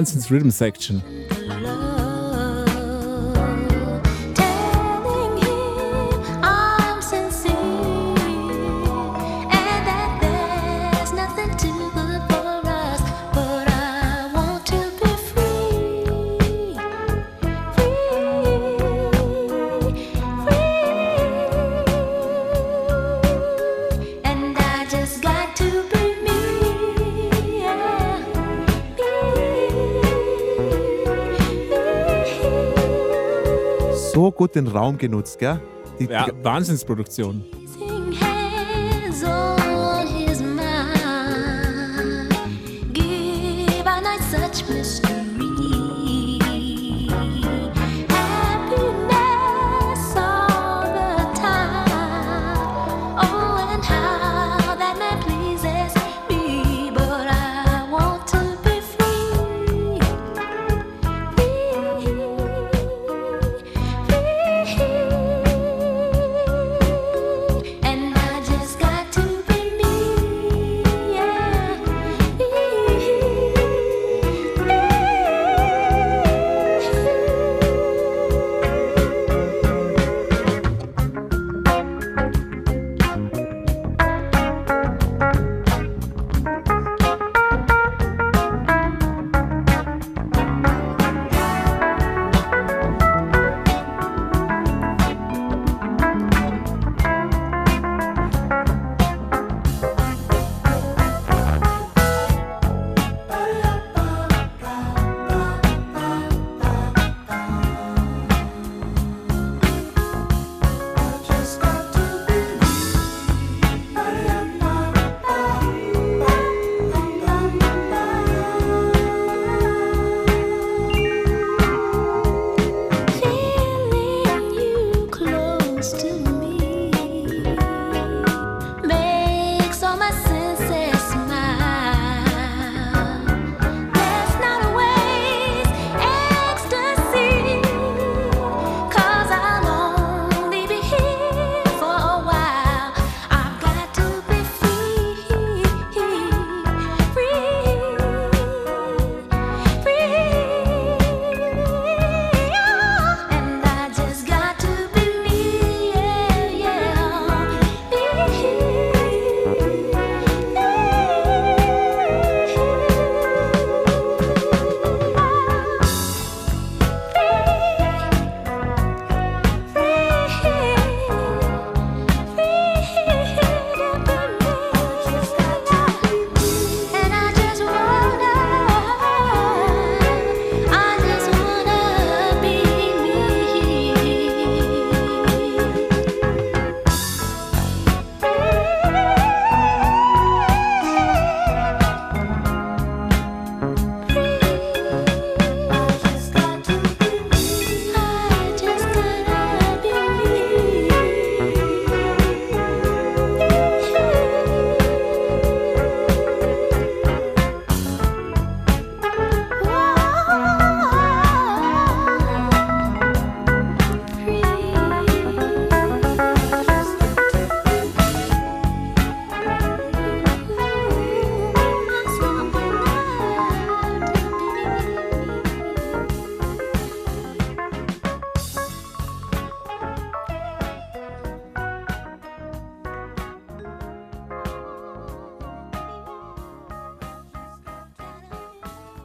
Speaker 7: Hansen's Rhythm Section.
Speaker 1: Gut den Raum genutzt, gell? Die,
Speaker 7: Ja, Wahnsinnsproduktion.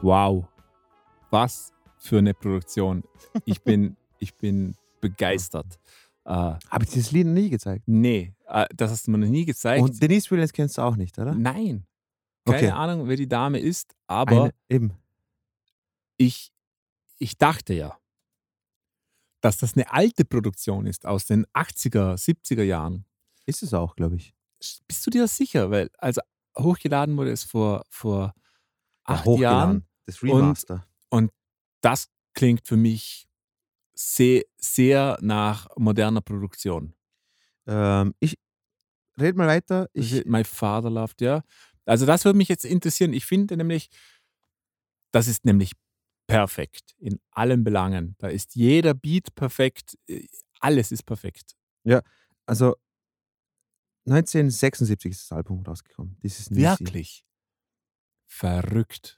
Speaker 2: Wow. Was für eine Produktion. Ich bin, ich bin begeistert. Äh,
Speaker 1: Habe ich dieses Lied noch nie gezeigt?
Speaker 2: nee, äh, das hast du mir noch nie gezeigt.
Speaker 1: Und Denise Williams kennst du auch nicht, oder?
Speaker 2: Nein. Keine
Speaker 1: Okay.
Speaker 2: Ahnung, wer die Dame ist, aber
Speaker 1: Eine, eben.
Speaker 2: ich, ich dachte ja, dass das eine alte Produktion ist aus den 80er, 70er Jahren.
Speaker 1: Ist es auch, glaube ich.
Speaker 2: Bist du dir das sicher? Weil, also hochgeladen wurde es vor, vor
Speaker 1: Ja,
Speaker 2: acht
Speaker 1: hochgeladen.
Speaker 2: Jahren.
Speaker 1: Das Remaster.
Speaker 2: Und das klingt für mich sehr, sehr nach moderner Produktion.
Speaker 1: Ähm, ich red mal weiter. Ich,
Speaker 2: My Father Loved, ja. Also das würde mich jetzt interessieren. Ich finde nämlich, das ist nämlich perfekt in allen Belangen. Da ist jeder Beat perfekt, äh, alles ist perfekt.
Speaker 1: also 1976 ist das Album rausgekommen. Dieses Nisi.
Speaker 2: Wirklich. Verrückt.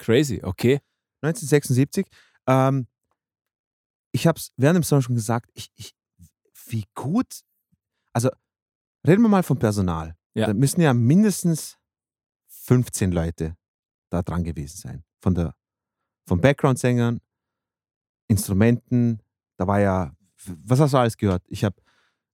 Speaker 2: Crazy, okay.
Speaker 1: 1976. Ähm, ich habe es während dem Song schon gesagt, ich, ich, wie gut, also reden wir mal vom Personal.
Speaker 2: Ja.
Speaker 1: Da müssen ja mindestens 15 Leute da dran gewesen sein. Von der, von Background-Sängern, Instrumenten, da war ja, was hast du alles gehört? Ich habe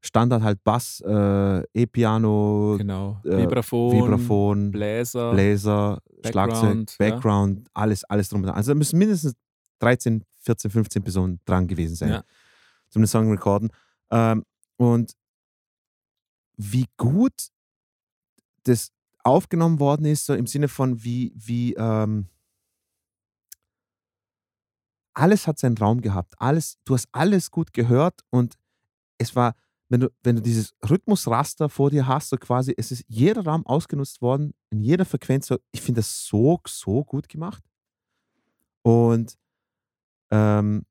Speaker 1: Standard halt Bass, äh, E-Piano,
Speaker 2: Genau.
Speaker 1: äh,
Speaker 2: Vibraphon,
Speaker 1: Vibraphon,
Speaker 2: Bläser.
Speaker 1: Bläser,
Speaker 2: Background,
Speaker 1: Schlagzeug,
Speaker 2: ja.
Speaker 1: Background, alles, alles drum. Also da müssen mindestens 13, 14, 15 Personen dran gewesen sein,
Speaker 2: Ja.
Speaker 1: zum den Song recorden. Ähm, und wie gut das aufgenommen worden ist, so im Sinne von wie, wie ähm, alles hat seinen Raum gehabt. Alles, du hast alles gut gehört und es war, wenn du, wenn du dieses Rhythmusraster vor dir hast, so quasi, es ist jeder Raum ausgenutzt worden, in jeder Frequenz. So, ich finde das so, so gut gemacht. Und ähm,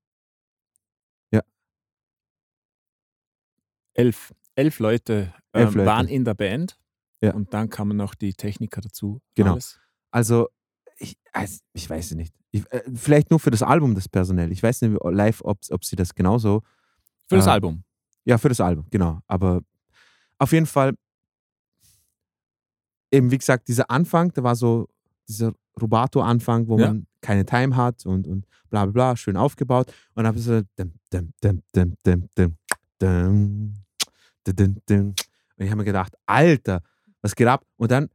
Speaker 2: elf, elf Leute
Speaker 1: Elf
Speaker 2: ähm,
Speaker 1: Leute.
Speaker 2: waren in der Band.
Speaker 1: Ja.
Speaker 2: Und dann kamen noch die Techniker dazu.
Speaker 1: Genau.
Speaker 2: Alles.
Speaker 1: Also, ich, also, ich weiß es nicht. Ich, äh, vielleicht nur für das Album das personell. Ich weiß nicht live, ob, ob sie das genauso.
Speaker 2: Für das
Speaker 1: äh,
Speaker 2: Album.
Speaker 1: Ja, für das Album, genau. Aber auf jeden Fall, eben wie gesagt, dieser Anfang, da war so dieser Rubato-Anfang, wo
Speaker 2: Ja.
Speaker 1: man keine Time hat und, und bla bla bla, schön aufgebaut. Und dann habe ich so. Und ich habe mir gedacht, Alter, was geht ab? Und dann,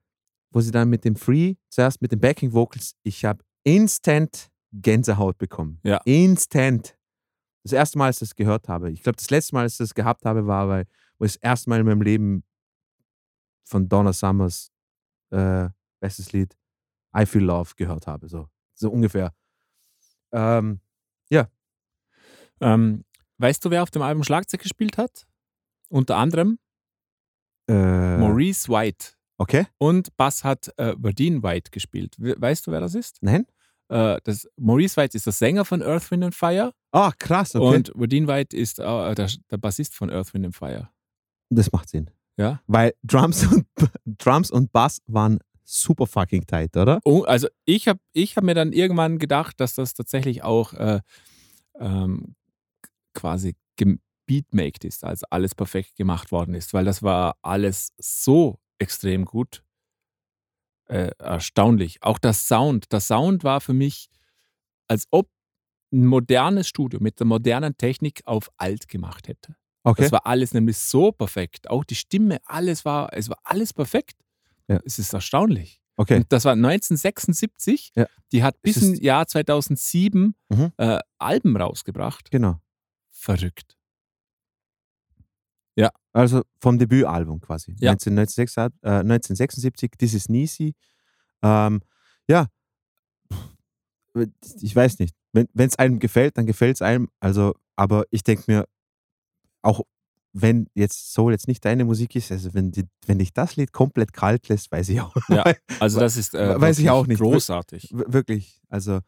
Speaker 1: wo sie dann mit dem Free, zuerst mit den Backing Vocals, ich habe instant Gänsehaut bekommen.
Speaker 2: Ja.
Speaker 1: Instant. Das erste Mal, als ich das gehört habe. Ich glaube, das letzte Mal, als ich das gehabt habe, war, weil, wo ich das erste Mal in meinem Leben von Donna Summers, äh, bestes Lied, I Feel Love gehört habe. So, so ungefähr. Ähm,
Speaker 2: Ähm, weißt du, wer auf dem Album Schlagzeug gespielt hat? Unter anderem
Speaker 1: äh,
Speaker 2: Maurice White.
Speaker 1: Okay.
Speaker 2: Und Bass hat äh, Verdine White gespielt. We weißt du, wer das ist?
Speaker 1: Nein?
Speaker 2: Äh, das, Maurice White ist der Sänger von Earth, Wind and Fire.
Speaker 1: Ah, krass, okay.
Speaker 2: Und Verdine White ist äh, der, der Bassist von Earth, Wind and Fire.
Speaker 1: das macht Sinn.
Speaker 2: Ja.
Speaker 1: Weil Drums und, Drums und Bass waren super fucking tight, oder?
Speaker 2: Oh, also ich habe ich hab mir dann irgendwann gedacht, dass das tatsächlich auch äh, ähm, quasi gebeatmaked ist, also alles perfekt gemacht worden ist, weil das war alles so extrem gut. Äh, erstaunlich. Auch das Sound. Der Sound war für mich, als ob ein modernes Studio mit der modernen Technik auf alt gemacht hätte.
Speaker 1: Okay.
Speaker 2: Das war alles nämlich so perfekt. Auch die Stimme, alles war, es war alles perfekt.
Speaker 1: Ja.
Speaker 2: Es ist erstaunlich.
Speaker 1: okay.
Speaker 2: Und das war 1976.
Speaker 1: Ja.
Speaker 2: Die hat bis ins Jahr 2007
Speaker 1: Mhm.
Speaker 2: äh, Alben rausgebracht.
Speaker 1: Genau.
Speaker 2: Verrückt.
Speaker 1: Also vom Debütalbum quasi.
Speaker 2: Ja.
Speaker 1: 1976, äh, 1976, This is Nisi. Ähm, ja, ich weiß nicht. Wenn es einem gefällt, dann gefällt es einem. Also, aber ich denke mir, auch wenn jetzt Soul jetzt nicht deine Musik ist, also wenn, die, wenn dich das Lied komplett kalt lässt, weiß ich auch.
Speaker 2: Ja, also das ist äh,
Speaker 1: Weiß ich auch nicht.
Speaker 2: großartig.
Speaker 1: Wirklich. Also,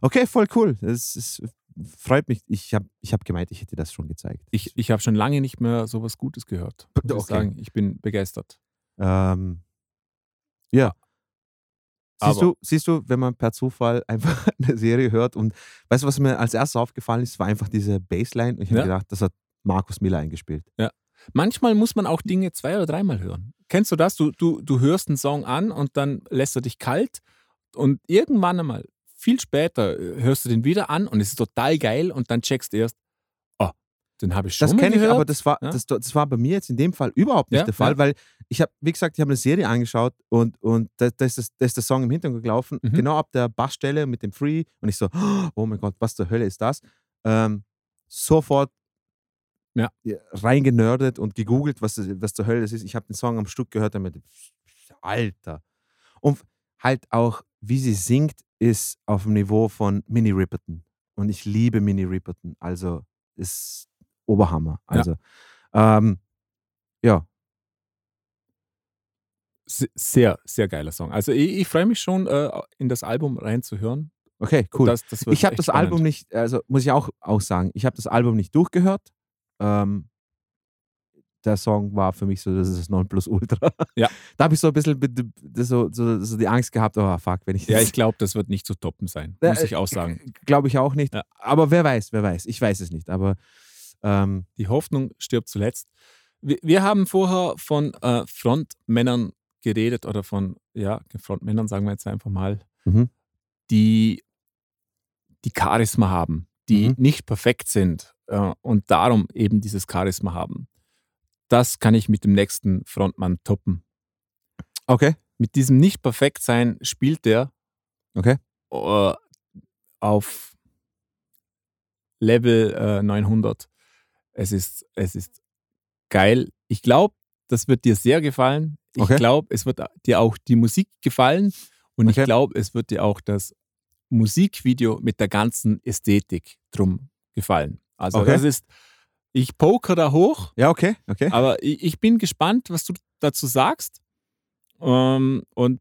Speaker 1: okay, voll cool. Es, es freut mich. Ich habe ich hab gemeint, ich hätte das schon gezeigt.
Speaker 2: Ich, ich habe schon lange nicht mehr sowas Gutes gehört. Muss ich
Speaker 1: Okay.
Speaker 2: sagen, ich bin begeistert.
Speaker 1: Ähm, ja. Siehst du, siehst du, wenn man per Zufall einfach eine Serie hört und weißt du, was mir als erstes aufgefallen ist, war einfach diese Bassline und ich habe
Speaker 2: Ja.
Speaker 1: gedacht, das hat Markus Miller eingespielt.
Speaker 2: Manchmal muss man auch Dinge zwei oder dreimal hören. Kennst du das? Du, du, du hörst einen Song an und dann lässt er dich kalt. und irgendwann einmal, viel später, äh, hörst du den wieder an und es ist total geil und dann checkst du erst, oh, den habe ich schon
Speaker 1: Das kenne ich, aber das war,
Speaker 2: Ja?
Speaker 1: das, das war bei mir jetzt in dem Fall überhaupt nicht
Speaker 2: Ja,
Speaker 1: der Fall,
Speaker 2: ja.
Speaker 1: weil ich habe, wie gesagt, ich habe eine Serie angeschaut und, und da, da, ist das, da ist der Song im Hintergrund gelaufen,
Speaker 2: Mhm.
Speaker 1: genau ab der Bassstelle mit dem Free und ich so, oh mein Gott, was zur Hölle ist das? Ähm, sofort
Speaker 2: Ja.
Speaker 1: reingenördet und gegoogelt, was, was zur Hölle das ist. Ich habe den Song am Stück gehört damit, Alter. Und halt auch, wie sie singt, ist auf dem Niveau von Minnie Riperton. Und ich liebe Minnie Riperton. Also ist Oberhammer.
Speaker 2: Ja.
Speaker 1: Also, ähm, ja,
Speaker 2: Se- Sehr, sehr geiler Song. Also ich, ich freue mich schon, äh, in das Album reinzuhören.
Speaker 1: okay, cool.
Speaker 2: Das, das
Speaker 1: ich habe das
Speaker 2: spannend.
Speaker 1: Album nicht, also muss ich auch, auch sagen, ich habe das Album nicht durchgehört. Ähm, der Song war für mich so, das ist das Nonplusultra.
Speaker 2: Ja.
Speaker 1: Da habe ich so ein bisschen so, so, so die Angst gehabt, oh fuck, wenn ich
Speaker 2: Ja, ich glaube, das wird nicht zu toppen sein, muss ich
Speaker 1: äh,
Speaker 2: auch sagen.
Speaker 1: Glaube ich auch nicht.
Speaker 2: Ja.
Speaker 1: Aber wer weiß, wer weiß. Ich weiß es nicht. Aber ähm,
Speaker 2: Die Hoffnung stirbt zuletzt. Wir, wir haben vorher von äh, Frontmännern geredet oder von, ja, Frontmännern, sagen wir jetzt einfach mal,
Speaker 1: Mhm.
Speaker 2: die, die Charisma haben, die
Speaker 1: Mhm.
Speaker 2: nicht perfekt sind äh, und darum eben dieses Charisma haben. Das kann ich mit dem nächsten Frontmann toppen.
Speaker 1: okay,
Speaker 2: Mit diesem Nicht-Perfekt-Sein spielt der
Speaker 1: okay.
Speaker 2: äh, auf Level äh, 900. Es ist, es ist geil. Ich glaube, das wird dir sehr gefallen. Ich
Speaker 1: Okay.
Speaker 2: glaube, es wird dir auch die Musik gefallen. Und
Speaker 1: Okay.
Speaker 2: ich glaube, es wird dir auch das Musikvideo mit der ganzen Ästhetik drum gefallen. Also
Speaker 1: Okay.
Speaker 2: das ist, ich poker da hoch,
Speaker 1: Ja, okay, okay.
Speaker 2: aber ich, ich bin gespannt, was du dazu sagst. Ähm, und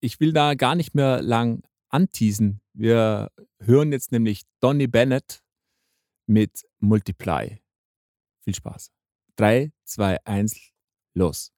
Speaker 2: ich will da gar nicht mehr lang anteasen. Wir hören jetzt nämlich Donny Bennett mit Multiply. Viel Spaß. 3, 2, 1, los.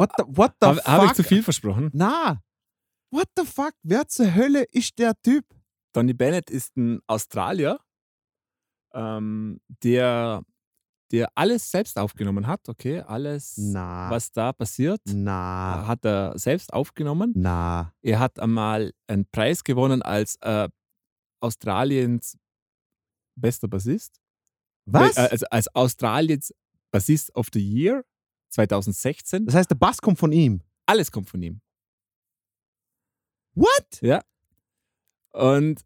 Speaker 1: What the, what the
Speaker 2: Habe
Speaker 1: fuck?
Speaker 2: hab ich zu viel versprochen?
Speaker 1: Na, what the fuck? Wer zur Hölle ist der Typ?
Speaker 2: Donny Bennett ist ein Australier, ähm, der, der alles selbst aufgenommen hat, okay? Alles,
Speaker 1: Na.
Speaker 2: was da passiert,
Speaker 1: Na.
Speaker 2: hat er selbst aufgenommen.
Speaker 1: Na.
Speaker 2: Er hat einmal einen Preis gewonnen als äh, Australiens bester Bassist.
Speaker 1: Was?
Speaker 2: Äh, Also als Australiens Bassist of the Year 2016.
Speaker 1: Das heißt, der Bass kommt von ihm.
Speaker 2: Alles kommt von ihm.
Speaker 1: What?
Speaker 2: Ja. Und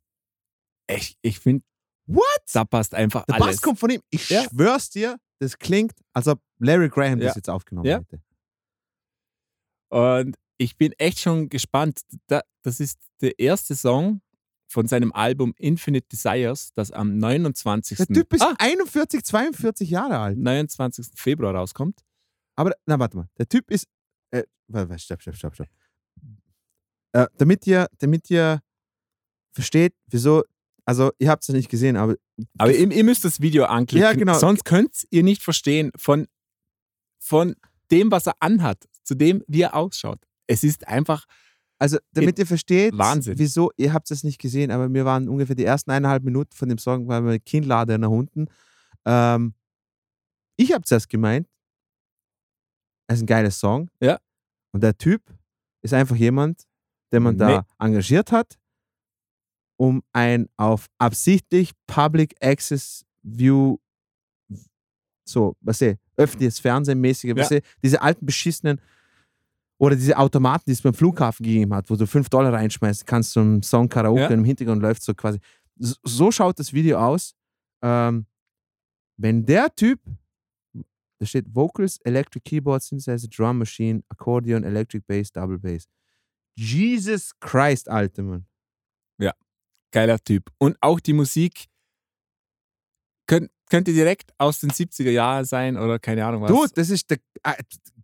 Speaker 2: ich, ich finde,
Speaker 1: What?
Speaker 2: da passt einfach
Speaker 1: Der
Speaker 2: alles.
Speaker 1: Bass kommt von ihm. Ich
Speaker 2: Ja.
Speaker 1: schwör's dir, das klingt, als ob Larry Graham
Speaker 2: Ja.
Speaker 1: das jetzt aufgenommen
Speaker 2: Ja.
Speaker 1: hätte.
Speaker 2: Und ich bin echt schon gespannt. Da, das ist der erste Song von seinem Album Infinite Desires, das am 29.
Speaker 1: Der Typ ist
Speaker 2: ah,
Speaker 1: 41, 42 Jahre alt.
Speaker 2: 29. Februar rauskommt.
Speaker 1: Aber, na, warte mal. Der Typ ist. Äh, warte, stopp, stopp, stopp, stopp. Äh, damit ihr, damit ihr versteht, wieso. Also, ihr habt es ja nicht gesehen, aber.
Speaker 2: Aber ihr, ihr müsst das Video anklicken.
Speaker 1: Ja, genau.
Speaker 2: Sonst könnt ihr nicht verstehen von, von dem, was er anhat, zu dem, wie er ausschaut. Es ist einfach,
Speaker 1: Also, damit ihr versteht,
Speaker 2: Wahnsinn.
Speaker 1: wieso, ihr habt es nicht gesehen, aber wir waren ungefähr die ersten eineinhalb Minuten von dem Song, weil wir Kinnlade nach unten. Ähm, ich habe zuerst gemeint, es ist ein geiler Song.
Speaker 2: Ja.
Speaker 1: Und der Typ ist einfach jemand, den man da
Speaker 2: Nee.
Speaker 1: engagiert hat, um ein auf absichtlich Public Access View, so, was ich, öffentliches Fernsehen mäßige, was
Speaker 2: Ja.
Speaker 1: ich, diese alten beschissenen oder diese Automaten, die es beim Flughafen gegeben hat, wo du 5 Dollar reinschmeißen kannst zum Song Karaoke
Speaker 2: Ja.
Speaker 1: im Hintergrund läuft so quasi. So, so schaut das Video aus. Ähm, wenn der Typ, da steht Vocals, Electric Keyboard, Synthesizer, Drum Machine, Accordion, Electric Bass, Double Bass. Jesus Christ, Alter, Mann.
Speaker 2: geiler Typ. Und auch die Musik könnt, könnte direkt aus den 70er Jahren sein oder keine Ahnung was.
Speaker 1: Du, das ist der äh,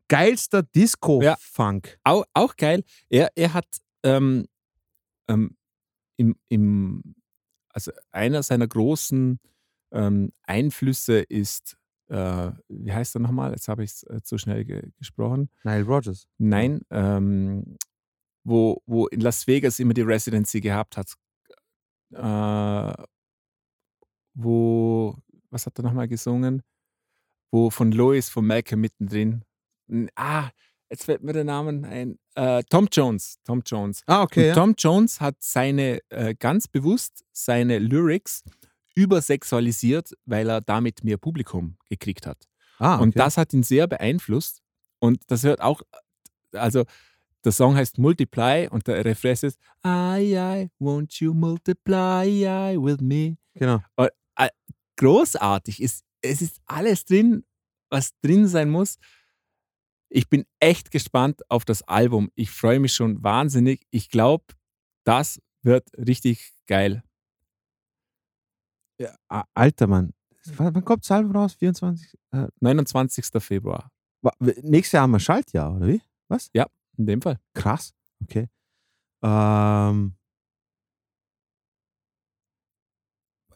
Speaker 1: geilste Disco-Funk.
Speaker 2: Auch, auch geil. Er, er hat ähm, ähm, im, im, also einer seiner großen ähm, Einflüsse ist, äh, wie heißt er nochmal? Jetzt habe ich es äh, zu schnell ge gesprochen.
Speaker 1: Nile Rogers.
Speaker 2: Nein, ähm, wo, wo in Las Vegas immer die Residency gehabt hat. Äh, wo, was hat er nochmal gesungen? Wo von Lois, von Malcolm mittendrin. Ah, jetzt fällt mir der Name ein. Äh, Tom Jones. Tom Jones.
Speaker 1: Ah, okay. Ja.
Speaker 2: Tom Jones hat seine, äh, ganz bewusst seine Lyrics übersexualisiert, weil er damit mehr Publikum gekriegt hat.
Speaker 1: Ah,
Speaker 2: Und
Speaker 1: okay.
Speaker 2: das hat ihn sehr beeinflusst. Und das hört auch, also der Song heißt Multiply und der Refrain ist I, I, won't you multiply I with me.
Speaker 1: Genau.
Speaker 2: Und, äh, großartig. Es, es ist alles drin, was drin sein muss. Ich bin echt gespannt auf das Album. Ich freue mich schon wahnsinnig. Ich glaube, das wird richtig geil.
Speaker 1: Ja, Alter, Mann. Wann, wann kommt das Album raus? 24? Äh,
Speaker 2: 29. Februar.
Speaker 1: nächstes Jahr haben wir Schaltjahr, oder wie? Was?
Speaker 2: Ja, in dem Fall.
Speaker 1: Krass. Okay. Ähm,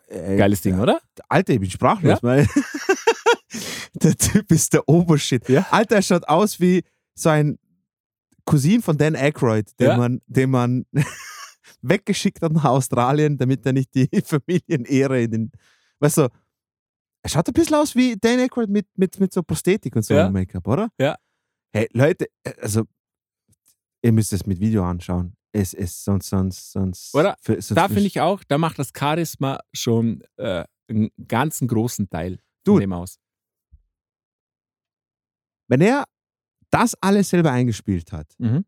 Speaker 1: äh,
Speaker 2: Geiles Ding, oder?
Speaker 1: Alter, ich bin sprachlos. Weil der Typ ist der Obershit.
Speaker 2: Ja.
Speaker 1: Alter, er schaut aus wie so ein Cousin von Dan Aykroyd, den
Speaker 2: Ja.
Speaker 1: man, den man weggeschickt hat nach Australien, damit er nicht die Familienehre in den. Weißt du, er schaut ein bisschen aus wie Dan Aykroyd mit, mit, mit so Prosthetik und so
Speaker 2: Ja.
Speaker 1: Make-up, oder?
Speaker 2: Ja.
Speaker 1: Hey, Leute, also, ihr müsst es mit Video anschauen. Es ist sonst, sonst, sonst.
Speaker 2: Oder?
Speaker 1: für- sonst
Speaker 2: Da finde ich auch, da macht das Charisma schon äh, einen ganzen großen Teil
Speaker 1: Du,
Speaker 2: von dem aus.
Speaker 1: Wenn er das alles selber eingespielt hat
Speaker 2: Mhm.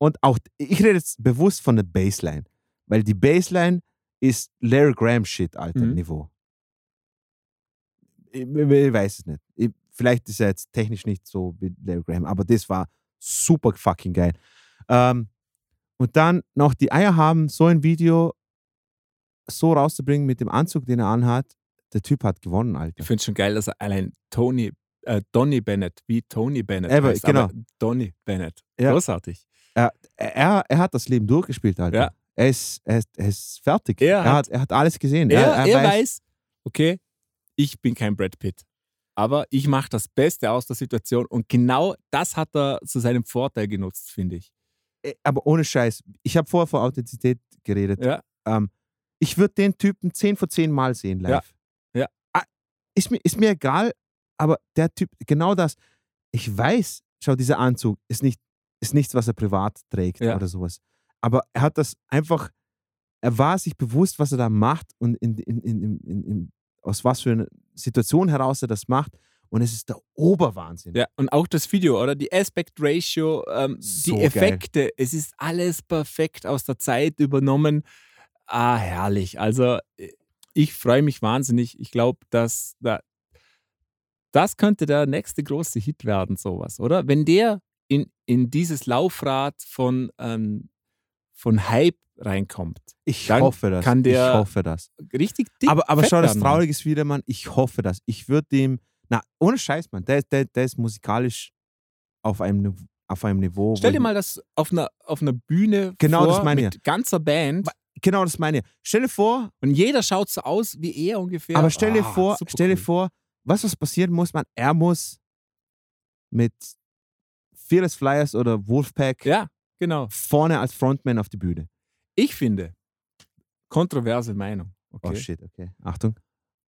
Speaker 1: Und auch, ich rede jetzt bewusst von der Bassline, weil die Bassline ist Larry Graham Shit, alter
Speaker 2: Mhm.
Speaker 1: Niveau. Ich, ich weiß es nicht. Ich, vielleicht ist er jetzt technisch nicht so wie Larry Graham, aber das war super fucking geil. Ähm, und dann noch die Eier haben, so ein Video so rauszubringen mit dem Anzug, den er anhat. Der Typ hat gewonnen, Alter.
Speaker 2: Ich finde es schon geil, dass er allein Tony, äh, Donny Bennett, wie Tony Bennett
Speaker 1: Aber,
Speaker 2: heißt,
Speaker 1: genau.
Speaker 2: Donny Bennett.
Speaker 1: Ja.
Speaker 2: Großartig.
Speaker 1: Er, er, er hat das Leben durchgespielt, Alter.
Speaker 2: Ja.
Speaker 1: Er, ist, er, ist, er ist fertig.
Speaker 2: Er
Speaker 1: er,
Speaker 2: hat-
Speaker 1: hat, er hat alles gesehen.
Speaker 2: Er,
Speaker 1: er,
Speaker 2: er, weiß, okay, ich bin kein Brad Pitt. Aber ich mache das Beste aus der Situation und genau das hat er zu seinem Vorteil genutzt, finde ich.
Speaker 1: Äh, aber ohne Scheiß. Ich habe vorher von Authentizität geredet.
Speaker 2: Ja.
Speaker 1: Ähm, ich würde den Typen 10 von 10 Mal sehen live.
Speaker 2: Ja.
Speaker 1: Ah, ist, mir, ist mir egal, aber der Typ, genau das. Ich weiß, schau, dieser Anzug ist, nicht, ist nichts, was er privat trägt
Speaker 2: Ja.
Speaker 1: oder sowas. Aber er hat das einfach, er war sich bewusst, was er da macht und in, in, in, aus was für einer Situation heraus er das macht. Und es ist der Oberwahnsinn.
Speaker 2: Ja, und auch das Video, oder? Die Aspect Ratio, ähm,
Speaker 1: So
Speaker 2: die
Speaker 1: geil.
Speaker 2: Effekte, es ist alles perfekt aus der Zeit übernommen. Ah, herrlich. Also, äh, ich freue mich wahnsinnig. Ich glaube, dass da, das könnte der nächste große Hit werden, sowas, oder? Wenn der in, in dieses Laufrad von, ähm, von Hype reinkommt.
Speaker 1: Ich
Speaker 2: Dann
Speaker 1: hoffe das.
Speaker 2: kann der
Speaker 1: ich hoffe das.
Speaker 2: Richtig dick
Speaker 1: Aber, aber schau, das. Traurige ist wieder, Mann, ich hoffe das. Ich würde dem, na, ohne Scheiß, Mann, der, der, der ist musikalisch auf einem, auf einem Niveau.
Speaker 2: Stell dir
Speaker 1: ich-
Speaker 2: mal das auf einer, auf einer Bühne
Speaker 1: Genau,
Speaker 2: vor,
Speaker 1: das meine
Speaker 2: mit ganzer Band.
Speaker 1: Genau, das meine ich. Stell dir vor,
Speaker 2: Und jeder schaut so aus wie er ungefähr.
Speaker 1: aber stell dir
Speaker 2: Ah,
Speaker 1: vor, stell dir
Speaker 2: cool.
Speaker 1: vor, was was passieren muss, man, er muss mit Fearless Flyers oder Wolfpack
Speaker 2: Ja, genau.
Speaker 1: vorne als Frontman auf die Bühne.
Speaker 2: Ich finde, kontroverse Meinung. Okay.
Speaker 1: Oh shit, okay. Achtung.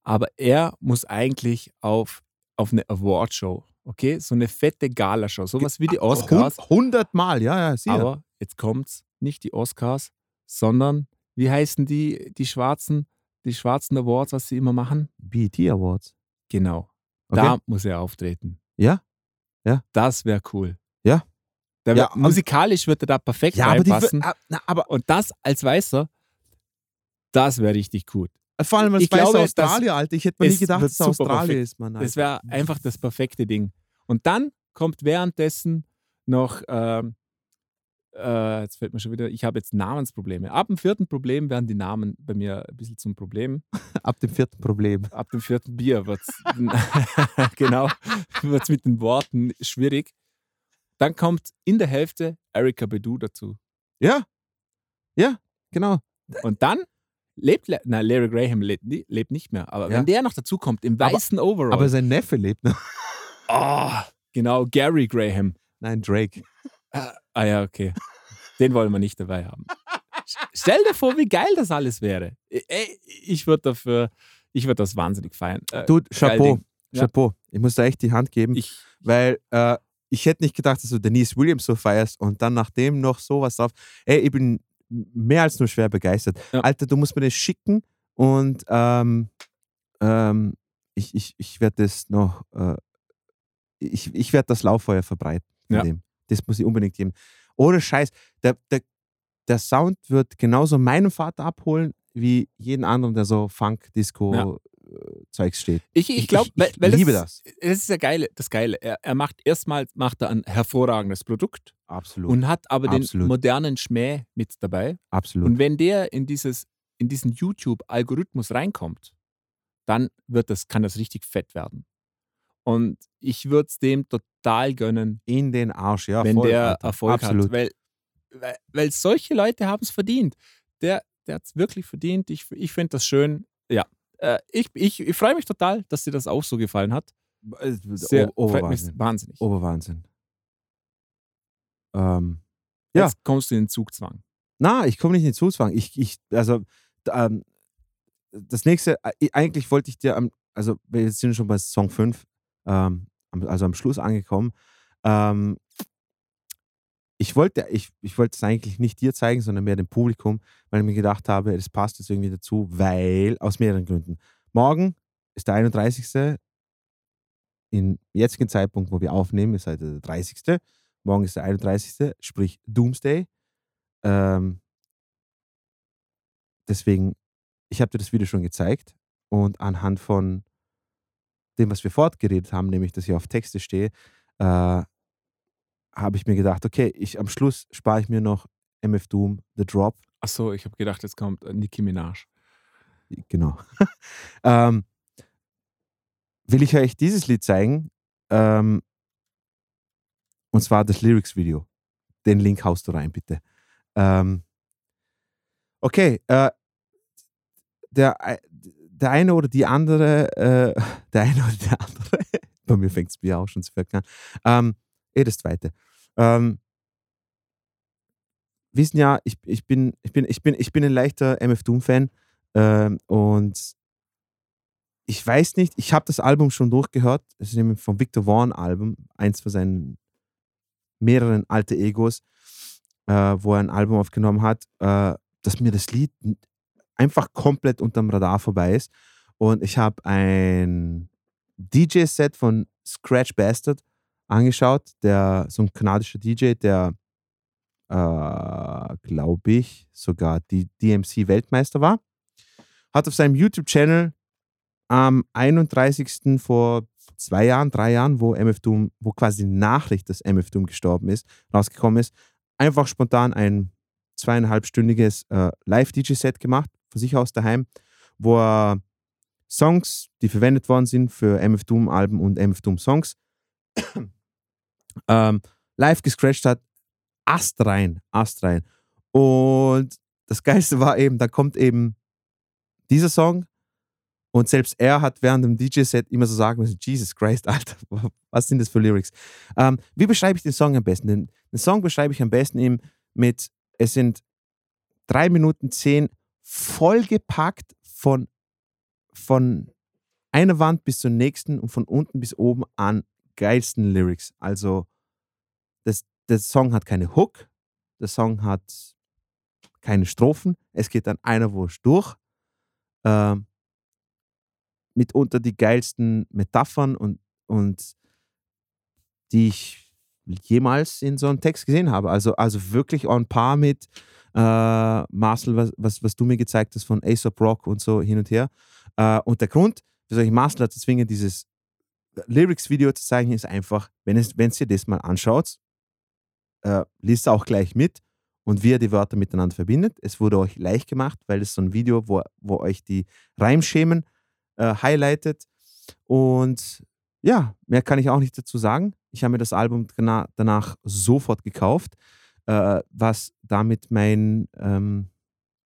Speaker 2: Aber er muss eigentlich auf, auf eine Awardshow. Okay, so eine fette Galashow, sowas wie die Oscars.
Speaker 1: 100 Mal, ja, ja, sicher.
Speaker 2: Aber jetzt kommt's, nicht die Oscars, sondern wie heißen die, die schwarzen, die schwarzen Awards, was sie immer machen?
Speaker 1: BET Awards.
Speaker 2: Genau.
Speaker 1: Okay.
Speaker 2: Da muss er auftreten.
Speaker 1: Ja? Ja.
Speaker 2: Das wäre cool. Der
Speaker 1: Ja,
Speaker 2: musikalisch wird er da perfekt
Speaker 1: Ja, aber, die,
Speaker 2: reinpassen.
Speaker 1: ah, aber
Speaker 2: Und das als Weißer, das wäre richtig gut.
Speaker 1: vor allem als
Speaker 2: ich glaube,
Speaker 1: weißer Australier, Alter. Ich hätte mir nie gedacht, dass es Australien
Speaker 2: perfekt.
Speaker 1: ist, Mann.
Speaker 2: Das
Speaker 1: Alter.
Speaker 2: wäre einfach das perfekte Ding. Und dann kommt währenddessen noch, ähm, äh, jetzt fällt mir schon wieder, ich habe jetzt Namensprobleme. Ab dem vierten Problem werden die Namen bei mir ein bisschen zum Problem.
Speaker 1: Ab dem vierten Problem.
Speaker 2: Ab dem vierten Bier wird es, genau, wird es mit den Worten schwierig. Dann kommt in der Hälfte Erika Bedu dazu.
Speaker 1: Ja. Ja, genau.
Speaker 2: Und dann lebt, Le- na, Larry Graham lebt, lebt nicht mehr, aber
Speaker 1: Ja.
Speaker 2: wenn der noch dazu kommt, im
Speaker 1: Aber-
Speaker 2: weißen Overall,
Speaker 1: Aber sein Neffe lebt noch.
Speaker 2: oh, genau, Gary Graham.
Speaker 1: Nein, Drake.
Speaker 2: Ah ja, okay. Den wollen wir nicht dabei haben. Stell dir vor, wie geil das alles wäre. Ey, Ich würde dafür, ich würde das wahnsinnig feiern. Äh,
Speaker 1: Du, Chapeau.
Speaker 2: Ding. Ja.
Speaker 1: Chapeau. Ich muss da echt die Hand geben,
Speaker 2: Ich,
Speaker 1: weil äh, ich hätte nicht gedacht, dass du Denise Williams so feierst und dann nachdem noch sowas drauf. Ey, ich bin mehr als nur schwer begeistert.
Speaker 2: Ja.
Speaker 1: Alter, du musst mir das schicken und ähm, ähm, ich, ich, ich werde das noch, äh, ich, ich werde das Lauffeuer verbreiten.
Speaker 2: Ja.
Speaker 1: Dem. Das muss ich unbedingt geben. Ohne Scheiß. Der, der, der Sound wird genauso meinen Vater abholen, wie jeden anderen, der so Funk, Disco, Zeugs steht.
Speaker 2: ich, ich
Speaker 1: Ich-
Speaker 2: glaube,
Speaker 1: ich- ich
Speaker 2: weil
Speaker 1: liebe
Speaker 2: das. Das ist ja geile, das Geile. Er, er macht erstmal macht er ein hervorragendes Produkt
Speaker 1: Absolut.
Speaker 2: und hat aber
Speaker 1: Absolut.
Speaker 2: den modernen Schmäh mit dabei.
Speaker 1: Absolut.
Speaker 2: Und wenn der in dieses in diesen YouTube-Algorithmus reinkommt, dann wird das, kann das richtig fett werden. Und ich würde es dem total gönnen,
Speaker 1: in den Arsch, ja.
Speaker 2: wenn
Speaker 1: voll,
Speaker 2: der
Speaker 1: Alter.
Speaker 2: Erfolg
Speaker 1: Absolut.
Speaker 2: hat. Weil, weil, weil solche Leute haben es verdient. Der, der hat es wirklich verdient. Ich, ich finde das schön. Ja. Äh, ich ich, ich freue mich total, dass dir das auch so gefallen hat. Sehr,
Speaker 1: Oberwahnsinn.
Speaker 2: wahnsinnig.
Speaker 1: Oberwahnsinn. Ähm, ja.
Speaker 2: Jetzt kommst du in den Zugzwang.
Speaker 1: na, ich komme nicht in den Zuzwang. Ich, ich, also, ähm, das nächste, äh, eigentlich wollte ich dir, am, also wir sind schon bei Song 5, ähm, also am Schluss angekommen. Ähm, ich wollte ich, ich wollte es eigentlich nicht dir zeigen, sondern mehr dem Publikum, weil ich mir gedacht habe, das passt jetzt irgendwie dazu, weil, aus mehreren Gründen. Morgen ist der 31. Im jetzigen Zeitpunkt, wo wir aufnehmen, ist heute der 30. Morgen ist der 31., sprich Doomsday. Ähm, deswegen, ich habe dir das Video schon gezeigt und anhand von dem, was wir fortgeredet haben, nämlich, dass ich auf Texte stehe, äh, habe ich mir gedacht, okay, ich am Schluss spare ich mir noch MF Doom, The Drop.
Speaker 2: Achso, ich habe gedacht, jetzt kommt äh, Nicki Minaj.
Speaker 1: Genau. ähm, will ich euch dieses Lied zeigen. Ähm, und zwar das Lyrics-Video. Den Link haust du rein, bitte. Ähm, okay, äh, der, ei- der eine oder die andere, äh, der eine oder der andere, bei mir fängt es Bier auch schon zu an. Ähm, eh das zweite. Ähm, wissen ja, ich, ich, bin, ich, bin, ich, bin, ich bin ein leichter MF Doom-Fan ähm, und ich weiß nicht, ich habe das Album schon durchgehört. Es ist nämlich vom Victor Vaughn Album, eins von seinen mehreren alte Egos, äh, wo er ein Album aufgenommen hat, äh, dass mir das Lied einfach komplett unterm Radar vorbei ist. Und ich habe ein DJ-Set von Scratch Bastard angeschaut, der so ein kanadischer DJ, der äh, glaube ich sogar die DMC-Weltmeister war, hat auf seinem YouTube-Channel am 31. vor zwei Jahren, drei Jahren, wo MF Doom, wo quasi die Nachricht, dass MF Doom gestorben ist, rausgekommen ist, einfach spontan ein zweieinhalbstündiges äh, Live-DJ-Set gemacht, von sich aus daheim, wo er Songs, die verwendet worden sind für MF Doom-Alben und MF Doom-Songs, ähm, live gescratcht hat, Ast rein, Ast rein. Und das Geilste war eben, da kommt eben dieser Song und selbst er hat während dem DJ-Set immer so sagen müssen, Jesus Christ, Alter, was sind das für Lyrics? Ähm, wie beschreibe ich den Song am besten? Den, den Song beschreibe ich am besten eben mit, es sind drei Minuten zehn vollgepackt von, von einer Wand bis zur nächsten und von unten bis oben an geilsten Lyrics. Also das, der Song hat keine Hook, der Song hat keine Strophen, es geht dann einer Wurst durch. Ähm, mitunter die geilsten Metaphern und, und die ich jemals in so einem Text gesehen habe. Also, also wirklich on par mit äh, Marcel, was, was, was du mir gezeigt hast von Aesop Rock und so hin und her. Äh, und der Grund, wieso ich Marcel dazu zwinge, dieses Lyrics-Video zu zeigen, ist einfach, wenn es wenn ihr das mal anschaut, äh, liest auch gleich mit und wie ihr die Wörter miteinander verbindet. Es wurde euch leicht gemacht, weil es so ein Video, wo, wo euch die Reimschemen äh, highlightet. Und ja, mehr kann ich auch nicht dazu sagen. Ich habe mir das Album dana- danach sofort gekauft, äh, was damit mein, ähm,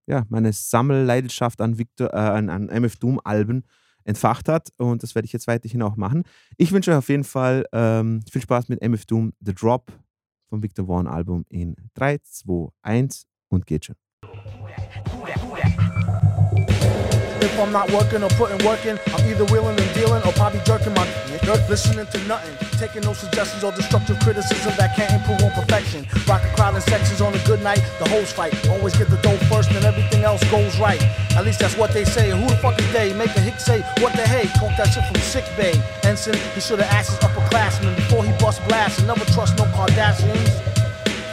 Speaker 1: ja, meine Sammelleidenschaft an, Victor, äh, an, an MF Doom-Alben entfacht hat. Und das werde ich jetzt weiterhin auch machen. Ich wünsche euch auf jeden Fall ähm, viel Spaß mit MF Doom The Drop vom Victor Vaughn Album in 3, 2, 1 und geht schon.
Speaker 10: If I'm not working or putting work in, I'm either wheeling and dealing or probably jerking my dick, listening to nothing, taking no suggestions or destructive criticism that can't improve on perfection. Rockin' crowd in sections on a good night, the hoes fight. Always get the dough first and everything else goes right. At least that's what they say. Who the fuck is they? Make a hick say, what the hey? Talk that shit from sick bay. Ensign, he should've asked his upperclassmen before he bust blast and never trust no Kardashians.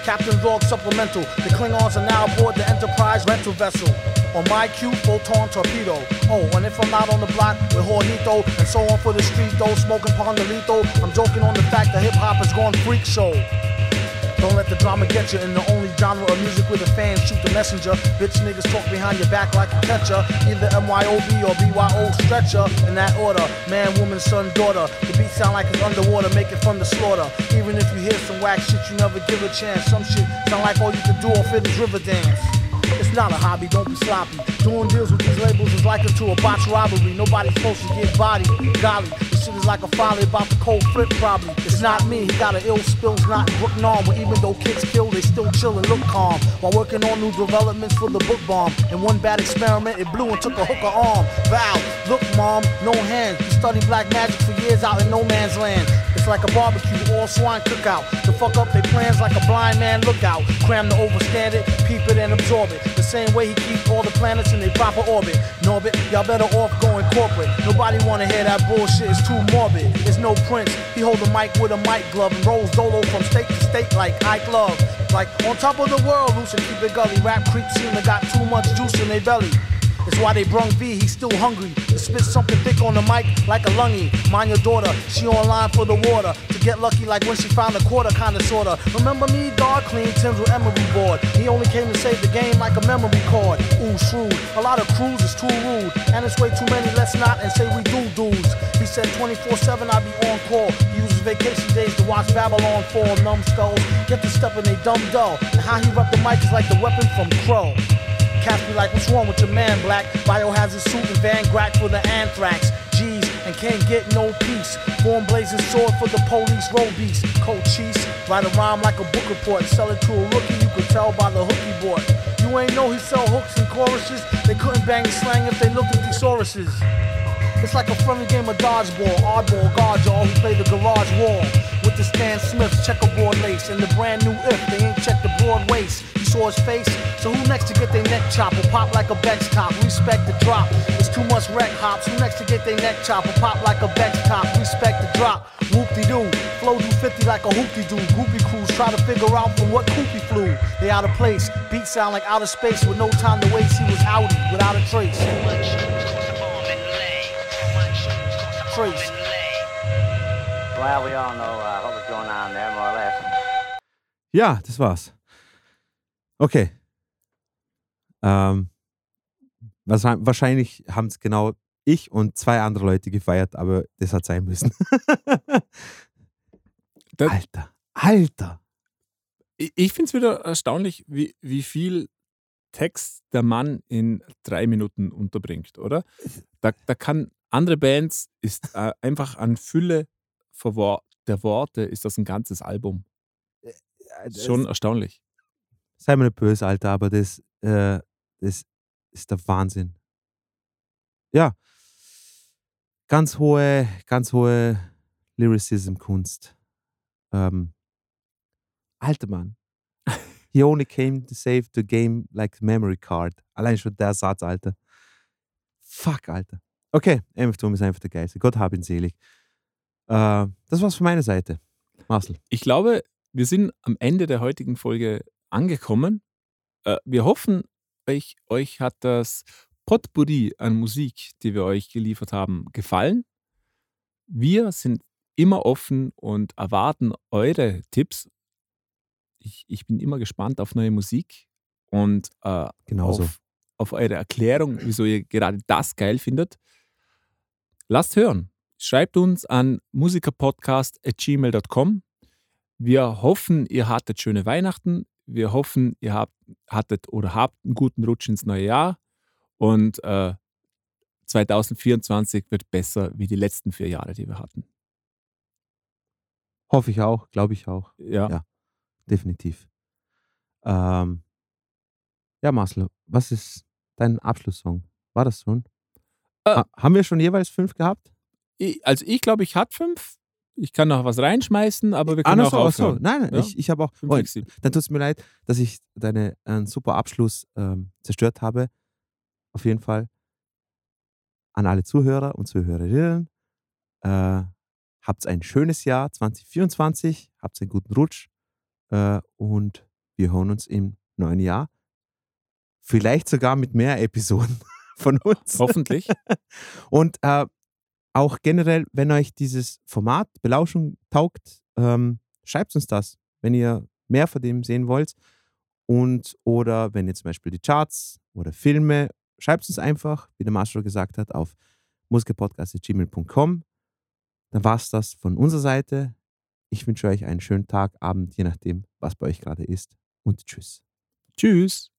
Speaker 10: Captain Dog Supplemental. The Klingons are now aboard the Enterprise rental vessel. On my cue, photon torpedo. Oh, and if I'm not on the block with Hornito and so on for the street though, smoking Pondelito, I'm joking on the fact that hip hop has gone freak show. Don't let the drama get you in the only genre of music where the fans shoot the messenger. Bitch niggas talk behind your back like a catcher. Either MYOB or BYO stretcher. In that order, man, woman, son, daughter. The beat sound like it's underwater, make it from the slaughter. Even if you hear some whack shit, you never give a chance. Some shit sound like all you can do off it is river dance. Not a hobby, don't be sloppy. Doing deals with these labels is likened to a botch robbery. Nobody's supposed to get bodied. Golly, shit is like a folly about the cold flip, probably. It's not me, he got an ill spills, not in Brooklyn arm. But even though kids kill, they still chill and look calm. While working on new developments for the book bomb. In one bad experiment, it blew and took a hooker arm. Valve, Look, mom, no hands. You study black magic for years out in no man's land. It's like a barbecue, all swine cookout. To fuck up their plans like a blind man lookout. Cram to overstand it, peep it and absorb it. The same way he keep all the planets in their proper orbit. Norbit, y'all better off going corporate. Nobody wanna hear that bullshit, it's too morbid. It's no prince, he hold the mic with a mic glove and rolls dolo from state to state like Ike Love. Like on top of the world, and keep it gully. Rap creeps seem to got too much juice in their belly. It's why they brung V, he's still hungry. To spit something thick on the mic like a lungy. Mind your daughter, she online for the water. To get lucky like when she found a quarter, kinda sorta. Remember me, dog clean Tim's with emery board. He only came to save the game like a memory card. Ooh, shrewd. A lot of crews is too rude. And it's way too many, let's not and say we do dudes. He said 24-7 I be on call. He uses vacation days to watch Babylon fall, numbskulls. Get the step in they dumb dull. And how he rep the mic is like the weapon from Crow. Cats be like, what's wrong with your man, Black? Biohazard suit and Van Grack for the anthrax. G's and can't get no peace. Form blazing sword for the police, road. Cold cheese, write a rhyme like a book report. Sell it to a rookie, you could tell by the hooky board. You ain't know he sell hooks and choruses. They couldn't bang the slang if they looked at thesauruses. It's like a friendly game of dodgeball, oddball, guard y'all who play the garage wall. With the Stan Smith's checkerboard lace and the brand new if they ain't checked the broad waist. You saw his face, so who next to get their neck chopped or pop like a Bex top? Respect the drop. It's too much wreck hops. Who next to get their neck chopped or pop like a Bex top? Respect the drop. Whoop de doo. Flow do 50 like a hoopty doo. Groupie crews try to figure out from what coopy flew. They out of place. Beats sound like outer space with no time to waste. He was outy without a trace. Trace.
Speaker 11: Well, we all know uh, what was going on there, more or less.
Speaker 1: Ja, das war's. Okay. Ähm, wahrscheinlich wahrscheinlich haben es genau ich und zwei andere Leute gefeiert, aber das hat sein müssen. Alter, Alter.
Speaker 2: Ich, ich finde es wieder erstaunlich, wie, wie viel Text der Mann in drei Minuten unterbringt, oder? Da, da kann andere Bands ist äh, einfach an Fülle der Worte ist das ein ganzes Album. Schon erstaunlich.
Speaker 1: Sei mir nicht böse, Alter, aber das, äh, das ist der Wahnsinn. Ja. Ganz hohe, ganz hohe Lyricism-Kunst. Ähm, alter Mann. He only came to save the game like memory card. Allein schon der Satz, Alter. Fuck, Alter. Okay, MF Doom ist einfach der Geist. Gott hab ihn selig. Äh, das war's von meiner Seite. Marcel.
Speaker 2: Ich glaube, wir sind am Ende der heutigen Folge angekommen. Äh, wir hoffen, euch, euch hat das Potpourri an Musik, die wir euch geliefert haben, gefallen. Wir sind immer offen und erwarten eure Tipps. Ich, ich bin immer gespannt auf neue Musik und äh,
Speaker 1: Genauso.
Speaker 2: auf, auf eure Erklärung, wieso ihr gerade das geil findet. Lasst hören. Schreibt uns an musikerpodcast.gmail.com. Wir hoffen, ihr hattet schöne Weihnachten. Wir hoffen, ihr habt, hattet oder habt einen guten Rutsch ins neue Jahr. Und äh, 2024 wird besser wie die letzten vier Jahre, die wir hatten.
Speaker 1: Hoffe ich auch, glaube ich auch.
Speaker 2: Ja.
Speaker 1: Ja, definitiv. Ähm, ja, Marcel, was ist dein Abschlusssong? War das schon?
Speaker 2: Äh.
Speaker 1: ha haben wir schon jeweils fünf gehabt?
Speaker 2: Ich, also ich glaube, ich hatte fünf. Ich kann noch was reinschmeißen, aber wir
Speaker 1: Ah,
Speaker 2: können
Speaker 1: na
Speaker 2: auch
Speaker 1: so, ach so.
Speaker 2: aufhören.
Speaker 1: Nein, nein,
Speaker 2: Ja?
Speaker 1: ich, ich habe auch. Oh, dann tut es mir leid, dass ich deinen äh, super Abschluss ähm, zerstört habe. Auf jeden Fall an alle Zuhörer und Zuhörerinnen. Äh, habt ein schönes Jahr 2024, habt einen guten Rutsch äh, und wir hören uns im neuen Jahr. Vielleicht sogar mit mehr Episoden von uns.
Speaker 2: Hoffentlich.
Speaker 1: Und äh, auch generell, wenn euch dieses Format Belauschung taugt, ähm, schreibt uns das, wenn ihr mehr von dem sehen wollt. Und oder wenn ihr zum Beispiel die Charts oder Filme, schreibt uns einfach, wie der Marshall gesagt hat, auf musikapodcast.gmail.com. Dann war es das von unserer Seite. Ich wünsche euch einen schönen Tag, Abend, je nachdem, was bei euch gerade ist. Und tschüss.
Speaker 2: Tschüss.